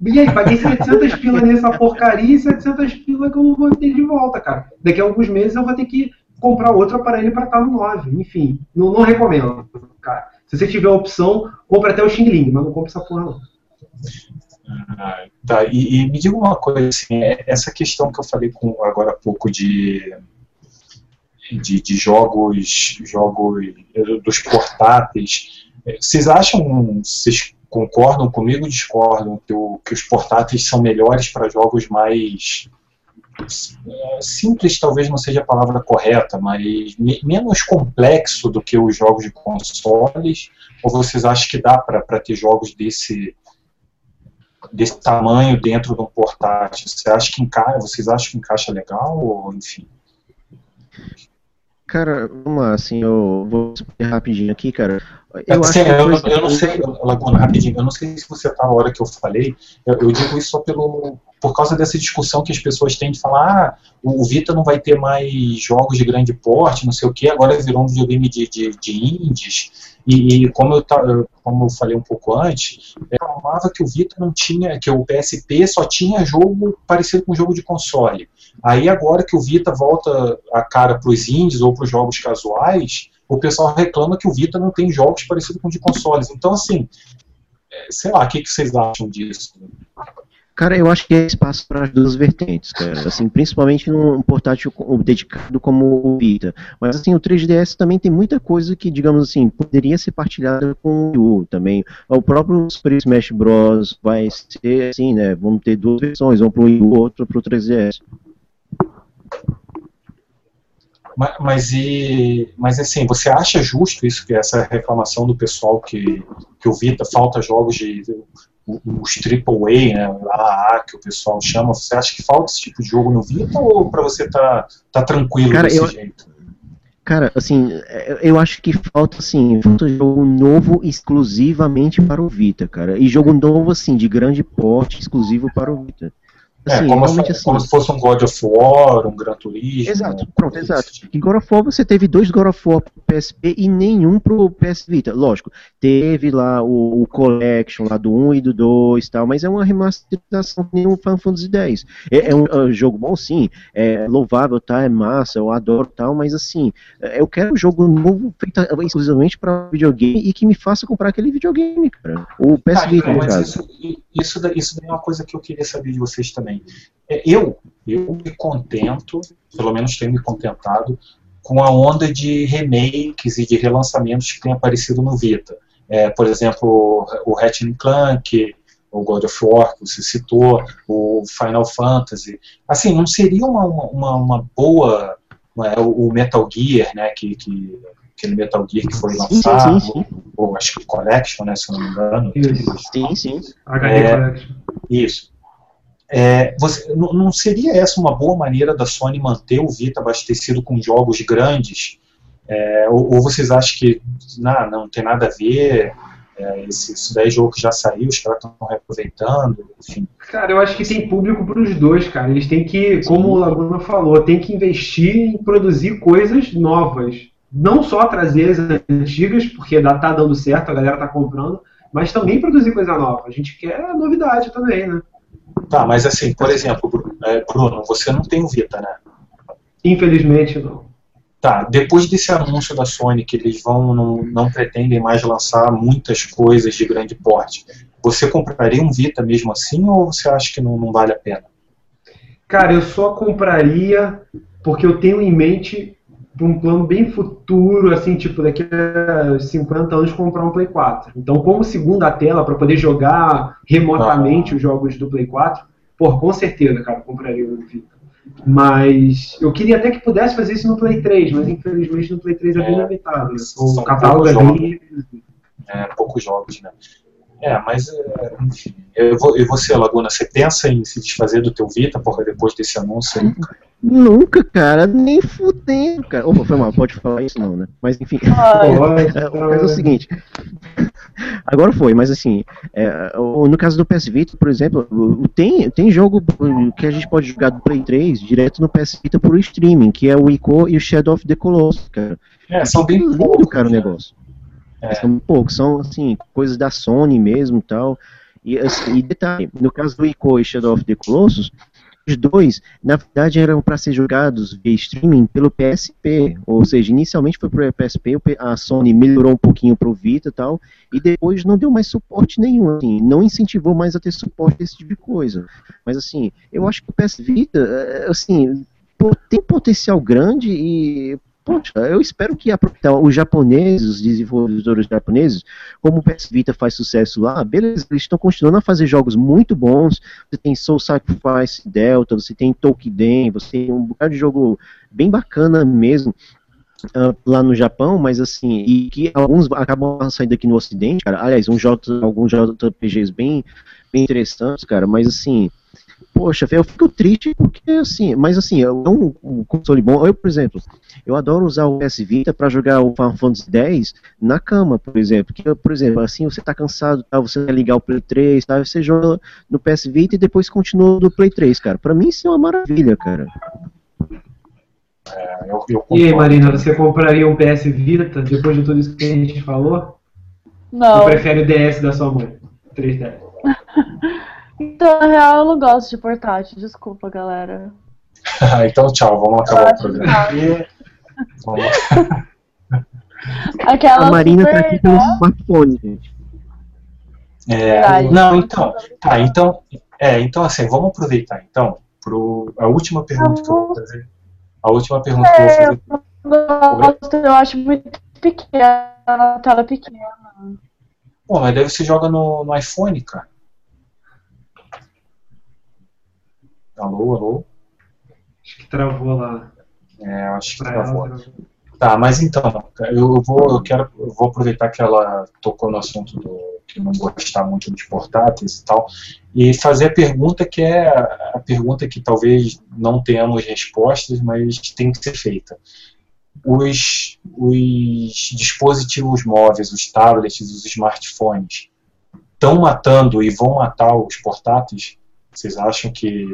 E aí, paguei 700 pila nessa porcaria e 700 pila que eu não vou ter de volta, cara. Daqui a alguns meses eu vou ter que comprar outro aparelho para estar no 9. Enfim, não, não recomendo, cara. Se você tiver a opção, compra até o Xing Ling, mas não compra essa porra não. Ah, tá, e, e me diga uma coisa, assim, é- essa questão que eu falei com, agora há pouco de, de, de jogos, jogos eh, dos portáteis, eh, vocês acham, vocês concordam comigo discordam que, o- que os portáteis são melhores para jogos mais eh, simples talvez não seja a palavra correta, mas me- menos complexo do que os jogos de consoles, ou vocês acham que dá para ter jogos desse desse tamanho dentro de um portátil? Você acha que encaixa, vocês acham que encaixa legal ou enfim? Cara, vamos lá, assim, eu vou rapidinho aqui, cara. Eu, assim, eu, eu, não sei, Laguna, rapidinho, eu não sei se você tá na hora que eu falei, eu, eu, digo isso só pelo, por causa dessa discussão que as pessoas têm de falar, ah, o Vita não vai ter mais jogos de grande porte, não sei o que, agora virou um videogame de, de, de indies, e, e como, eu, como eu falei um pouco antes, eu falava que o Vita não tinha, que o PSP só tinha jogo parecido com jogo de console. Aí agora que o Vita volta a cara para os indies ou para os jogos casuais, o pessoal reclama que o Vita não tem jogos parecidos com de consoles. Então, assim, é, sei lá, o que, que vocês acham disso? Cara, eu acho que é espaço para as duas vertentes, cara. Assim, principalmente num portátil dedicado como o Vita. Mas assim, o 3DS também tem muita coisa que, digamos assim, poderia ser partilhada com o Wii U também. O próprio Super Smash Bros. vai ser assim, né? Vamos ter duas versões, um para o Wii U, outro para o 3DS. Mas, mas, e, mas assim, você acha justo isso, que essa reclamação do pessoal que, que o Vita falta jogos de os AAA, né, AAA que o pessoal chama, você acha que falta esse tipo de jogo no Vita ou para você tá, tá tranquilo Cara, desse eu, jeito? Cara, assim, eu acho que falta, assim, falta jogo novo exclusivamente para o Vita, cara. E jogo novo, assim, de grande porte, exclusivo para o Vita. É, assim, é, como, se, assim, como se fosse um God of War, um Gran Turismo. Exato, pronto, exato. Tipo. Em God of War você teve dois God of War pro PSP e nenhum pro PS Vita. Lógico, teve lá o, o Collection lá do 1 e do 2 e tal, mas é uma remasterização de um Final Fantasy X. É, é um, é um, jogo bom, sim, é louvável, tá? É massa, eu adoro tal, mas assim, eu quero um jogo novo feito exclusivamente para videogame e que me faça comprar aquele videogame, cara. O PS Vita, no caso. Isso, isso, isso é uma coisa que eu queria saber de vocês também. É, eu, eu me contento, pelo menos tenho me contentado, com a onda de remakes e de relançamentos que tem aparecido no Vita. É, por exemplo, o Ratchet Clank, o God of War, que você citou, o Final Fantasy. Assim, não seria uma, uma, uma boa. É, o Metal Gear, né, que, que, aquele Metal Gear que foi lançado, sim, sim, sim. ou acho que o Collection, né, se não me engano. Sim, sim. HD é, Collection. Isso. É, você, não seria essa uma boa maneira da Sony manter o Vita abastecido com jogos grandes? É, ou, ou, vocês acham que não, não tem nada a ver? É, esse, isso daí é jogo que já saiu, os caras estão reaproveitando, enfim. Cara, eu acho que tem público para os dois, cara. Eles têm que, como o Laguna falou, tem que investir em produzir coisas novas. Não só trazer as antigas, porque tá dando certo, a galera tá comprando, mas também produzir coisa nova. A gente quer novidade também, né? Tá, mas assim, por exemplo, é, Bruno, você não tem o Vita, né? Infelizmente não. Tá, depois desse anúncio da Sony que eles vão não, não pretendem mais lançar muitas coisas de grande porte, você compraria um Vita mesmo assim ou você acha que não, não vale a pena? Cara, eu só compraria porque eu tenho em mente um plano bem futuro, assim, tipo, daqui a 50 anos comprar um Play 4. Então, como segunda tela, para poder jogar remotamente ah. os jogos do Play 4, pô, com certeza, cara, compraria o Vita. Mas eu queria até que pudesse fazer isso no Play 3, mas infelizmente no Play 3 é bem é, limitado. Né? O catálogo é bem. É, poucos jogos, né? É, mas, é, enfim. Eu vou, e você, Laguna, você pensa em se desfazer do teu Vita, porra, depois desse anúncio aí? Nunca, cara, nem fudendo, cara. Opa, foi mal, pode falar isso não, né? Mas enfim. Ai, é, o caso é o seguinte. Agora foi, mas assim, é, no caso do PS Vita, por exemplo, tem, tem jogo que a gente pode jogar do Play 3 direto no PS Vita por streaming, que é o Ico e o Shadow of the Colossus, cara. É, são bem lindo, poucos, cara, o né? negócio. É. São poucos, são assim, coisas da Sony mesmo tal. E, assim, e detalhe, no caso do Ico e Shadow of the Colossus, os dois, na verdade, eram para ser jogados via streaming pelo PSP, ou seja, inicialmente foi para o PSP, a Sony melhorou um pouquinho para o Vita e tal, e depois não deu mais suporte nenhum, assim, não incentivou mais a ter suporte desse tipo de coisa. Mas assim, eu acho que o PS Vita, eh, assim, tem potencial grande e Poxa, eu espero que então, os japoneses, os desenvolvedores japoneses, como o PS Vita faz sucesso lá, beleza, eles estão continuando a fazer jogos muito bons. Você tem Soul Sacrifice Delta, você tem Tokiden, você tem um bocado de jogo bem bacana mesmo. Uh, lá no Japão, mas assim, e que alguns acabam saindo aqui no Ocidente, cara. Aliás, um J, alguns JPGs bem, bem interessantes, cara, mas assim, Poxa, eu fico triste porque assim, mas assim, é um, um console bom. Eu, por exemplo, eu adoro usar o PS Vita para jogar o Final Fantasy X na cama, por exemplo. Que, por exemplo, assim, você tá cansado, tá, você vai ligar o Play 3, tá, você joga no PS Vita e depois continua no Play 3, cara. Para mim isso é uma maravilha, cara. É, eu, eu E aí. Marina, você compraria um PS Vita depois de tudo isso que a gente falou? Ou Não. prefere o DS da sua mãe? 3DS. Então, na real, eu não gosto de portátil. Desculpa, galera. então, tchau, vamos acabar o programa aqui. Vamos- Aquela A Marina super, tá aqui pelo smartphone, gente. É, não, então, tá, então, é, então assim, vamos aproveitar então pro a última pergunta que eu vou fazer. A última pergunta que eu vou fazer. gosto, eu acho muito pequena, a tela pequena. Pô, mas daí você joga no, no iPhone, cara. Alô, alô? Acho que travou lá. É, acho que Pra ela, fora. travou. Tá, mas então, eu vou, eu quero, eu vou aproveitar que ela tocou no assunto do que não gostar muito dos portáteis e tal, e fazer a pergunta que é a pergunta que talvez não tenhamos respostas, mas tem que ser feita. Os, os dispositivos móveis, os tablets, os smartphones, estão matando e vão matar os portáteis? Vocês acham que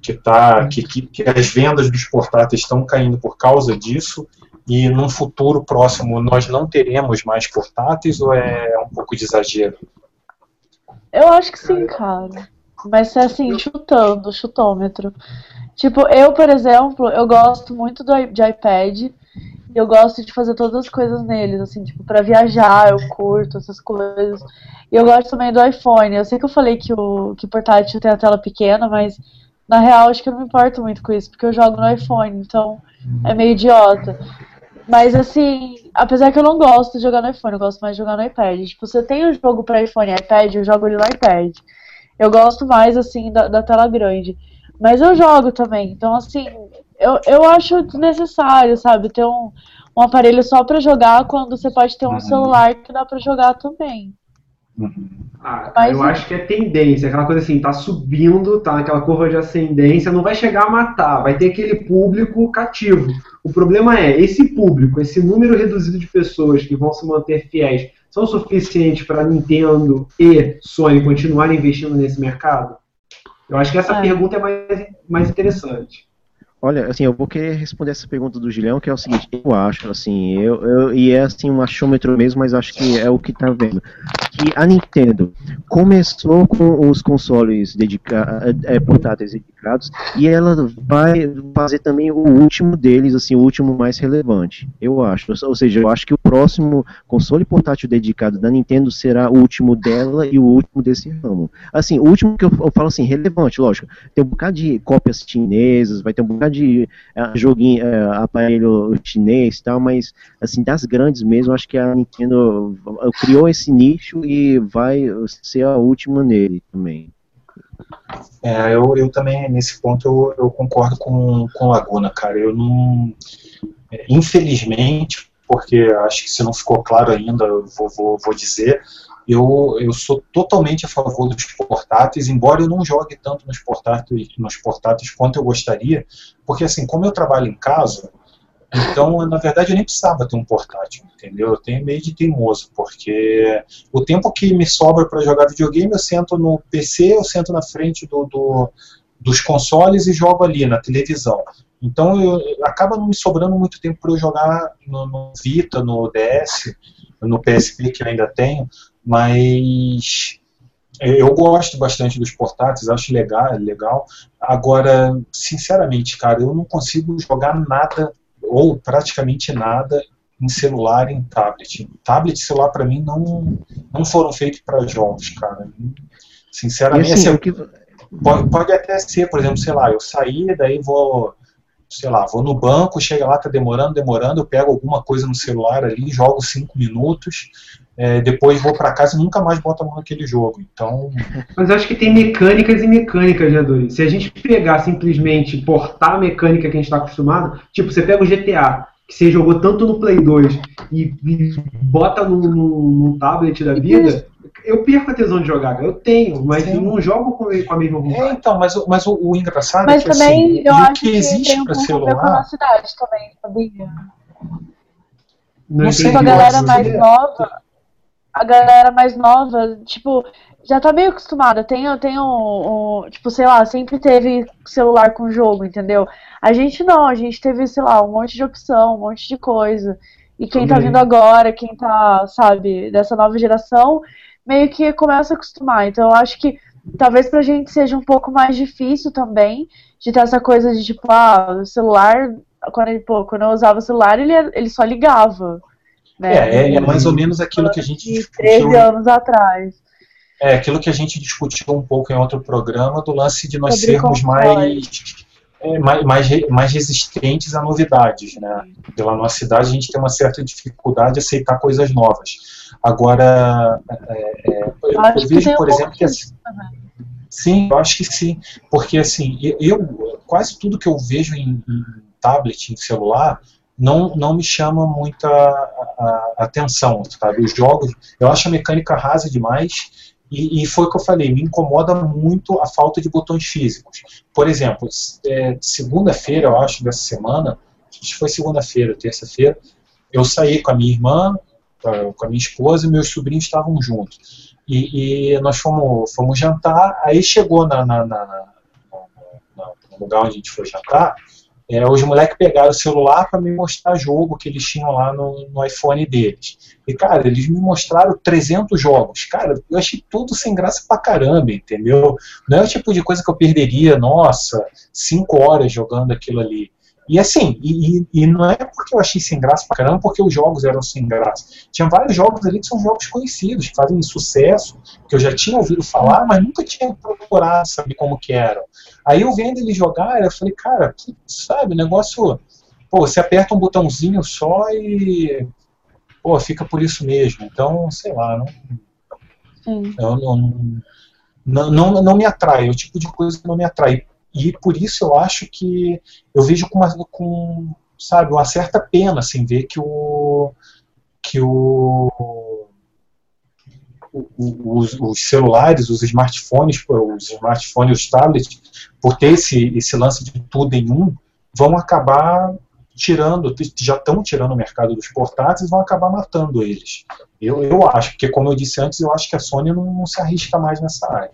que, tá, que, que, que as vendas dos portáteis estão caindo por causa disso e num futuro próximo nós não teremos mais portáteis ou é um pouco de exagero? Eu acho que sim, cara. Mas é assim, chutando, chutômetro. Tipo, eu, por exemplo, eu gosto muito do, de iPad. Eu gosto de fazer todas as coisas neles, assim, tipo, pra viajar, eu curto essas coisas. E eu gosto também do iPhone. Eu sei que eu falei que o, que portátil tem a tela pequena, mas na real acho que eu não me importo muito com isso, porque eu jogo no iPhone, então é meio idiota. Mas assim, apesar que eu não gosto de jogar no iPhone, eu gosto mais de jogar no iPad. Tipo, você tem um jogo pra iPhone e iPad, eu jogo ele no iPad. Eu gosto mais, assim, da, da tela grande. Mas eu jogo também. Então, assim, eu, eu acho desnecessário, sabe? Ter um, um aparelho só pra jogar quando você pode ter um Uhum. celular que dá pra jogar também. Ah, Mas- eu acho que é tendência, aquela coisa assim, tá subindo, tá naquela curva de ascendência, não vai chegar a matar, vai ter aquele público cativo. O problema é, esse público, esse número reduzido de pessoas que vão se manter fiéis, são suficientes para Nintendo e Sony continuarem investindo nesse mercado? Eu acho que essa É. pergunta é mais, mais interessante. Olha, assim, eu vou querer responder essa pergunta do Julião, que é o seguinte, eu acho, assim, eu, eu- e é assim um achômetro mesmo, mas acho que é o que tá vendo. Que a Nintendo começou com os consoles dedica é, portáteis dedicados e ela vai fazer também o último deles, assim, o último mais relevante, eu acho. Ou seja, eu acho que o próximo console portátil dedicado da Nintendo será o último dela e o último desse ramo. Assim, o último que eu, eu falo assim, relevante, lógico. Tem um bocado de cópias chinesas, vai ter um bocado de eh, joguinho, eh, aparelho chinês e tal, mas assim, das grandes mesmo, acho que a Nintendo criou esse nicho e vai ser a última nele também. É, eu, eu também, nesse ponto, eu, eu concordo com, com Laguna, cara. Eu não. é, Infelizmente, porque acho que se não ficou claro ainda, eu vou, vou, vou dizer, eu, eu sou totalmente a favor dos portáteis, embora eu não jogue tanto nos portáteis, nos portáteis quanto eu gostaria, porque assim, como eu trabalho em casa, então, na verdade, eu nem precisava ter um portátil, entendeu? Eu tenho meio de teimoso, porque o tempo que me sobra para jogar videogame, eu sento no PC, eu sento na frente do, do- dos consoles e jogo ali na televisão. Então, eu, acaba não me sobrando muito tempo para eu jogar no, no Vita, no DS, no PSP que eu ainda tenho, mas eu gosto bastante dos portáteis, acho legal, legal. Agora, sinceramente, cara, eu não consigo jogar nada ou praticamente nada em celular e em tablet. Tablet e celular para mim não não foram feitos para jogos, cara. Sinceramente, assim, assim, que, pode, pode até ser, por exemplo, sei lá, eu sair, daí vou, sei lá, vou no banco, chega lá, tá demorando, demorando, eu pego alguma coisa no celular ali, jogo cinco minutos, é, depois vou para casa e nunca mais boto a mão naquele jogo. Então, Mas eu acho que tem mecânicas e mecânicas, né, Dori? Se a gente pegar simplesmente, portar a mecânica que a gente está acostumado, tipo, você pega o GTA, que você jogou tanto no Play 2 e, e bota no, no- no tablet da vida, eu perco a tesão de jogar, eu tenho, mas Sim. eu não jogo com, com a mesma É, vontade. então, mas, o- mas o, o engraçado Mas é que também assim, eu o acho que que existe um para a ver com a celular. também, sabia? não sei, Tipo, a eu galera mais que- nova, a galera mais nova, tipo, já tá meio acostumada. Tem, tem um, um- tipo, sei lá, sempre teve celular com jogo, entendeu? A gente não, a gente teve, sei lá, um monte de opção, um monte de coisa. E quem tá Também. vindo agora, quem tá, sabe, dessa nova geração, meio que começa a acostumar. Então eu acho que talvez pra gente seja um pouco mais difícil também de ter essa coisa de tipo, ah, o celular, quando, ele, pô, quando eu usava o celular, ele, ele só ligava. Né? É, é, mais ou menos aquilo que a gente de 13 discutiu. anos atrás. É aquilo que a gente discutiu um pouco em outro programa do lance de nós Sobre sermos mais, é, mais, mais, mais resistentes a novidades, né? Pela nossa idade a gente tem uma certa dificuldade de aceitar coisas novas. Agora, é, é, eu, eu vejo, um por pouco exemplo, que assim, sim, eu acho que sim, porque assim, eu, eu- quase tudo que eu vejo em, em tablet, em celular, não, não me chama muita a- a- atenção, sabe? Os jogos, eu acho a mecânica rasa demais e, e foi o que eu falei, me incomoda muito a falta de botões físicos. Por exemplo, é, segunda-feira, eu acho, dessa semana, acho que foi segunda-feira, terça-feira, eu saí com a minha irmã, com a- minha esposa e meus sobrinhos estavam juntos. E, e nós fomos, fomos jantar, aí chegou na- na- na- na- no lugar onde a gente foi jantar, é, os moleques pegaram o celular para me mostrar jogo que eles tinham lá no, no iPhone deles. E, cara, eles me mostraram 300 jogos. Cara, eu achei tudo sem graça pra caramba, entendeu? Não é o tipo de coisa que eu perderia, nossa, 5 horas jogando aquilo ali. E assim, e, e- não é porque eu achei sem graça pra caramba, porque os jogos eram sem graça. Tinha vários jogos ali que são jogos conhecidos, que fazem sucesso, que eu já tinha ouvido falar, mas nunca tinha procurado saber como que eram. Aí eu vendo ele jogar, eu falei, cara, sabe, o negócio. Pô, você aperta um botãozinho só e. Pô, fica por isso mesmo. Então, sei lá, não, Sim. eu não, não, não, não me atrai, é o tipo de coisa que não me atrai. E por isso eu acho que eu vejo com, uma, com sabe, uma certa pena assim, ver que o. que o. Os, os celulares, os smartphones, os smartphones, os tablets, por ter esse, esse lance de tudo em um, vão acabar tirando, já estão tirando o mercado dos portáteis vão acabar matando eles. Eu, eu acho, porque como eu disse antes, eu acho que a Sony não, não se arrisca mais nessa área.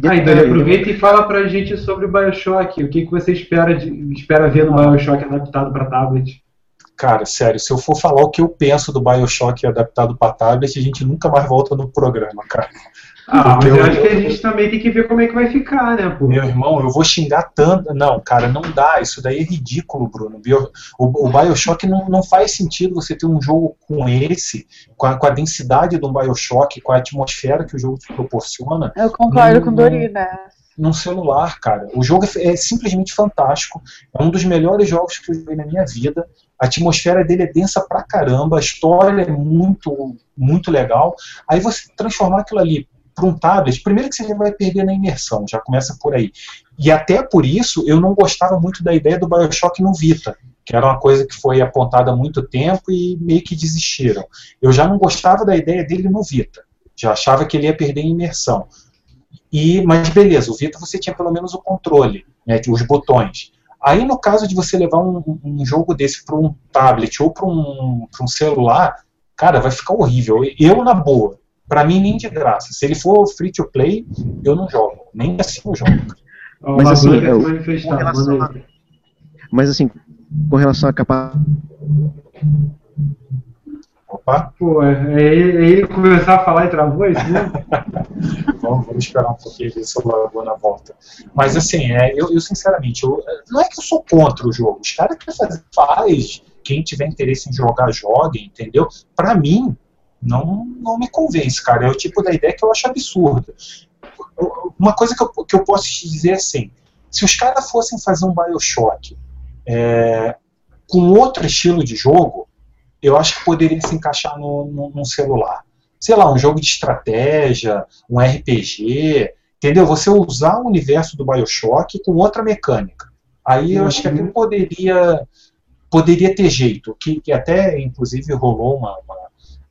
E Aí, Dani, detalhe, aproveita e fala pra gente sobre o Bioshock. O que, que você espera, de, espera ver no Bioshock adaptado pra tablet? Cara, sério, se eu for falar o que eu penso do Bioshock adaptado para tablet, a gente nunca mais volta no programa, cara. Ah, mas Porque eu acho que a gente também tem que ver como é que vai ficar, né, pô? Meu irmão, eu vou xingar tanto. Não, cara, não dá. Isso daí é ridículo, Bruno. O, o Bioshock não, não faz sentido você ter um jogo com esse, com a, com a densidade do Bioshock, com a atmosfera que o jogo te proporciona, Eu concordo Hum, com o Dori, né? num celular, cara. O jogo é, é simplesmente fantástico. É um dos melhores jogos que eu joguei na minha vida. A atmosfera dele é densa pra caramba, a história é muito, muito legal. Aí você transformar aquilo ali para um tablet, primeiro que você já vai perder na imersão, já começa por aí. E até por isso eu não gostava muito da ideia do Bioshock no Vita, que era uma coisa que foi apontada há muito tempo e meio que desistiram. Eu já não gostava da ideia dele no Vita, já achava que ele ia perder em imersão. E, mas beleza, o Vita você tinha pelo menos o controle, né, os botões. Aí no caso de você levar um, um jogo desse para um tablet ou para um, um celular, cara, vai ficar horrível. Eu, na boa, para mim nem de graça. Se ele for free to play, eu não jogo. Nem assim eu jogo. Mas assim, eu- com relação aí. Mas assim, com relação à capacidade. Opa, Pô, é, é ele, é ele começar a falar e travou isso mesmo? vamos, vamos esperar um pouquinho ver se eu largo na volta. Mas assim, é, eu, eu sinceramente, eu- não é que eu sou contra o jogo. Os caras querem fazer, faz. Quem tiver interesse em jogar, jogue, entendeu? Para mim, não, não me convence, cara. É o tipo da ideia que eu acho absurda. Uma coisa que eu, que eu posso te dizer é assim: se os caras fossem fazer um Bioshock é, com outro estilo de jogo, eu acho que poderia se encaixar no, no, num celular. Sei lá, um jogo de estratégia, um RPG, entendeu? Você usar o universo do Bioshock com outra mecânica. Aí eu acho que até poderia, poderia ter jeito, que, que até inclusive rolou uma, uma,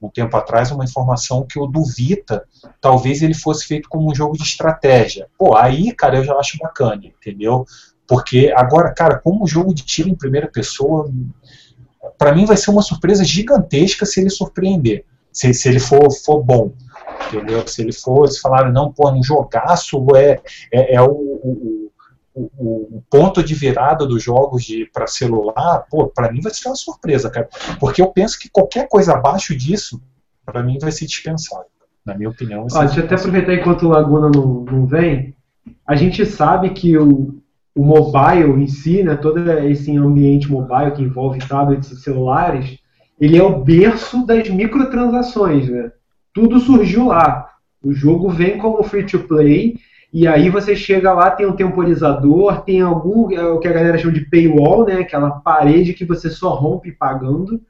um tempo atrás uma informação que o do Vita talvez ele fosse feito como um jogo de estratégia. Pô, aí, cara, eu já acho bacana, entendeu? Porque agora, cara, como jogo de tiro em primeira pessoa, para mim vai ser uma surpresa gigantesca se ele surpreender, se, se ele for, for bom. Entendeu? Se ele for, eles falaram, não, pô, um jogaço é, é, é o, o, o, o, ponto de virada dos jogos para celular, pô, para mim vai ser uma surpresa, cara. Porque eu penso que qualquer coisa abaixo disso, para mim vai ser dispensável. Na minha opinião. Ó, deixa eu até aproveitar enquanto o Laguna não, não vem. A gente sabe que o, o mobile em si, né, todo esse ambiente mobile que envolve tablets e celulares, ele é o berço das microtransações, né? Tudo surgiu lá. O jogo vem como free to play e aí você chega lá, tem um temporizador, tem algum, é o que a galera chama de paywall, né? Aquela parede que você só rompe pagando.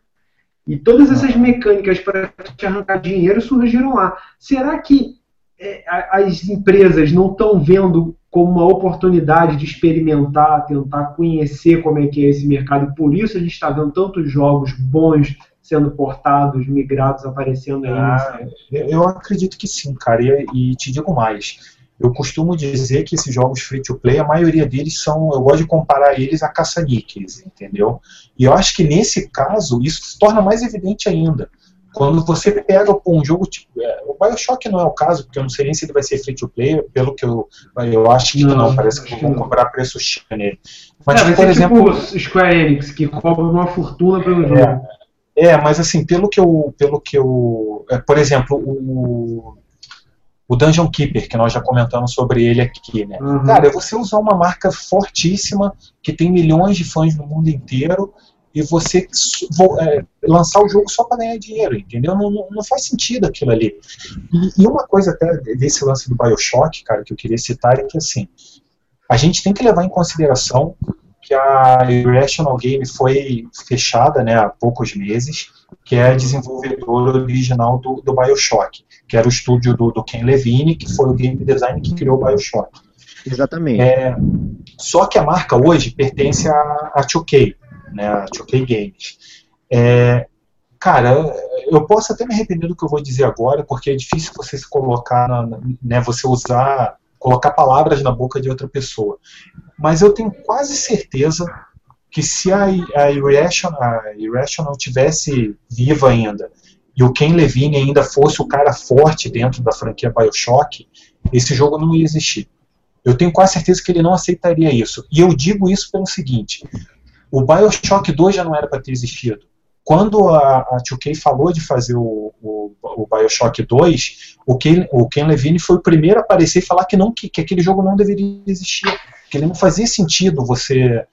E todas essas mecânicas para te arrancar dinheiro surgiram lá. Será que é, as empresas não estão vendo como uma oportunidade de experimentar, tentar conhecer como é que é esse mercado? E por isso a gente está vendo tantos jogos bons sendo portados, migrados, aparecendo aí. Ah, eu acredito que sim, cara. E, e te digo mais eu costumo dizer que esses jogos free to play, a maioria deles são, eu gosto de comparar eles a caça-níqueis, entendeu? E eu acho que nesse caso isso se torna mais evidente ainda. Quando você pega um jogo tipo. É, o Bioshock não é o caso, porque eu não sei nem se ele vai ser free to play, pelo que eu. Eu acho que não, não parece que vão cobrar preço cheio nele. Mas, é, por é exemplo. Tipo Square Enix, que cobra uma fortuna pelo é, jogo. É, mas assim, pelo que eu. Pelo que eu é, por exemplo, o o Dungeon Keeper, que nós já comentamos sobre ele aqui, né? Uhum. Cara, você usar uma marca fortíssima, que tem milhões de fãs no mundo inteiro, e você é, lançar o jogo só para ganhar dinheiro, entendeu? Não, não, não, faz sentido aquilo ali. E, e, uma coisa até desse lance do Bioshock, cara, que eu queria citar é que, assim, a gente tem que levar em consideração que a Irrational Game foi fechada né, há poucos meses, que é desenvolvedora original do, do Bioshock, que era o estúdio do, do, Ken Levine, que foi o game design que criou o Bioshock. Exatamente. É, só que a marca hoje pertence a, a 2K, né, a 2K Games. É, cara, eu posso até me arrepender do que eu vou dizer agora, porque é difícil você se colocar, na, né, você usar colocar palavras na boca de outra pessoa. Mas eu tenho quase certeza que se a, a, Irrational, a Irrational tivesse viva ainda e o Ken Levine ainda fosse o cara forte dentro da franquia Bioshock, esse jogo não ia existir. Eu tenho quase certeza que ele não aceitaria isso. E eu digo isso pelo seguinte: o Bioshock 2 já não era para ter existido. Quando a, a 2K falou de fazer o, o, o Bioshock 2, o Ken, o Ken Levine foi o primeiro a aparecer e falar que, não, que, que aquele jogo não deveria existir, que ele não fazia sentido você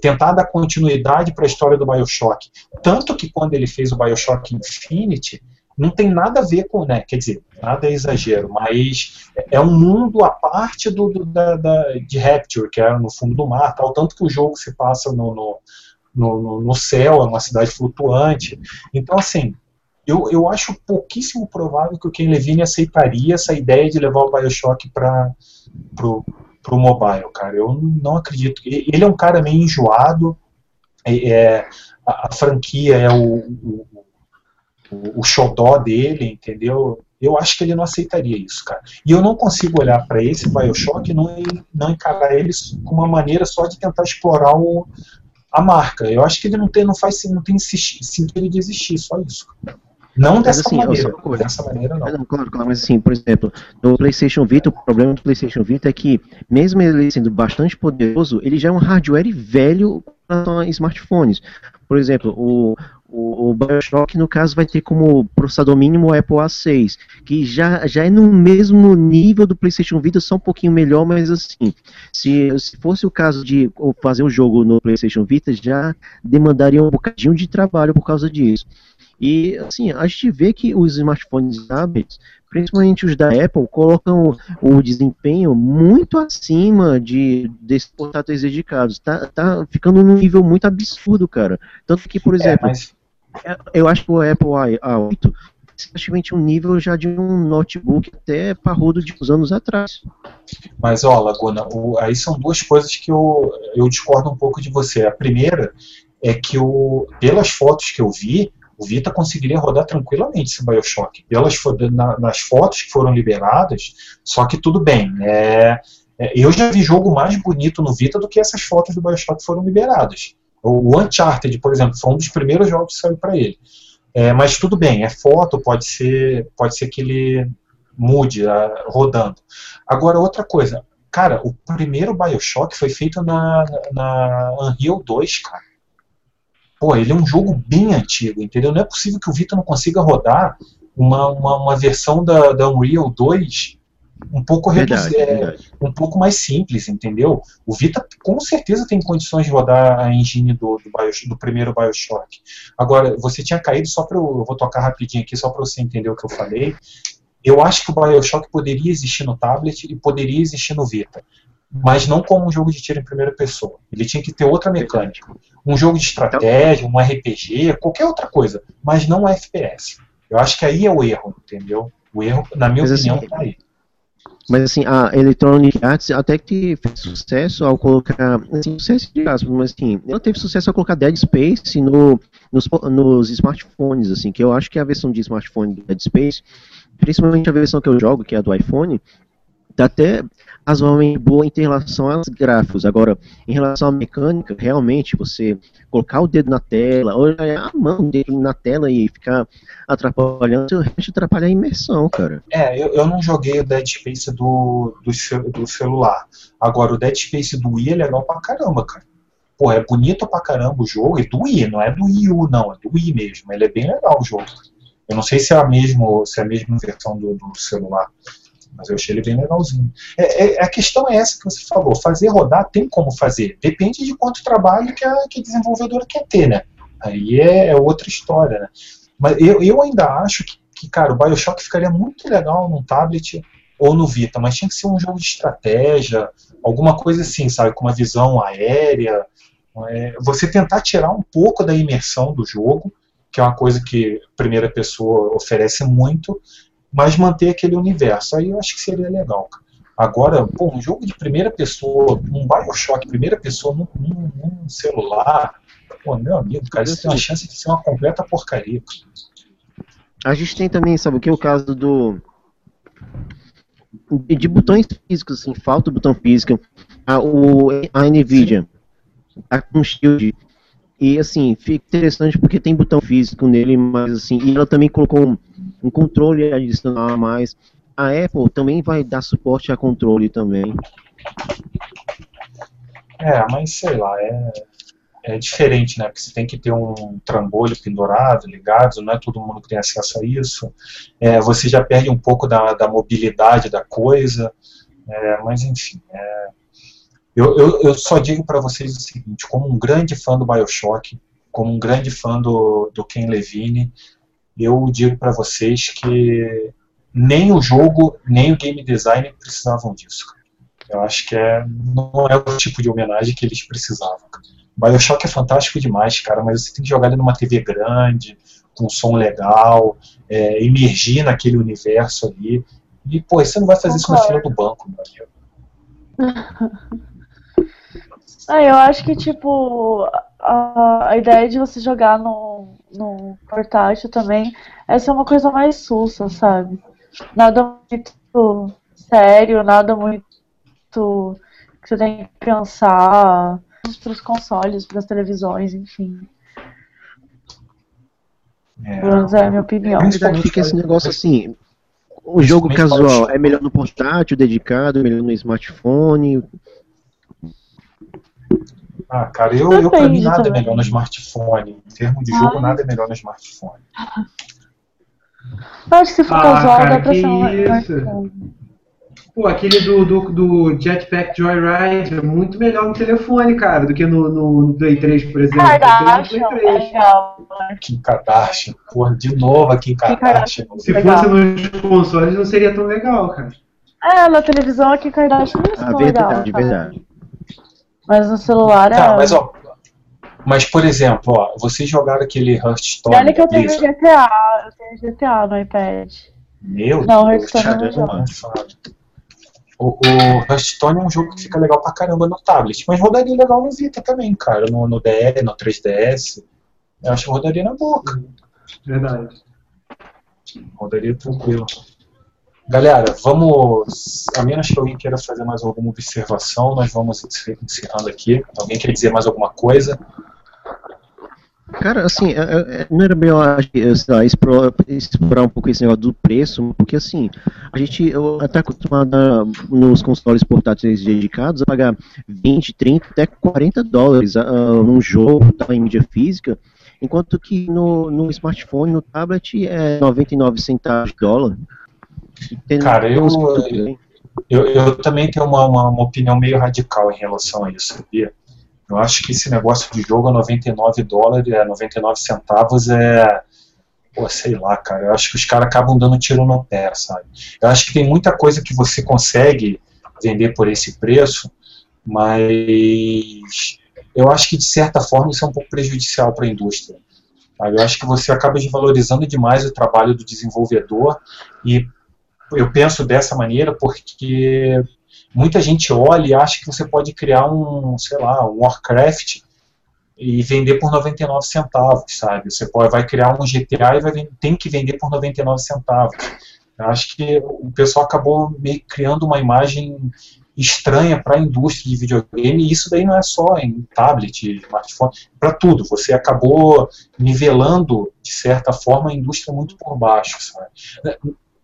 tentar dar continuidade para a história do Bioshock. Tanto que quando ele fez o Bioshock Infinity, não tem nada a ver com, né, quer dizer, nada é exagero, mas é um mundo à parte do, do da, da, de Rapture, que é no fundo do mar, tal, tanto que o jogo se passa no, no no, no, céu, é uma cidade flutuante. Então, assim, eu, eu acho pouquíssimo provável que o Ken Levine aceitaria essa ideia de levar o Bioshock para pro, mobile, cara. Eu não acredito. Ele é um cara meio enjoado, é, a, a, franquia é o, o, o, xodó dele, entendeu? Eu acho que ele não aceitaria isso, cara. E eu não consigo olhar para esse Bioshock e não, não encarar eles com uma maneira só de tentar explorar o, a marca. Eu acho que ele não tem, não faz, não tem sentido de existir, só isso. Não dessa assim, maneira. Só, dessa maneira não. não. Claro, claro, mas assim, por exemplo, no PlayStation Vita, o problema do PlayStation Vita é que, mesmo ele sendo bastante poderoso, ele já é um hardware velho para smartphones. Por exemplo, o, o, o, Bioshock, no caso, vai ter como processador mínimo o Apple A6, que já, já é no mesmo nível do PlayStation Vita, só um pouquinho melhor, mas assim, se, se fosse o caso de fazer o um jogo no PlayStation Vita, já demandaria um bocadinho de trabalho por causa disso. E assim, a gente vê que os smartphones tablets, principalmente os da Apple, colocam o desempenho muito acima de desses portáteis dedicados. Tá, tá ficando num nível muito absurdo, cara. Tanto que, por é, exemplo, é, mas... eu acho que o Apple A8 é praticamente um nível já de um notebook até parrudo de uns anos atrás. Mas, ó, Laguna, o, aí são duas coisas que eu, eu discordo um pouco de você. A primeira é que, o, pelas fotos que eu vi, O Vita conseguiria rodar tranquilamente esse Bioshock. Pelas, na- nas fotos que foram liberadas, só que tudo bem. É, é, eu já vi jogo mais bonito no Vita do que essas fotos do Bioshock foram liberadas. O Uncharted, por exemplo, foi um dos primeiros jogos que saiu para ele. É, mas tudo bem, é foto, pode ser, pode ser que ele mude ah, rodando. Agora, outra coisa, cara, o primeiro Bioshock foi feito na, na Unreal 2, cara. Pô, ele é um jogo bem antigo, entendeu? Não é possível que o Vita não consiga rodar uma, uma, uma versão da, da Unreal 2 um pouco Verdade, é, verdade. um pouco mais simples, entendeu? O Vita com certeza tem condições de rodar a engine do, do, Bioshock- do primeiro Bioshock. Agora, você tinha caído só para eu vou tocar rapidinho aqui só para você entender o que eu falei. Eu acho que o Bioshock poderia existir no tablet e poderia existir no Vita, mas não como um jogo de tiro em primeira pessoa. Ele tinha que ter outra mecânica, um jogo de estratégia, um RPG, qualquer outra coisa, mas não um FPS. Eu acho que aí é o erro, entendeu? O erro, na minha Mas assim, opinião, tá aí. Mas assim, a Electronic Arts até que fez sucesso ao colocar. Assim, sucesso de aspas, mas assim, ela teve sucesso ao colocar Dead Space no, nos, nos smartphones, assim, que eu acho que a versão de smartphone do Dead Space, principalmente a versão que eu jogo, que é a do iPhone, tá até razoavelmente boa em relação aos gráficos. Agora, em relação à mecânica, realmente, você colocar o dedo na tela, olhar a mão dele na tela e ficar atrapalhando, realmente atrapalha a imersão, cara. É, eu, eu não joguei o Dead Space do, do, do celular. Agora, o Dead Space do Wii é legal pra caramba, cara. Pô, é bonito pra caramba o jogo. E do Wii, não é do Wii U, não. É do Wii mesmo. Ele é bem legal o jogo. Eu não sei se é a mesma, se é a mesma versão do, do celular. Mas eu achei ele bem legalzinho. É, é- a questão é essa que você falou. Fazer rodar tem como fazer. Depende de quanto trabalho que a, que desenvolvedora quer ter, né? Aí é, é outra história, né? Mas eu, eu ainda acho que, que, cara, o Bioshock ficaria muito legal num tablet ou no Vita, mas tinha que ser um jogo de estratégia, alguma coisa assim, sabe? Com uma visão aérea. É, você tentar tirar um pouco da imersão do jogo, que é uma coisa que primeira pessoa oferece muito, mas manter aquele universo. Aí eu acho que seria legal. Agora, pô, um jogo de primeira pessoa, um Bioshock primeira pessoa num, num- num celular, pô, meu amigo, cara, isso tem uma chance de ser uma completa porcaria. A gente tem também, sabe o que? O caso do. De, de botões físicos, assim, falta o botão físico. A, o, a Nvidia tá com Shield. E assim, fica interessante porque tem botão físico nele, mas assim, e ela também colocou um, um controle adicional a mais. A Apple também vai dar suporte a controle também. É, mas sei lá, é, é diferente, né? Porque você tem que ter um trambolho pendurado, ligado, não é todo mundo que tem acesso a isso. É, você já perde um pouco da, da mobilidade da coisa, é, mas enfim. é, eu, eu, eu só digo para vocês o seguinte: como um grande fã do Bioshock, como um grande fã do, do Ken Levine, eu digo para vocês que nem o jogo, nem o game design precisavam disso. Eu acho que é, não é o tipo de homenagem que eles precisavam. Bioshock é fantástico demais, cara, mas você tem que jogar ele numa TV grande, com som legal, é, emergir naquele universo ali. E, pô, você não vai fazer isso na fila do banco, meu amigo. Ah, eu acho que, tipo, a, a ideia de você jogar no, no portátil também é ser uma coisa mais sussa, sabe? Nada muito sério, nada muito que você tem que pensar para os consoles, para as televisões, enfim. É, menos é a minha opinião. Verdade, fica esse negócio assim. O jogo casual é melhor no portátil, dedicado, melhor no smartphone. Ah, cara, eu, eu pra mim nada é também. melhor no smartphone. Em termos de jogo, Ah. nada é melhor no smartphone. Eu acho que se for Ah, casual, cara, dá pra que ser um isso? Pô, aquele do, do, do Jetpack Joyride é muito melhor no telefone, cara, do que no, no, no Play 3, por exemplo. Kardashian Play é 3. legal. Kim Kardashian, porra, de novo a Kim Kardashian. Se Legal. fosse nos consoles, não seria tão legal, cara. É, na televisão aqui Kardashian não é Ah, tão legal. verdade, cara. verdade. Mas no celular é. Tá, mas ó. Mas, por exemplo, ó, vocês jogaram aquele E Hearthstone olha que eu tenho. GTA, eu tenho GTA no iPad. Meu Não, Deus, Hearthstone não não fala. O, o Hearthstone é um jogo que fica legal pra caramba no tablet, mas rodaria legal no Vita também, cara, no, no DS, no 3DS. Eu acho que rodaria na boca. Verdade. Rodaria tranquilo. Galera, vamos. A menos que alguém queira fazer mais alguma observação, nós vamos encerrando aqui. Alguém quer dizer mais alguma coisa? Cara, assim, é, é, não era melhor explorar, um pouco esse negócio do preço, porque assim, a gente está acostumado a, nos consoles portáteis dedicados a pagar 20, 30, até 40 dólares uh, num jogo tá, em mídia física, enquanto que no, no smartphone, no tablet, é 99 centavos de dólar. Cara, eu, eu, eu, também tenho uma, uma, uma, opinião meio radical em relação a isso, sabia? Eu acho que esse negócio de jogo a 99 dólares, é 99 centavos é. Pô, sei lá, cara. Eu acho que os caras acabam dando tiro no pé, sabe? Eu acho que tem muita coisa que você consegue vender por esse preço, mas eu acho que de certa forma isso é um pouco prejudicial para a indústria. Eu acho que você acaba desvalorizando demais o trabalho do desenvolvedor e eu penso dessa maneira porque muita gente olha e acha que você pode criar um, sei lá, um Warcraft e vender por 99 centavos, sabe? Você pode, vai criar um GTA e vai, tem que vender por 99 centavos. Eu acho que o pessoal acabou meio criando uma imagem estranha para a indústria de videogame, e isso daí não é só em tablet, smartphone, para tudo. Você acabou nivelando, de certa forma, a indústria muito por baixo. Sabe?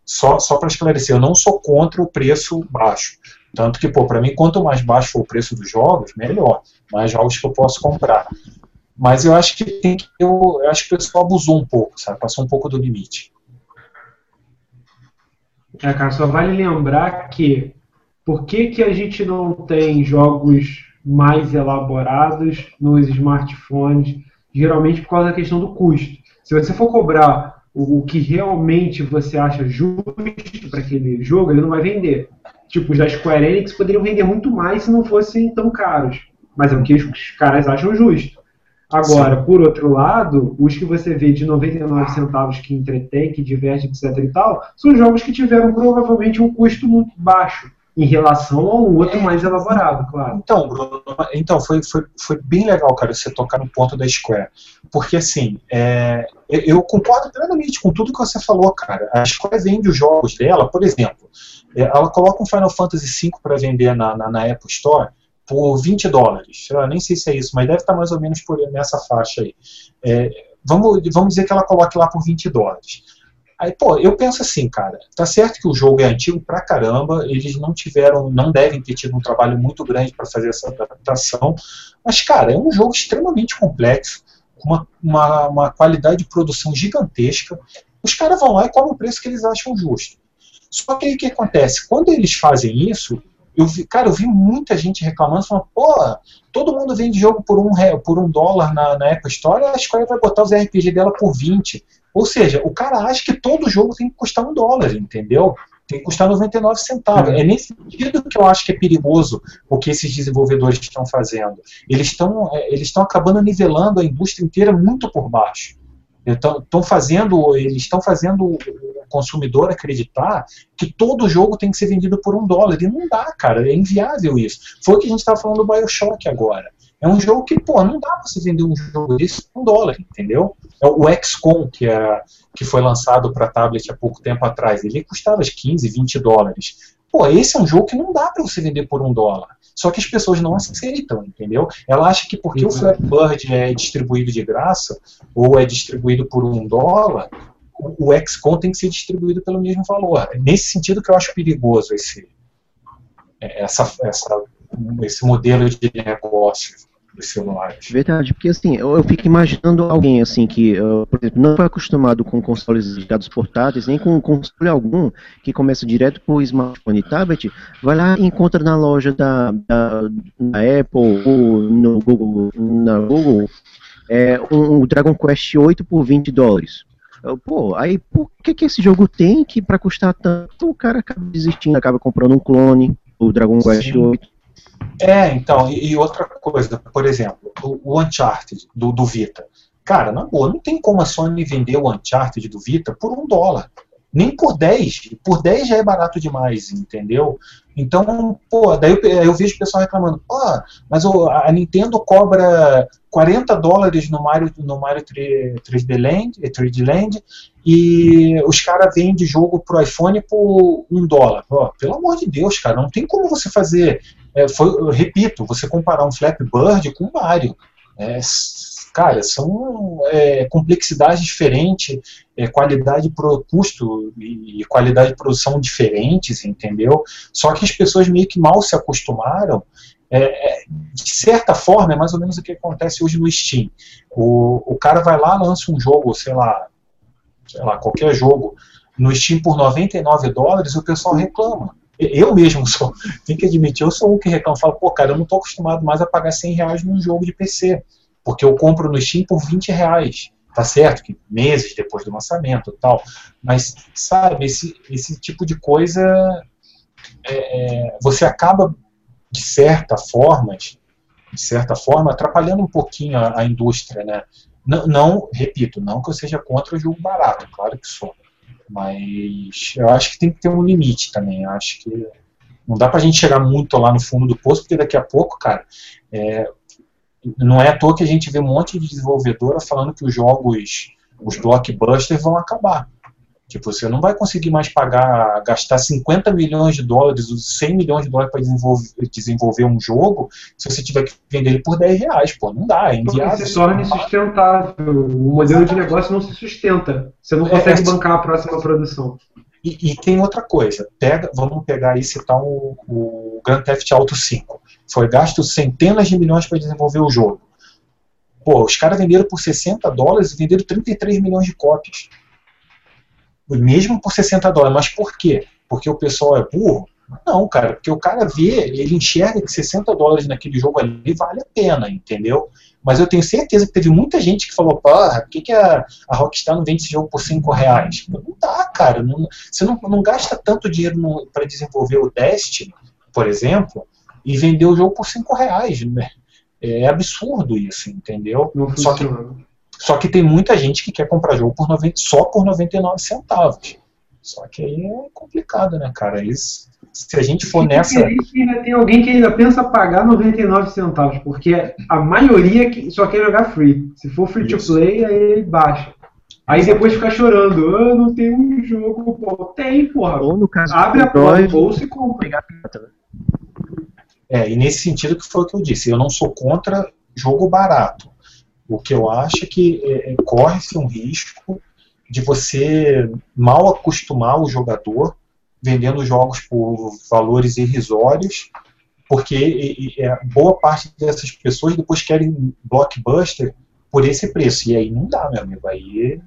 Só, só para esclarecer, eu não sou contra o preço baixo. Tanto que, pô, para mim, quanto mais baixo for o preço dos jogos, melhor. Mais jogos que eu posso comprar. Mas eu acho que tem que. Eu, eu acho que o pessoal abusou um pouco, sabe? Passou um pouco do limite. É, cara, só vale lembrar que por que, que a gente não tem jogos mais elaborados nos smartphones? Geralmente por causa da questão do custo. Se você for cobrar o, o que realmente você acha justo para aquele jogo, ele não vai vender. Tipo, os da Square Enix poderiam vender muito mais se não fossem tão caros. Mas é o que os caras acham justo. Agora, Sim. por outro lado, os que você vê de 99 centavos que entretém, que diverte, etc e tal, são jogos que tiveram provavelmente um custo muito baixo em relação ao outro mais elaborado, claro. Então, Bruno, então foi, foi, foi bem legal, cara, você tocar no ponto da Square. Porque, assim, é, eu concordo plenamente com tudo que você falou, cara. A Square vende os jogos dela, por exemplo, é, ela coloca um Final Fantasy V para vender na, na, na, Apple Store por 20 dólares. Eu nem sei se é isso, mas deve estar mais ou menos por nessa faixa aí. É, vamos, vamos dizer que ela coloque lá por 20 dólares. Aí, pô, eu penso assim, cara, tá certo que o jogo é antigo pra caramba, eles não tiveram, não devem ter tido um trabalho muito grande para fazer essa adaptação, mas, cara, é um jogo extremamente complexo, com uma, uma, uma qualidade de produção gigantesca. Os caras vão lá e cobram o preço que eles acham justo. Só que aí o que acontece? Quando eles fazem isso, eu vi, cara, eu vi muita gente reclamando, falando, pô, todo mundo vende jogo por um, por um dólar na, na Apple Store, a Square vai botar os RPG dela por 20. Ou seja, o cara acha que todo jogo tem que custar um dólar, entendeu? Tem que custar 99 centavos. É nesse sentido que eu acho que é perigoso o que esses desenvolvedores estão fazendo. Eles estão é, eles estão acabando nivelando a indústria inteira muito por baixo. Estão fazendo, eles estão fazendo o consumidor acreditar que todo jogo tem que ser vendido por um dólar. E não dá, cara, é inviável isso. Foi o que a gente estava falando do Bioshock agora. É um jogo que, pô, não dá pra você vender um jogo desse por um dólar, entendeu? É o XCOM, que, é, que foi lançado para tablet há pouco tempo atrás, ele custava 15, 20 dólares. Pô, esse é um jogo que não dá para você vender por um dólar. Só que as pessoas não aceitam, entendeu? Ela acha que porque o uhum. Flappy Bird é distribuído de graça, ou é distribuído por um dólar, o XCOM tem que ser distribuído pelo mesmo valor. É nesse sentido que eu acho perigoso esse, essa, essa, esse modelo de negócio dos celulares. Verdade, porque assim, eu, eu, fico imaginando alguém assim que, uh, por exemplo, não foi acostumado com consoles ligados portáteis, nem com console algum, que começa direto por smartphone e tablet, vai lá e encontra na loja da, da, da Apple ou no Google, na Google é, um, um Dragon Quest 8 por 20 dólares. Pô, aí por que, que esse jogo tem que para custar tanto? O cara acaba desistindo, acaba comprando um clone, o Dragon Quest 8. É, então, e, e, outra coisa, por exemplo, o, o Uncharted do, do, Vita. Cara, na boa, não tem como a Sony vender o Uncharted do Vita por um dólar. Nem por 10. Por 10 já é barato demais, entendeu? Então, pô, daí eu, eu vejo o pessoal reclamando, pô, mas o, a Nintendo cobra 40 dólares no Mario, no Mario 3, 3D Land, 3D Land e os caras vendem jogo pro iPhone por um dólar. Pô, pelo amor de Deus, cara, não tem como você fazer. É, foi, repito, você comparar um Flappy Bird com um Mario. É, cara, são é, complexidades diferentes, é, qualidade pro custo e qualidade de produção diferentes, entendeu? Só que as pessoas meio que mal se acostumaram. É, é, de certa forma, é mais ou menos o que acontece hoje no Steam. O, o cara vai lá, lança um jogo, sei lá, sei lá, qualquer jogo, no Steam por 99 dólares, o pessoal reclama. Eu mesmo sou, tenho que admitir, eu sou um que reclama, falo, pô, cara, eu não estou acostumado mais a pagar 100 reais num jogo de PC porque eu compro no Steam por 20 reais. Tá certo que meses depois do lançamento tal, mas sabe, esse, esse tipo de coisa é, é, você acaba, de certa forma, de certa forma, atrapalhando um pouquinho a, a indústria, né? Não, não, repito, não que eu seja contra o jogo barato, claro que sou. Mas eu acho que tem que ter um limite também. Eu acho que não dá pra gente chegar muito lá no fundo do poço, porque daqui a pouco, cara, é, não é à toa que a gente vê um monte de desenvolvedora falando que os jogos, os blockbusters vão acabar. Tipo, você não vai conseguir mais pagar, gastar 50 milhões de dólares, 100 milhões de dólares para desenvolver, desenvolver um jogo, se você tiver que vender ele por 10 reais. Pô, não dá, é inviável. Porque se torna insustentável. O modelo de negócio não se sustenta. Você não consegue é, é, bancar a próxima produção. E, e, tem outra coisa. Pega, vamos pegar e citar o, o Grand Theft Auto 5. Foi gasto centenas de milhões para desenvolver o jogo. Pô, os caras venderam por 60 dólares e venderam 33 milhões de cópias. Mesmo por 60 dólares. Mas por quê? Porque o pessoal é burro? Não, cara, porque o cara vê, ele enxerga que 60 dólares naquele jogo ali vale a pena, entendeu? Mas eu tenho certeza que teve muita gente que falou, porra, por que, que a, a Rockstar não vende esse jogo por 5 reais? Não dá, cara. Não, você não, não gasta tanto dinheiro para desenvolver o Destiny, por exemplo, e vender o jogo por 5 reais. Né? É absurdo isso, entendeu? Só que, só que tem muita gente que quer comprar jogo por 90, só por 99 centavos. Só que aí é complicado, né, cara? Isso, se a gente for nessa. Ainda tem alguém que ainda pensa pagar 99 centavos, porque a maioria só quer jogar free. Se for free to play, aí ele baixa. Aí depois fica chorando, ah, não tem um jogo, pô. Tem, porra. Ou no caso Abre a porta do bolso e compra. É, e nesse sentido que foi o que eu disse, eu não sou contra jogo barato. O que eu acho é que é, é corre-se um risco de você mal acostumar o jogador vendendo jogos por valores irrisórios, porque e, e, é, boa parte dessas pessoas depois querem blockbuster por esse preço. E aí não dá, meu amigo. Aí,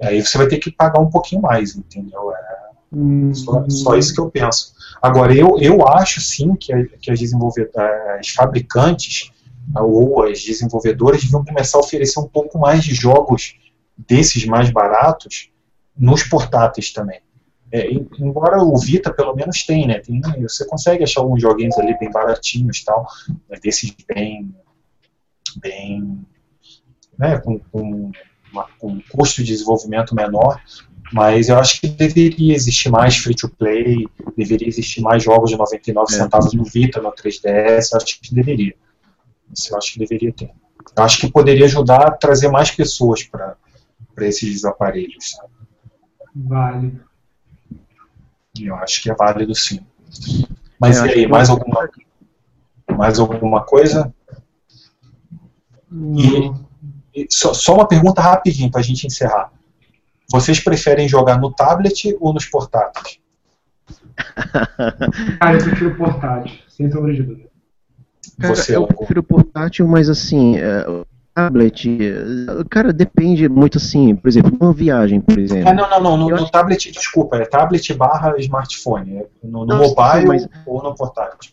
aí você vai ter que pagar um pouquinho mais, entendeu? É, hum. só, só, isso que eu penso. Agora, eu, eu acho sim que, que as, as fabricantes ou as desenvolvedoras deviam começar a oferecer um pouco mais de jogos desses mais baratos nos portáteis também. É, embora o Vita pelo menos tem, né? Tem, você consegue achar alguns joguinhos ali bem baratinhos tal, né, desses bem, bem, né, com, com, uma, com um custo de desenvolvimento menor, mas eu acho que deveria existir mais free to play, deveria existir mais jogos de 99 é. centavos no Vita, no 3DS, eu acho que deveria. Isso eu acho que deveria ter. Eu acho que poderia ajudar a trazer mais pessoas para esses aparelhos. Sabe? Vale. Eu acho que é válido sim. Mas e aí, mais alguma, mais alguma coisa? E, e só, só, uma pergunta rapidinho para a gente encerrar. Vocês preferem jogar no tablet ou nos portáteis? Ah, eu prefiro portátil, sem sombra de dúvida. Você, eu prefiro portátil, mas assim, é, tablet, cara, depende muito assim, por exemplo, numa viagem, por exemplo. Ah, não, não, não, no, no tablet, desculpa, é tablet barra smartphone, é no, no mobile mas... ou no portátil.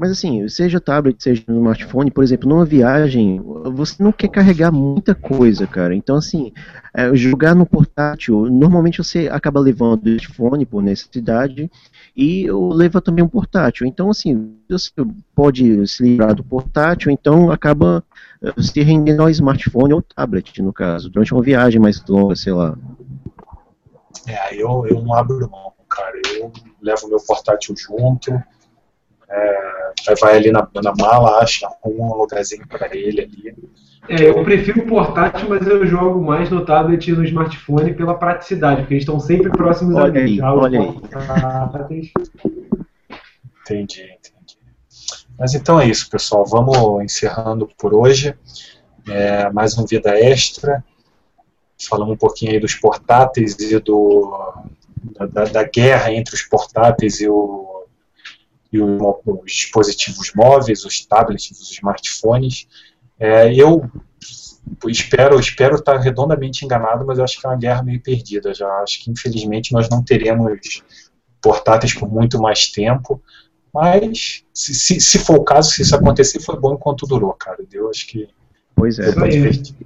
Mas assim, seja tablet, seja no smartphone, por exemplo, numa viagem, você não quer carregar muita coisa, cara. Então, assim, é, jogar no portátil, normalmente você acaba levando o smartphone por necessidade e leva também um portátil. Então, assim, você pode se livrar do portátil, então acaba eh, se rendendo ao smartphone ou tablet, no caso, durante uma viagem mais longa, sei lá. É, eu, eu não abro mão, cara. Eu levo meu portátil junto, é, vai ali na, na mala, acha um lugarzinho para ele ali. É, eu prefiro portátil, mas eu jogo mais no tablet e no smartphone pela praticidade, porque eles estão sempre próximos Olha a mim. aí, olha aí. Entendi, entendi. Mas então é isso, pessoal. Vamos encerrando por hoje. É, mais um Vida Extra. Falamos um pouquinho aí dos portáteis e do, da, da- da guerra entre os portáteis e, o, e o- os dispositivos móveis, os tablets, os smartphones. É, eu espero espero estar redondamente enganado, mas eu acho que é uma guerra meio perdida já. Acho que infelizmente nós não teremos portáteis por muito mais tempo. Mas, se, se, se for o caso, se isso acontecer, foi bom enquanto durou, cara. Deu, acho que Pois é. deu pra aí. divertir.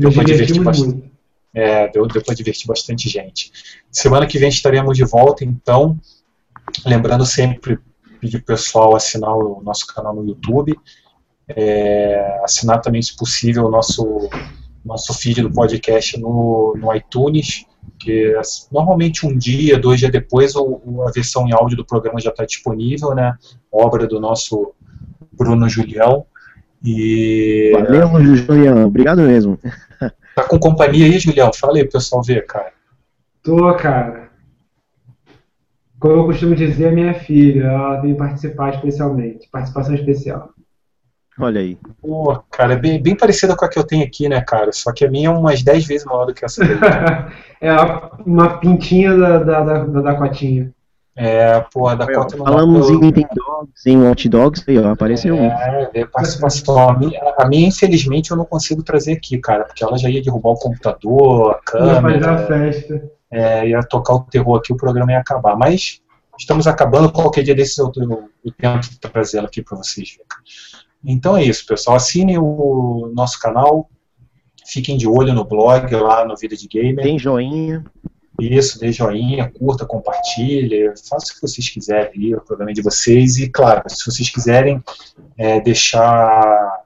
Pra divertir bastante. É, deu, deu pra divertir bastante gente. Semana que vem estaremos de volta, então, lembrando sempre pedir pro pessoal assinar o nosso canal no YouTube, é, assinar também, se possível, o nosso, nosso feed do podcast no, no iTunes, que normalmente um dia, dois dias depois, o- a versão em áudio do programa já está disponível, né? Obra do nosso Bruno Julião. E Valeu, Julião. Obrigado mesmo. tá com companhia aí, Julião? Fala aí pro pessoal ver, cara. Tô, cara. Como eu costumo dizer, a minha filha, ela veio participar especialmente. Participação especial. Olha aí. Pô, cara, é bem, bem parecida com a que eu tenho aqui, né, cara? Só que a minha é umas 10 vezes maior do que essa daí. é uma pintinha da, da, da, da Dakotinha. É, pô, a Dakota não Falamos em Nintendogs, em Watch Dogs, aí ó, apareceu um. É, ver participação. A minha, a minha, infelizmente, eu não consigo trazer aqui, cara, porque ela já ia derrubar o computador, a Ia fazer a câmera, festa. É, ia tocar o terror aqui, o programa ia acabar. Mas estamos acabando, qualquer dia desses eu, eu, eu tento trazer ela aqui para vocês. Então é isso, pessoal. Assinem o nosso canal, fiquem de olho no blog, lá no Vida de Gamer. Tem joinha. Isso, dê joinha, curta, compartilhe, faça o que vocês quiserem o programa é de vocês. E, claro, se vocês quiserem é, deixar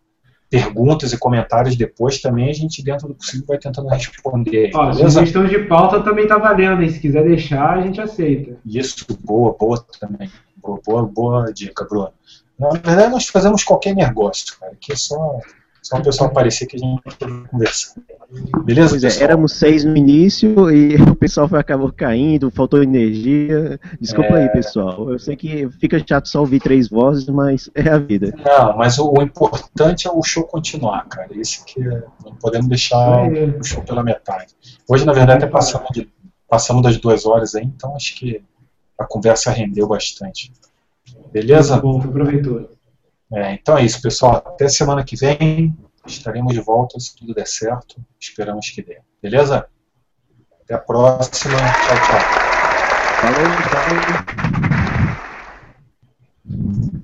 perguntas e comentários depois também, a gente, dentro do possível, vai tentando responder. Ó, sugestão de pauta também tá valendo, hein? Se quiser deixar, a gente aceita. Isso, boa, boa também. Boa, boa, boa dica, Bruno. Na verdade, nós fazemos qualquer negócio, cara, que é só, só o pessoal aparecer que a gente conversa. Beleza, Pois é, pessoal? éramos seis no início e o pessoal foi- acabou caindo, faltou energia. Desculpa É. aí, pessoal. Eu sei que fica chato só ouvir três vozes, mas é a vida. Não, mas o, o importante é o show continuar, cara. Isso que é- não podemos deixar aí. o show pela metade. Hoje, na verdade, até passamos, de- passamos das duas horas aí, então acho que a conversa rendeu bastante. Beleza? Muito bom, foi proveitoso. É, então é isso, pessoal. Até semana que vem. Estaremos de volta se tudo der certo. Esperamos que dê. Beleza? Até a próxima. Tchau, tchau. Falou, tchau.